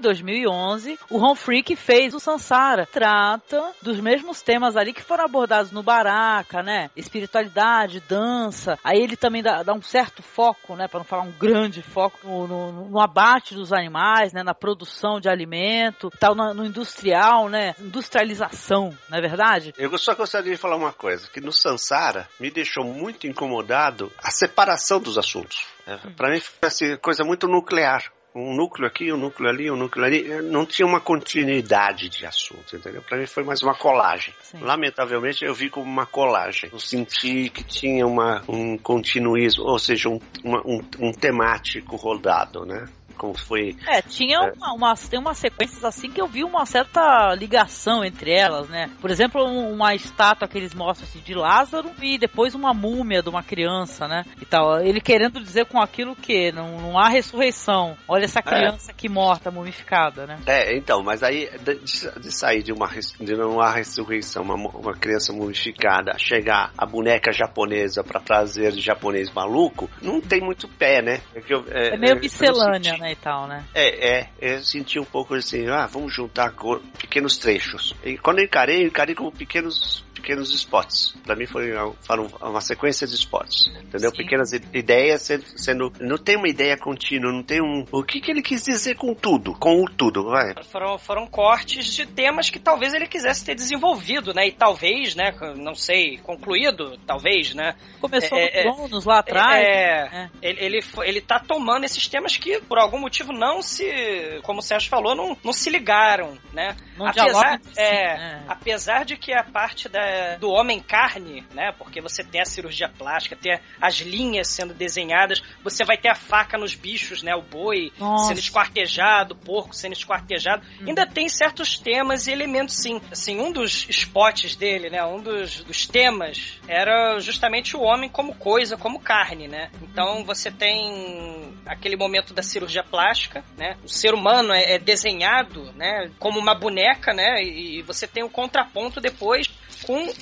Em 2011, o Home Freak fez o Sansara. Trata dos mesmos temas ali que foram abordados no Baraka, né? Espiritualidade, dança. Aí ele também dá, dá um certo foco, né? Para não falar um grande foco no, no, no, abate dos animais, né? Na produção de alimento, tal, no, no industrial, né? Industrialização, não é verdade? Eu só gostaria de falar uma coisa, que no Sansara me deixou muito incomodado a separação dos assuntos. É, para mim foi assim, coisa muito nuclear um núcleo aqui, um núcleo ali, um núcleo ali, não tinha uma continuidade de assunto, entendeu? Para mim foi mais uma colagem. Sim. Lamentavelmente eu vi como uma colagem. Eu senti que tinha uma, um continuismo, ou seja, um, uma, um, um temático rodado, né? Como foi. É, tinha é. Uma, uma, tem umas sequências assim que eu vi uma certa ligação entre elas, né? Por exemplo, uma estátua que eles mostram assim, de Lázaro e depois uma múmia de uma criança, né? E tal. Ele querendo dizer com aquilo que não, não há ressurreição. Olha essa é. criança é. aqui morta, mumificada, né? É, então, mas aí de, de sair de uma de não há ressurreição, uma, uma criança mumificada, chegar a boneca japonesa para trazer de japonês maluco, não tem muito pé, né? É, eu, é, é meio miscelânea, né? E tal, né? É, é. Eu senti um pouco assim, ah, vamos juntar pequenos trechos. E quando eu encarei, eu encarei como pequenos pequenos spots. Para mim foi uma, uma, sequência de spots, entendeu? Sim. Pequenas ideias sendo, sendo, não tem uma ideia contínua, não tem um o que que ele quis dizer com tudo, com o tudo, vai. Foram, foram cortes de temas que talvez ele quisesse ter desenvolvido, né? E talvez, né? Não sei, concluído, talvez, né? Começou é, no Cronos é, lá atrás. É, é. Ele, ele, ele tá tomando esses temas que por algum motivo não se, como o Sérgio falou, não, não se ligaram, né? Não apesar, é, é, apesar de que a parte da do homem carne, né? Porque você tem a cirurgia plástica, tem as linhas sendo desenhadas, você vai ter a faca nos bichos, né? O boi Nossa. sendo esquartejado, o porco sendo esquartejado. Hum. Ainda tem certos temas e elementos, sim. Assim, um dos spots dele, né? Um dos, dos temas era justamente o homem como coisa, como carne, né? Então uhum. você tem aquele momento da cirurgia plástica, né? O ser humano é, é desenhado, né? Como uma boneca, né? E você tem o contraponto depois com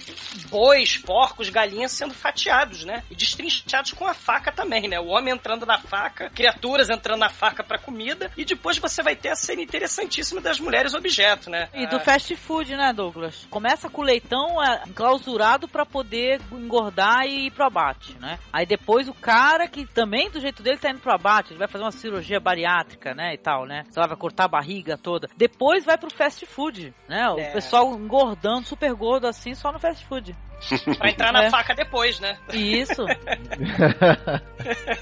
bois, porcos, galinhas sendo fatiados, né? E destrinchados com a faca também, né? O homem entrando na faca, criaturas entrando na faca para comida, e depois você vai ter a cena interessantíssima das mulheres objeto, né? E do ah. fast food, né, Douglas? Começa com o leitão é, enclausurado para poder engordar e ir pro abate, né? Aí depois o cara que também do jeito dele tá indo pro abate, ele vai fazer uma cirurgia bariátrica, né, e tal, né? Sei lá, vai cortar a barriga toda. Depois vai pro fast food, né? O é. pessoal engordando, super gordo assim, só no fast food. Pra entrar na é. faca depois, né? Isso.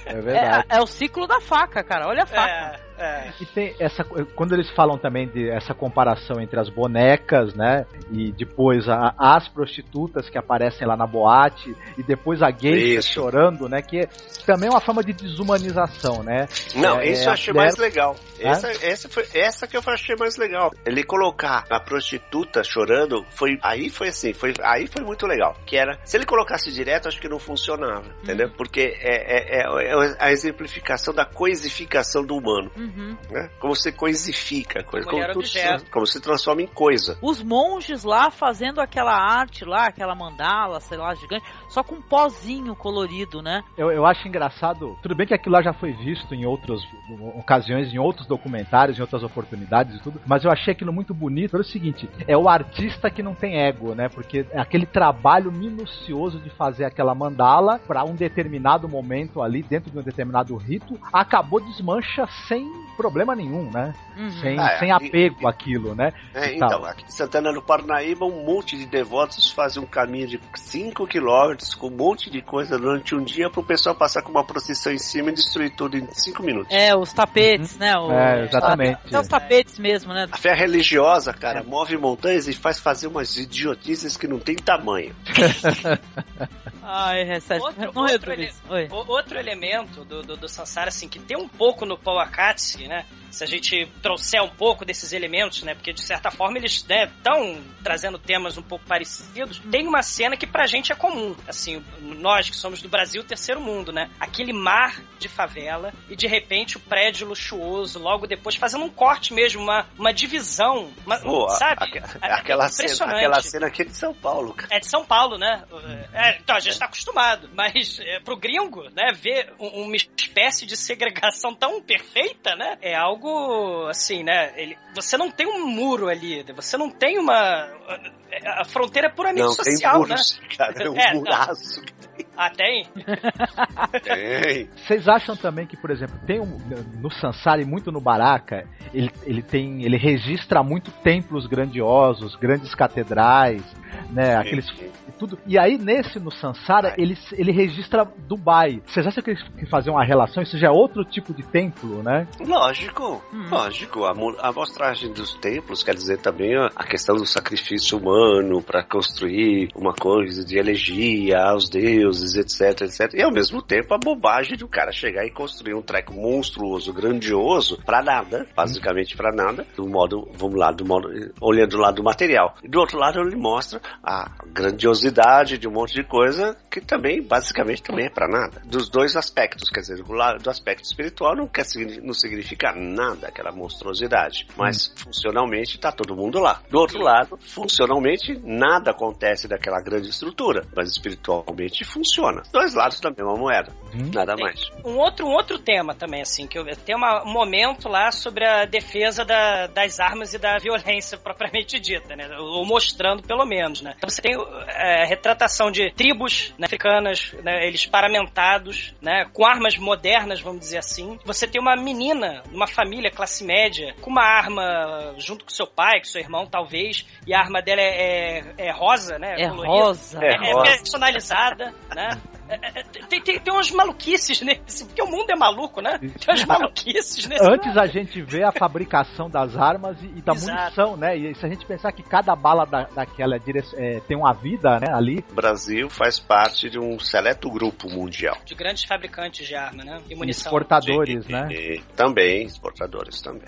é verdade. É, é, o ciclo da faca, cara. Olha a faca. É. É. E tem essa. Quando eles falam também de essa comparação entre as bonecas, né? E depois a, as prostitutas que aparecem lá na boate, e depois a gay chorando, né? Que também é uma forma de desumanização, né? Não, é, isso eu achei mais legal. Essa, essa, foi, essa que eu achei mais legal. Ele colocar a prostituta chorando, foi aí foi assim, foi, aí foi muito legal. Que era, se ele colocasse direto, acho que não funcionava, entendeu? Uhum. Porque é, é, é, é a exemplificação da coisificação do humano. Uhum. Uhum. Né? Como você coisifica a coisa, como, tudo se, como se transforma em coisa. Os monges lá fazendo aquela arte lá, aquela mandala, sei lá, gigante, só com um pozinho colorido, né? Eu, eu acho engraçado, tudo bem que aquilo lá já foi visto em outras ocasiões, em outros documentários, em outras oportunidades e tudo, mas eu achei aquilo muito bonito. Era o seguinte, é o artista que não tem ego, né? Porque é aquele trabalho minucioso de fazer aquela mandala para um determinado momento ali, dentro de um determinado rito, acabou desmancha sem problema nenhum, né? Uhum. Sem, ah, sem apego e, àquilo, né? É, então, aqui em Santana do Parnaíba, um monte de devotos fazem um caminho de 5 quilômetros com um monte de coisa durante um dia para o pessoal passar com uma procissão em cima e destruir tudo em 5 minutos. É, os tapetes, uhum. né? O, é, exatamente. Até os tapetes mesmo, né? A fé religiosa, cara, move montanhas e faz fazer umas idiotices que não tem tamanho. Ai, recebe. Outro, outro, ele, outro elemento do, do, do Sansara, assim, que tem um pouco no Powakatsu, né? se a gente trouxer um pouco desses elementos, né? Porque de certa forma eles estão né, trazendo temas um pouco parecidos. Tem uma cena que pra gente é comum, assim, nós que somos do Brasil, terceiro mundo, né? Aquele mar de favela e de repente o prédio luxuoso, logo depois fazendo um corte mesmo, uma, uma divisão, uma, Pô, sabe? A, a, aquela, cena, aquela cena aqui é de São Paulo. Cara. É de São Paulo, né? É, então a gente tá acostumado, mas é, pro gringo, né, ver uma espécie de segregação tão perfeita, né? É algo assim, né? Ele, você não tem um muro ali, você não tem uma. A fronteira é puramente não, social, tem muros, né? Cara, é um é, muraço. Ah, tem? tem. Vocês acham também que, por exemplo, tem um, no Sansara e muito no Baraka, ele, ele tem. ele registra muito templos grandiosos, grandes catedrais, né? Aqueles tudo. E aí, nesse, no Sansara, ele, ele registra Dubai. Vocês acham que eles fazer uma relação? Isso já é outro tipo de templo, né? Lógico, hum. lógico. A, a mostragem dos templos quer dizer também a, a questão do sacrifício humano para construir uma coisa de elegia aos deuses, etc, etc. E ao mesmo tempo a bobagem do cara chegar e construir um treco monstruoso, grandioso, para nada, basicamente para nada, do modo, vamos lá, do modo, olhando do lado do material. E do outro lado ele mostra a grandiosidade religiosidade, de um monte de coisa que também, basicamente, também é para nada. Dos dois aspectos, quer dizer, do aspecto espiritual não, quer, não significa nada aquela monstruosidade, mas hum. funcionalmente está todo mundo lá. Do outro lado, funcionalmente nada acontece daquela grande estrutura, mas espiritualmente funciona. Dois lados da mesma moeda, hum. nada mais. Um outro, um outro tema também, assim, que eu, tem uma, um momento lá sobre a defesa da, das armas e da violência propriamente dita, né? Ou mostrando, pelo menos, né? Então você tem é, é, retratação de tribos né, africanas, né, eles paramentados, né, com armas modernas, vamos dizer assim. Você tem uma menina, uma família classe média, com uma arma junto com seu pai, com seu irmão, talvez, e a arma dela é, é, é rosa, né? É colorida, rosa. É, é, personalizada, né? É, é, tem, tem, tem umas maluquices nesse, porque o mundo é maluco, né? Tem umas maluquices nesse. Antes a gente vê a fabricação das armas e, e da Exato. munição, né? E se a gente pensar que cada bala da, daquela é, tem uma vida, né, ali. O Brasil faz parte de um seleto grupo mundial. De grandes fabricantes de arma, né? E munição. Exportadores, né? E, também, exportadores também.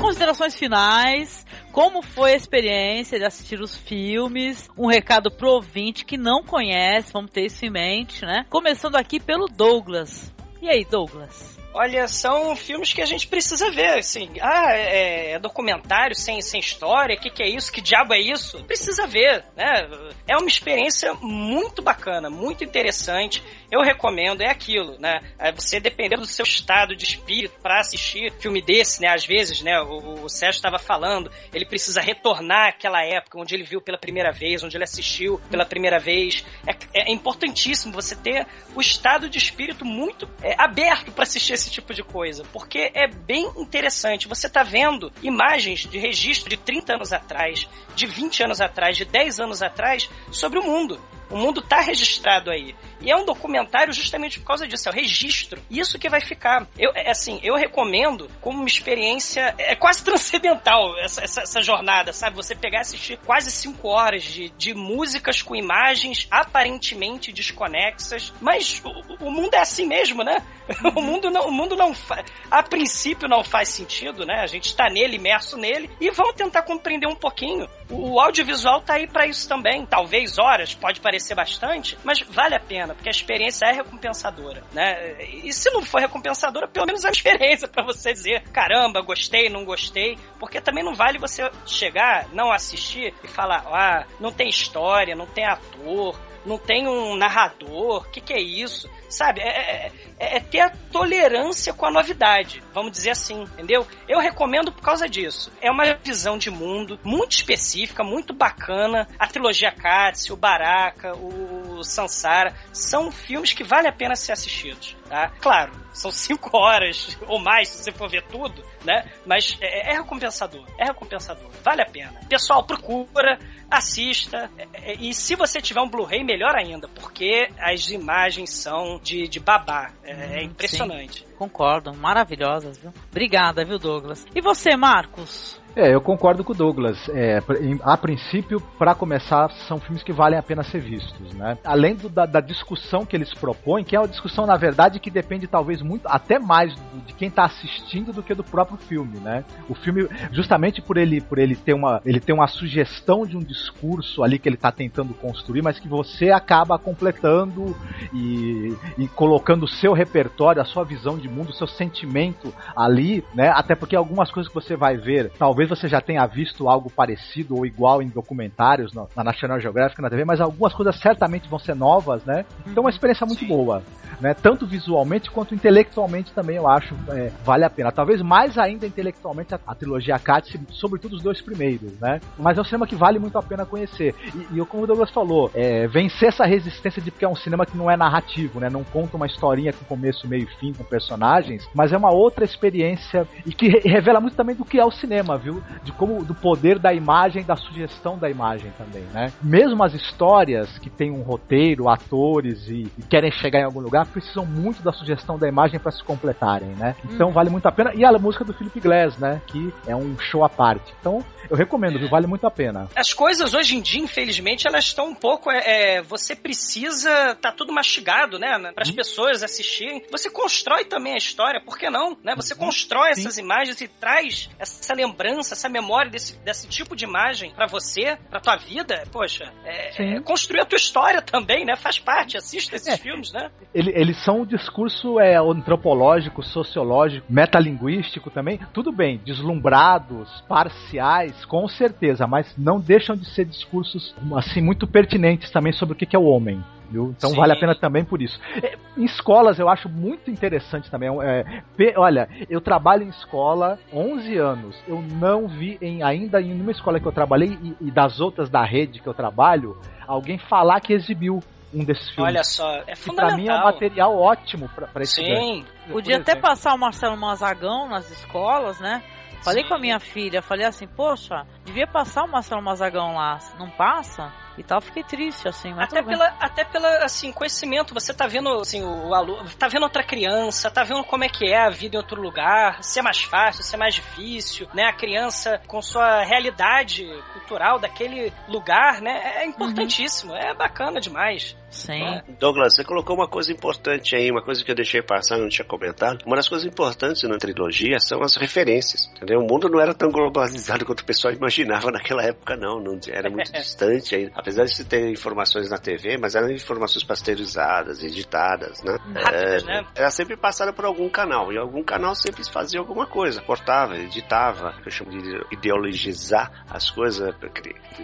Considerações finais. Como foi a experiência de assistir os filmes? Um recado pro ouvinte que não conhece, vamos ter isso em mente, né? Começando aqui pelo Douglas. E aí, Douglas? Olha, são filmes que a gente precisa ver, assim. Ah, é, é documentário sem, sem história, o que, que é isso? Que diabo é isso? Precisa ver, né? É uma experiência muito bacana, muito interessante. Eu recomendo, é aquilo, né? É você dependendo do seu estado de espírito para assistir filme desse, né? Às vezes, né? O, o Sérgio estava falando, ele precisa retornar àquela época onde ele viu pela primeira vez, onde ele assistiu pela primeira vez. É, é importantíssimo você ter o estado de espírito muito é, aberto para assistir esse tipo de coisa, porque é bem interessante. Você tá vendo imagens de registro de 30 anos atrás, de 20 anos atrás, de 10 anos atrás sobre o mundo. O mundo está registrado aí. E é um documentário justamente por causa disso, é o registro. Isso que vai ficar. Eu, é assim, eu recomendo como uma experiência. É quase transcendental essa, essa, essa jornada, sabe? Você pegar e assistir quase cinco horas de, de músicas com imagens aparentemente desconexas. Mas o, o mundo é assim mesmo, né? O mundo não, o mundo não faz. A princípio não faz sentido, né? A gente está nele, imerso nele, e vamos tentar compreender um pouquinho. O, o audiovisual tá aí para isso também. Talvez horas, pode parecer bastante, mas vale a pena porque a experiência é recompensadora, né? E se não for recompensadora, pelo menos é uma experiência para você dizer, caramba, gostei, não gostei, porque também não vale você chegar, não assistir e falar, ah, não tem história, não tem ator, não tem um narrador, o que, que é isso? Sabe? É, é, é, é, ter a tolerância com a novidade, vamos dizer assim, entendeu? Eu recomendo por causa disso. É uma visão de mundo muito específica, muito bacana. A trilogia Katsu, o Baraka, o Sansara, são filmes que vale a pena ser assistidos, tá? Claro, são cinco horas ou mais se você for ver tudo, né? Mas é, é recompensador, é recompensador, vale a pena. Pessoal, procura, assista. É, é, e se você tiver um Blu-ray, melhor ainda, porque as imagens são de, de babá. É, é impressionante. Sim, concordo, maravilhosas, viu? Obrigada, viu, Douglas? E você, Marcos? É, eu concordo com o Douglas. É, a princípio, para começar, são filmes que valem a pena ser vistos, né? Além do, da, da, discussão que eles propõem, que é uma discussão, na verdade, que depende talvez muito, até mais do, de quem está assistindo do que do próprio filme, né? O filme, justamente por ele, por ele ter uma, ele ter uma sugestão de um discurso ali que ele está tentando construir, mas que você acaba completando e, e colocando o seu repertório, a sua visão de mundo, o seu sentimento ali, né? Até porque algumas coisas que você vai ver, talvez talvez você já tenha visto algo parecido ou igual em documentários na National Geographic, na TV, mas algumas coisas certamente vão ser novas, né? Então é uma experiência muito Sim. boa, né? Tanto visualmente quanto intelectualmente também eu acho é, vale a pena. Talvez mais ainda intelectualmente a, a trilogia Katz, sobretudo os dois primeiros, né? Mas é um cinema que vale muito a pena conhecer. E, e como o Douglas falou, é, vencer essa resistência de que é um cinema que não é narrativo, né? Não conta uma historinha com começo, meio e fim com personagens, mas é uma outra experiência e que revela muito também do que é o cinema, viu? de como do poder da imagem, da sugestão da imagem também, né? Mesmo as histórias que têm um roteiro, atores e, e querem chegar em algum lugar, precisam muito da sugestão da imagem para se completarem, né? Então hum. vale muito a pena. E a música do Philip Glass, né? Que é um show à parte. Então eu recomendo, viu? Vale muito a pena. As coisas hoje em dia, infelizmente, elas estão um pouco. É, é você precisa. Tá tudo mastigado, né? Para as hum. pessoas assistirem. Você constrói também a história, por que não? Né? Você uhum. constrói Sim. essas imagens e traz essa lembrança, essa memória desse, desse tipo de imagem para você, para tua vida. Poxa, é, é, construir a tua história também, né? Faz parte. Assista esses é. filmes, né? Ele, eles são um discurso é, antropológico, sociológico, metalinguístico também. Tudo bem, deslumbrados, parciais com certeza, mas não deixam de ser discursos assim muito pertinentes também sobre o que é o homem. Viu? Então Sim. vale a pena também por isso. É, em escolas eu acho muito interessante também. É, olha, eu trabalho em escola 11 anos. Eu não vi em, ainda em uma escola que eu trabalhei e, e das outras da rede que eu trabalho alguém falar que exibiu um desses filmes. Olha só, é fundamental. pra mim é um material ótimo pra, esse Sim. Podia até passar o Marcelo Mazagão nas escolas, né? Falei Sim. com a minha filha, falei assim, poxa, devia passar o Marcelo Mazagão lá, não passa? E tal, fiquei triste, assim. até, pela, até pela, assim, conhecimento, você tá vendo, assim, o aluno, tá vendo outra criança, tá vendo como é que é a vida em outro lugar, se é mais fácil, se é mais difícil, né? A criança com sua realidade cultural daquele lugar, né? É importantíssimo, uhum. é bacana demais. Sim. É. Douglas, você colocou uma coisa importante aí, uma coisa que eu deixei passar, não tinha comentado. Uma das coisas importantes na trilogia são as referências, entendeu? O mundo não era tão globalizado quanto o pessoal imaginava naquela época, não. não era muito distante. Aí, apesar de se ter informações na TV, mas eram informações pasteurizadas, editadas, né? Rápidas, é, né? Era sempre passada por algum canal. E algum canal sempre fazia alguma coisa. Cortava, editava. Eu chamo de ideologizar as coisas,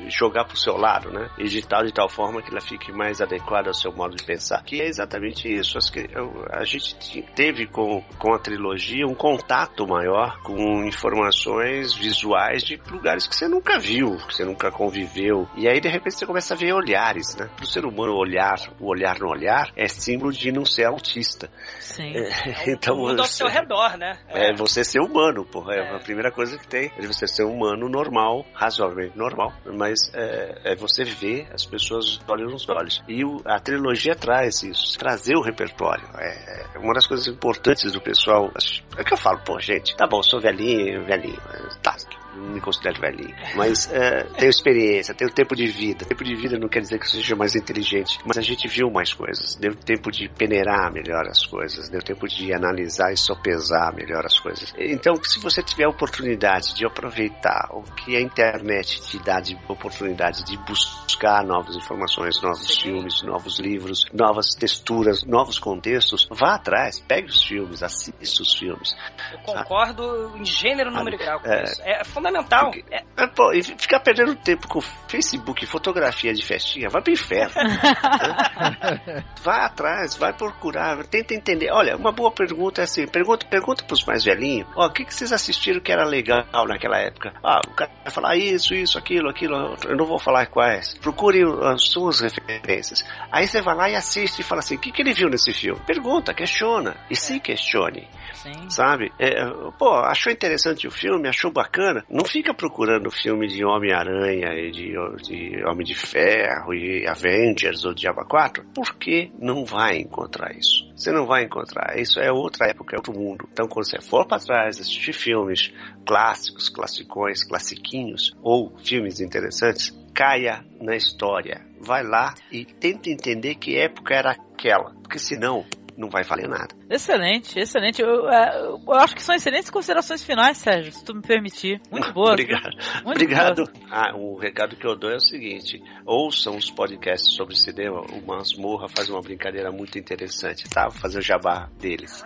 jogar pro seu lado, né? Editar de tal forma que ela fique mais adequada ao seu modo de pensar. Que é exatamente isso. Acho que eu, a gente teve com, com a trilogia um contato maior com informações visuais de lugares que você nunca viu, que você nunca conviveu. E aí, de repente, você começa a ver olhares, né? Pro ser humano, olhar, o olhar no olhar é símbolo de não ser autista. Sim. É, então, o mundo ao seu redor, né? É, você ser humano, porra. É. a primeira coisa que tem. É você ser humano normal, razoavelmente normal, mas é, é você ver as pessoas olhando nos olhos. E o, a trilogia traz isso, trazer o repertório. É, é uma das coisas importantes do pessoal. É que eu falo, pô, gente, tá bom, sou velhinho, velhinho. Tá, não me considero velhinho. Mas é, tenho experiência, tenho tempo de vida. Tempo de vida não quer dizer que eu seja mais inteligente, mas a gente viu mais coisas. Deu tempo de peneirar melhor as coisas, deu tempo de analisar e sopesar melhor as coisas. Então, se você tiver a oportunidade de aproveitar o que a internet te dá de oportunidade de buscar novas informações, novos Sim. filmes, novos livros, novas texturas, novos contextos, vá atrás, pegue os filmes, assista os filmes. Eu concordo em gênero, número e grau com é, isso. É fundamental. Porque, é, pô, e ficar perdendo tempo com Facebook, fotografia de festinha, vai pro inferno. vai atrás, vai procurar, tenta entender. Olha, uma boa pergunta é assim: pergunta, pergunta pros mais velhinhos, ó, o que, que vocês assistiram que era legal naquela época? Ah, o cara vai falar isso, isso, aquilo, aquilo, eu não vou falar quais. Procure as suas referências. Aí você vai lá e assiste e fala assim: o que, que ele viu nesse filme? Pergunta, questiona, e se questione. Sim. Sabe? É, pô, achou interessante o filme, achou bacana? Não fica procurando filme de Homem-Aranha e de, de, Homem de Ferro e Avengers ou Diaba 4, porque não vai encontrar isso. Você não vai encontrar. Isso é outra época, é outro mundo. Então, quando você for para trás assistir filmes clássicos, classicões, classiquinhos ou filmes interessantes, caia na história. Vai lá e tenta entender que época era aquela. Porque senão não vai valer nada. Excelente, excelente. Eu, é, eu, eu, acho que são excelentes considerações finais, Sérgio, se tu me permitir. Muito boa. Obrigado. Muito Obrigado. Ah, o recado que eu dou é o seguinte: ouçam os podcasts sobre cinema. O Masmorra faz uma brincadeira muito interessante, tá? Vou fazer o jabá deles.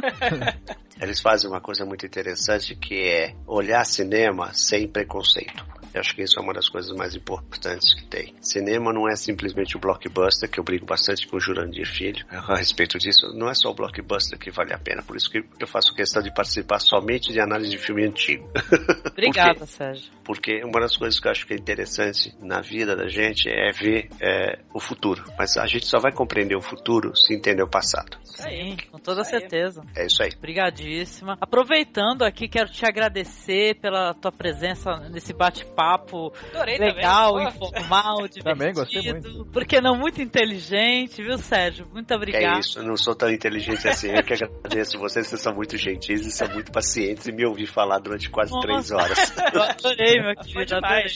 Eles fazem uma coisa muito interessante que é olhar cinema sem preconceito. Eu acho que isso é uma das coisas mais importantes que tem. Cinema não é simplesmente o blockbuster, que eu brigo bastante com o Jurandir Filho a respeito disso. Não é só o blockbuster que vale a pena. Por isso que eu faço questão de participar somente de análise de filme antigo. Obrigada, Sérgio. Porque uma das coisas que eu acho que é interessante na vida da gente é ver é, o futuro. Mas a gente só vai compreender o futuro se entender o passado. Sim, com toda certeza. É isso aí. Obrigadíssima. Aproveitando aqui, quero te agradecer pela tua presença nesse bate-papo papo Adorei legal, também. informal, divertido. Também gostei muito. Porque não muito inteligente, viu, Sérgio? Muito obrigado. É isso, eu não sou tão inteligente assim. Eu que agradeço vocês, vocês são muito gentis e são muito pacientes e me ouvir falar durante quase Nossa. três horas. Eu adorei, meu querido. Adorei.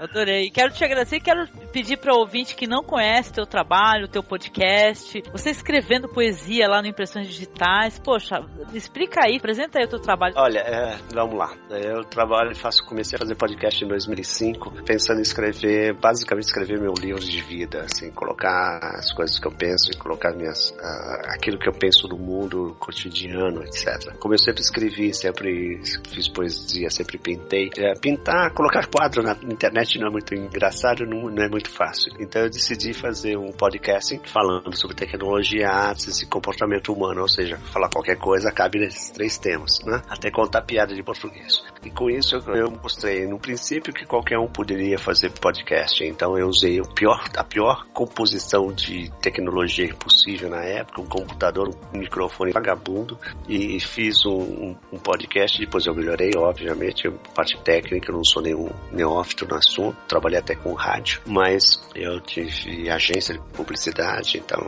Adorei. Quero te agradecer e quero pedir para o ouvinte que não conhece teu trabalho, teu podcast, você escrevendo poesia lá no Impressões Digitais. Poxa, explica aí, apresenta aí o teu trabalho. Olha, é, vamos lá. Eu trabalho, faço, comecei a fazer podcast em 2005, pensando em escrever, basicamente escrever meu livro de vida, assim, colocar as coisas que eu penso e colocar minhas, uh, aquilo que eu penso do mundo cotidiano, etc. Como eu sempre escrevi, sempre fiz poesia, sempre pintei. É, pintar, colocar quadro na internet não é muito engraçado, não, não, é muito fácil. Então eu decidi fazer um podcast falando sobre tecnologia, artes e comportamento humano, ou seja, falar qualquer coisa cabe nesses três temas, né? Até contar piada de português. E com isso eu, mostrei no princípio que qualquer um poderia fazer podcast. Então eu usei pior, a pior composição de tecnologia possível na época, um computador, um microfone vagabundo e fiz um, um, um podcast. Depois eu melhorei, obviamente, parte técnica, eu não sou nenhum neófito no assunto trabalhei até com rádio, mas eu tive agência de publicidade, então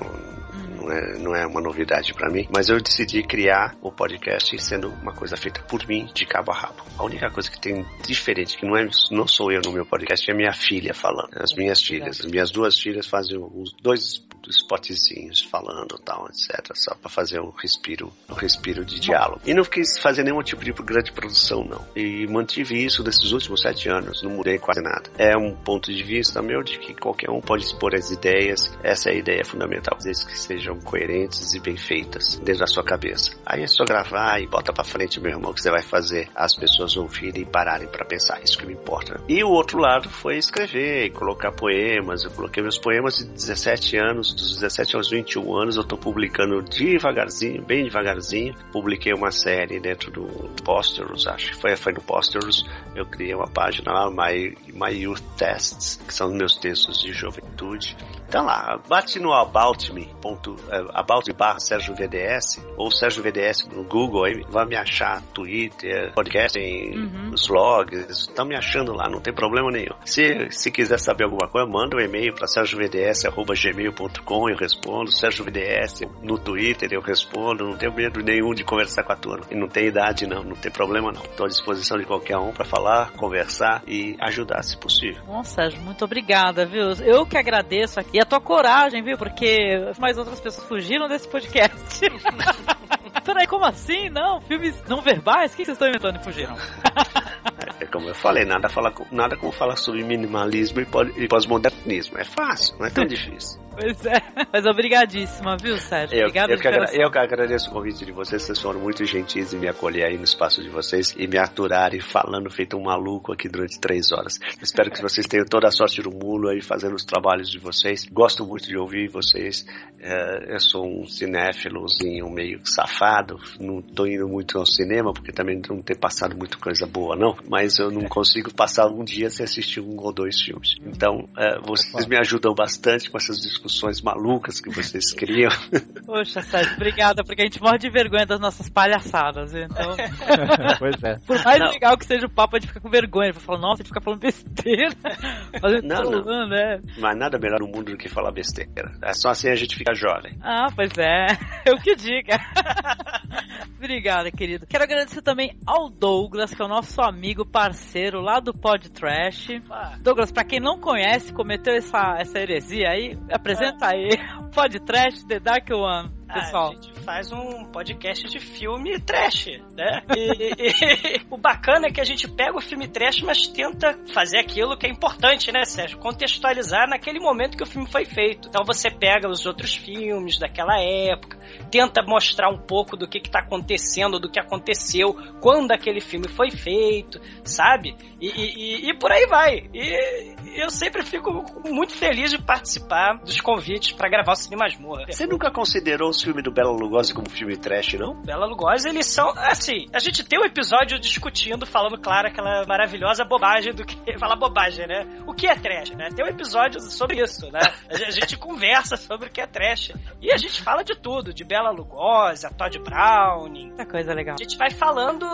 não é, não é uma novidade para mim, mas eu decidi criar o podcast sendo uma coisa feita por mim, de cabo a rabo. A única coisa que tem diferente, que não, é, não sou eu no meu podcast, é minha filha falando. As minhas filhas, as minhas duas filhas fazem os dois spotzinhos falando tal, etc. Só para fazer um respiro, um respiro de diálogo. E não quis fazer nenhum tipo de grande produção, não. E mantive isso nesses últimos sete anos, não mudei quase nada. É um ponto de vista meu de que qualquer um pode expor as ideias, essa é a ideia fundamental, desde que sejam coerentes e bem feitas dentro da sua cabeça. Aí é só gravar e bota para frente, meu irmão, que você vai fazer as pessoas ouvirem e pararem para pensar, isso que me importa. E o outro lado foi escrever, colocar poemas, eu coloquei meus poemas de 17 anos, dos 17 aos 21 anos, eu tô publicando devagarzinho, bem devagarzinho, publiquei uma série dentro do Posterous, acho que foi, foi no Posterous, eu criei uma página lá, My, My Youth Tests, que são meus textos de juventude. Então lá, bate no About Me, ponto, uh, About Me barra Sérgio VDS, ou Sérgio VDS no Google, aí vai me achar, Twitter, podcast, uhum. os logs, estão me achando lá, não tem problema nenhum. Se, se quiser saber alguma coisa, manda um e-mail para sergiovds.gmail.com, eu respondo, Sérgio VDS no Twitter, eu respondo, não tenho medo nenhum de conversar com a turma. E não tem idade não, não tem problema não. Estou à disposição de qualquer um para falar, conversar e ajudar se possível. Bom, Sérgio, muito obrigada, viu? Eu que agradeço aqui a tua coragem, viu? Porque mais outras pessoas fugiram desse podcast. Peraí, como assim? Não, filmes não verbais? O que vocês estão inventando e fugiram? É como eu falei, nada, fala, nada como falar sobre minimalismo e pós-modernismo. É fácil, não é tão difícil. Pois é. Mas obrigadíssima, viu, Sérgio? Eu, Obrigado eu, que agra eu que agradeço o convite de vocês. Vocês foram muito gentis em me acolher aí no espaço de vocês e me aturarem falando feito um maluco aqui durante três horas. Espero que vocês tenham toda a sorte do mundo aí fazendo os trabalhos de vocês. Gosto muito de ouvir vocês. É, eu sou um cinéfilozinho meio safado. Não tô indo muito ao cinema porque também não tem passado muita coisa boa, não. Mas eu não consigo passar um dia sem assistir um ou dois filmes. Então, é, vocês me ajudam bastante com essas discussões discussões malucas que vocês criam. Poxa, Sérgio, obrigada, porque a gente morre de vergonha das nossas palhaçadas, então. pois é. Por mais não. legal que seja o papo, a gente fica com vergonha. Pra falar, nossa, a gente fica falando besteira. Fazendo não, não. Né? Mas nada melhor no mundo do que falar besteira. É só assim a gente fica jovem. Ah, pois é. Eu que diga. Obrigada, querido. Quero agradecer também ao Douglas, que é o nosso amigo parceiro lá do Pod Trash. Douglas, pra quem não conhece, cometeu essa, essa heresia aí, apresenta aí. Pod Trash The Dark One pessoal? a gente faz um podcast de filme trash, né? E, e, o bacana é que a gente pega o filme trash, mas tenta fazer aquilo que é importante, né, Sérgio? Contextualizar naquele momento que o filme foi feito. Então você pega os outros filmes daquela época, tenta mostrar um pouco do que está acontecendo, do que aconteceu quando aquele filme foi feito, sabe? E, e, e por aí vai. E eu sempre fico muito feliz de participar dos convites para gravar o Cinema Masmorra. Você nunca considerou os filmes do Bela Lugosi como filme trash, não? Bela Lugosi, eles são, assim, a gente tem um episódio discutindo, falando, claro, aquela maravilhosa bobagem do que... Falar bobagem, né? O que é trash, né? Tem um episódio sobre isso, né? A gente conversa sobre o que é trash. E a gente fala de tudo, de Bela Lugosi, a Todd Browning. Muita coisa legal. A gente vai falando,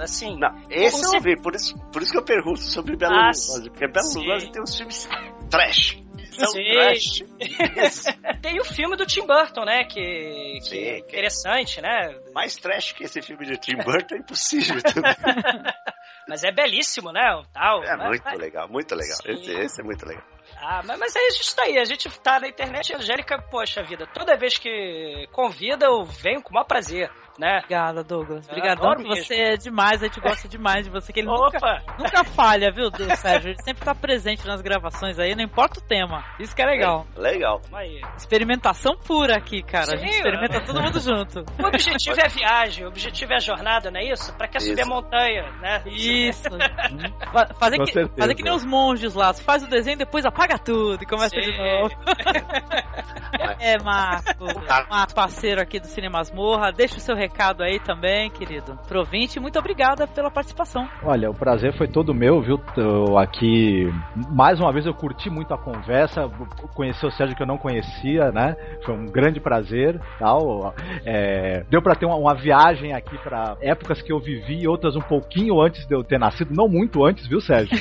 assim... Não, esse eu ouvi, por isso, por isso que eu pergunto sobre Bela ah, Lugosi, porque Bela Lugosi tem uns filmes trash. Sim. Tem o filme do Tim Burton, né? Que, que é interessante, né? Mais trash que esse filme de Tim Burton é impossível. mas é belíssimo, né? O tal, é muito legal, muito legal. Esse, esse, é muito legal. Ah, mas, mas aí a gente tá aí, a gente tá na internet, a Angélica, poxa vida, toda vez que convida eu venho com o maior prazer né? Obrigada, Douglas. Obrigadão, você é demais, a gente gosta demais de você, que ele nunca, nunca falha, viu, Sérgio? Ele sempre tá presente nas gravações aí, não importa o tema. Isso que é legal. É, legal. Experimentação pura aqui, cara. Sim, a gente experimenta todo mundo junto. O objetivo é a viagem, o objetivo é a jornada, não é isso? Pra que subir a montanha, né? Isso. fazer, que, fazer que nem os monges lá. Você faz o desenho, depois apaga tudo e começa Sim. de novo. é, Marco. Marco, parceiro aqui do Cinemas Morra. Deixa o seu recado aí também, querido. Provinte, muito obrigada pela participação. Olha, o prazer foi todo meu, viu? Eu aqui, mais uma vez eu curti muito a conversa, conhecer o Sérgio que eu não conhecia, né? Foi um grande prazer, tal. É, deu para ter uma, uma, viagem aqui para épocas que eu vivi, outras um pouquinho antes de eu ter nascido, não muito antes, viu, Sérgio?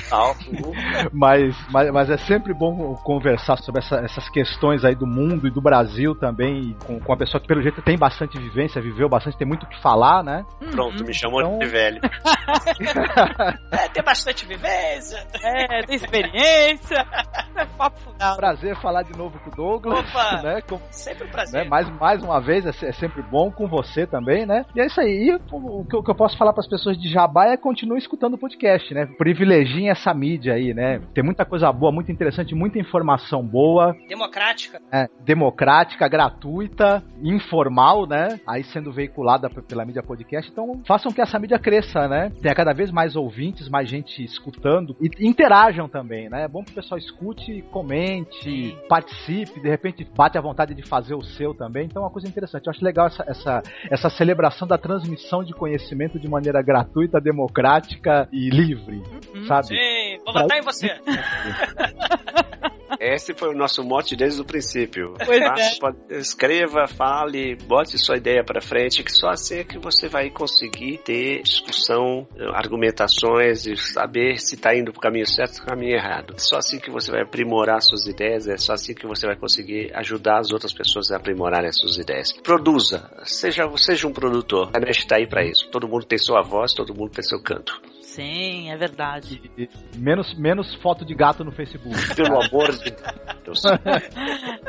mas, mas, mas é sempre sempre bom conversar sobre essa, essas questões aí do mundo e do Brasil também, com, com uma pessoa que pelo jeito tem bastante vivência, viveu bastante, tem muito o que falar, né? Pronto, me chamou então... de velho. é, tem bastante vivência. É, tem experiência. É papo final. Prazer falar de novo com o Douglas. Opa, né? Com, sempre um prazer. Né? Mais, mais uma vez, é, é, sempre bom com você também, né? E é isso aí. E o, o, que, o que eu posso falar para as pessoas de Jabá é continue escutando o podcast, né? Privilegiem essa mídia aí, né? Tem muita coisa boa, muito interessante, muita informação boa. Democrática. É, democrática, gratuita, informal, né? Aí sendo veiculada pela mídia podcast. Então, façam que essa mídia cresça, né? Tenha cada vez mais ouvintes, mais gente escutando e interajam também, né? É bom que o pessoal escute, comente, participe, de repente bate a vontade de fazer o seu também. Então, é uma coisa interessante. Eu acho legal essa, essa, essa celebração da transmissão de conhecimento de maneira gratuita, democrática e livre, uhum, sabe? Sim, vou votar em você. Esse foi o nosso mote desde o princípio. Pois é. Escreva, fale, bote sua ideia para frente, que só assim é que você vai conseguir ter discussão, argumentações e saber se está indo para o caminho certo ou caminho errado. Só assim que você vai aprimorar suas ideias, é só assim que você vai conseguir ajudar as outras pessoas a aprimorarem as suas ideias. Produza, seja, seja um produtor. A NET está aí para isso. Todo mundo tem sua voz, todo mundo tem seu canto. Sim, é verdade. Menos, menos foto de gato no Facebook. Pelo amor de Deus.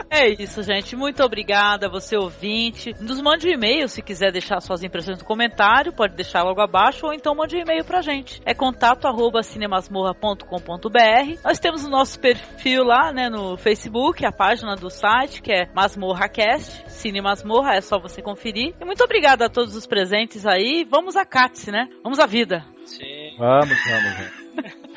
É isso, gente. Muito obrigada, você ouvinte. Nos mande um e-mail se quiser deixar suas impressões no comentário, pode deixar logo abaixo, ou então mande um e-mail pra gente. É contato arroba cinemasmorra.com.br. Nós temos o nosso perfil lá, né, no Facebook, a página do site, que é MasmorraCast, Cine Masmorra, é só você conferir. E muito obrigada a todos os presentes aí. Vamos a Catse, né? Vamos à vida. Sim. Vamos, vamos, vamos.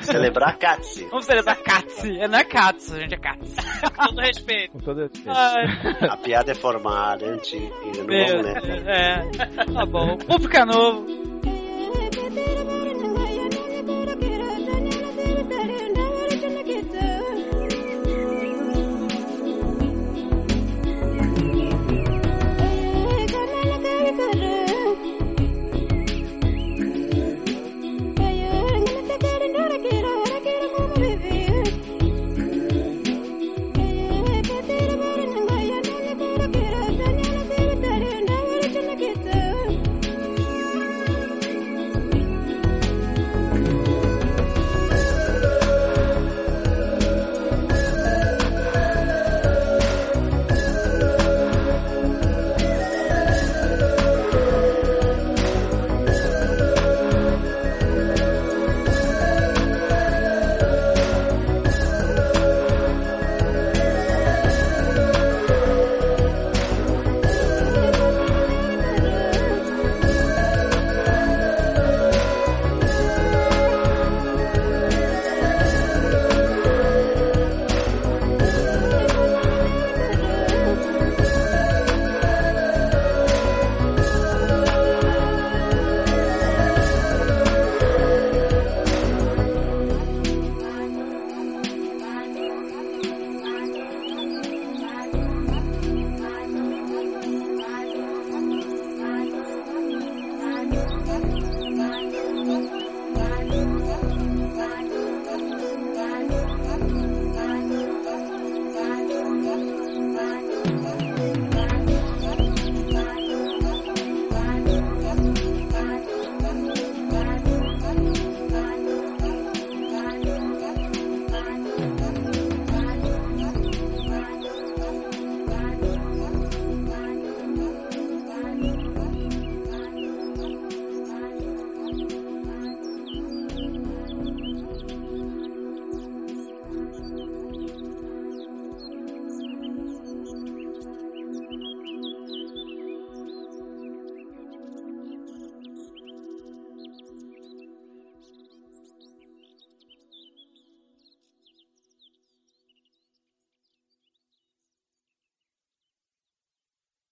Celebrar Katsi. Vamos celebrar Katsi. É, não é Katsu, gente, é Katsi. Com todo respeito. Com todo respeito. Ai. A piada é formada, antiga. Não vamos, né? É, tá bom. Público é novo.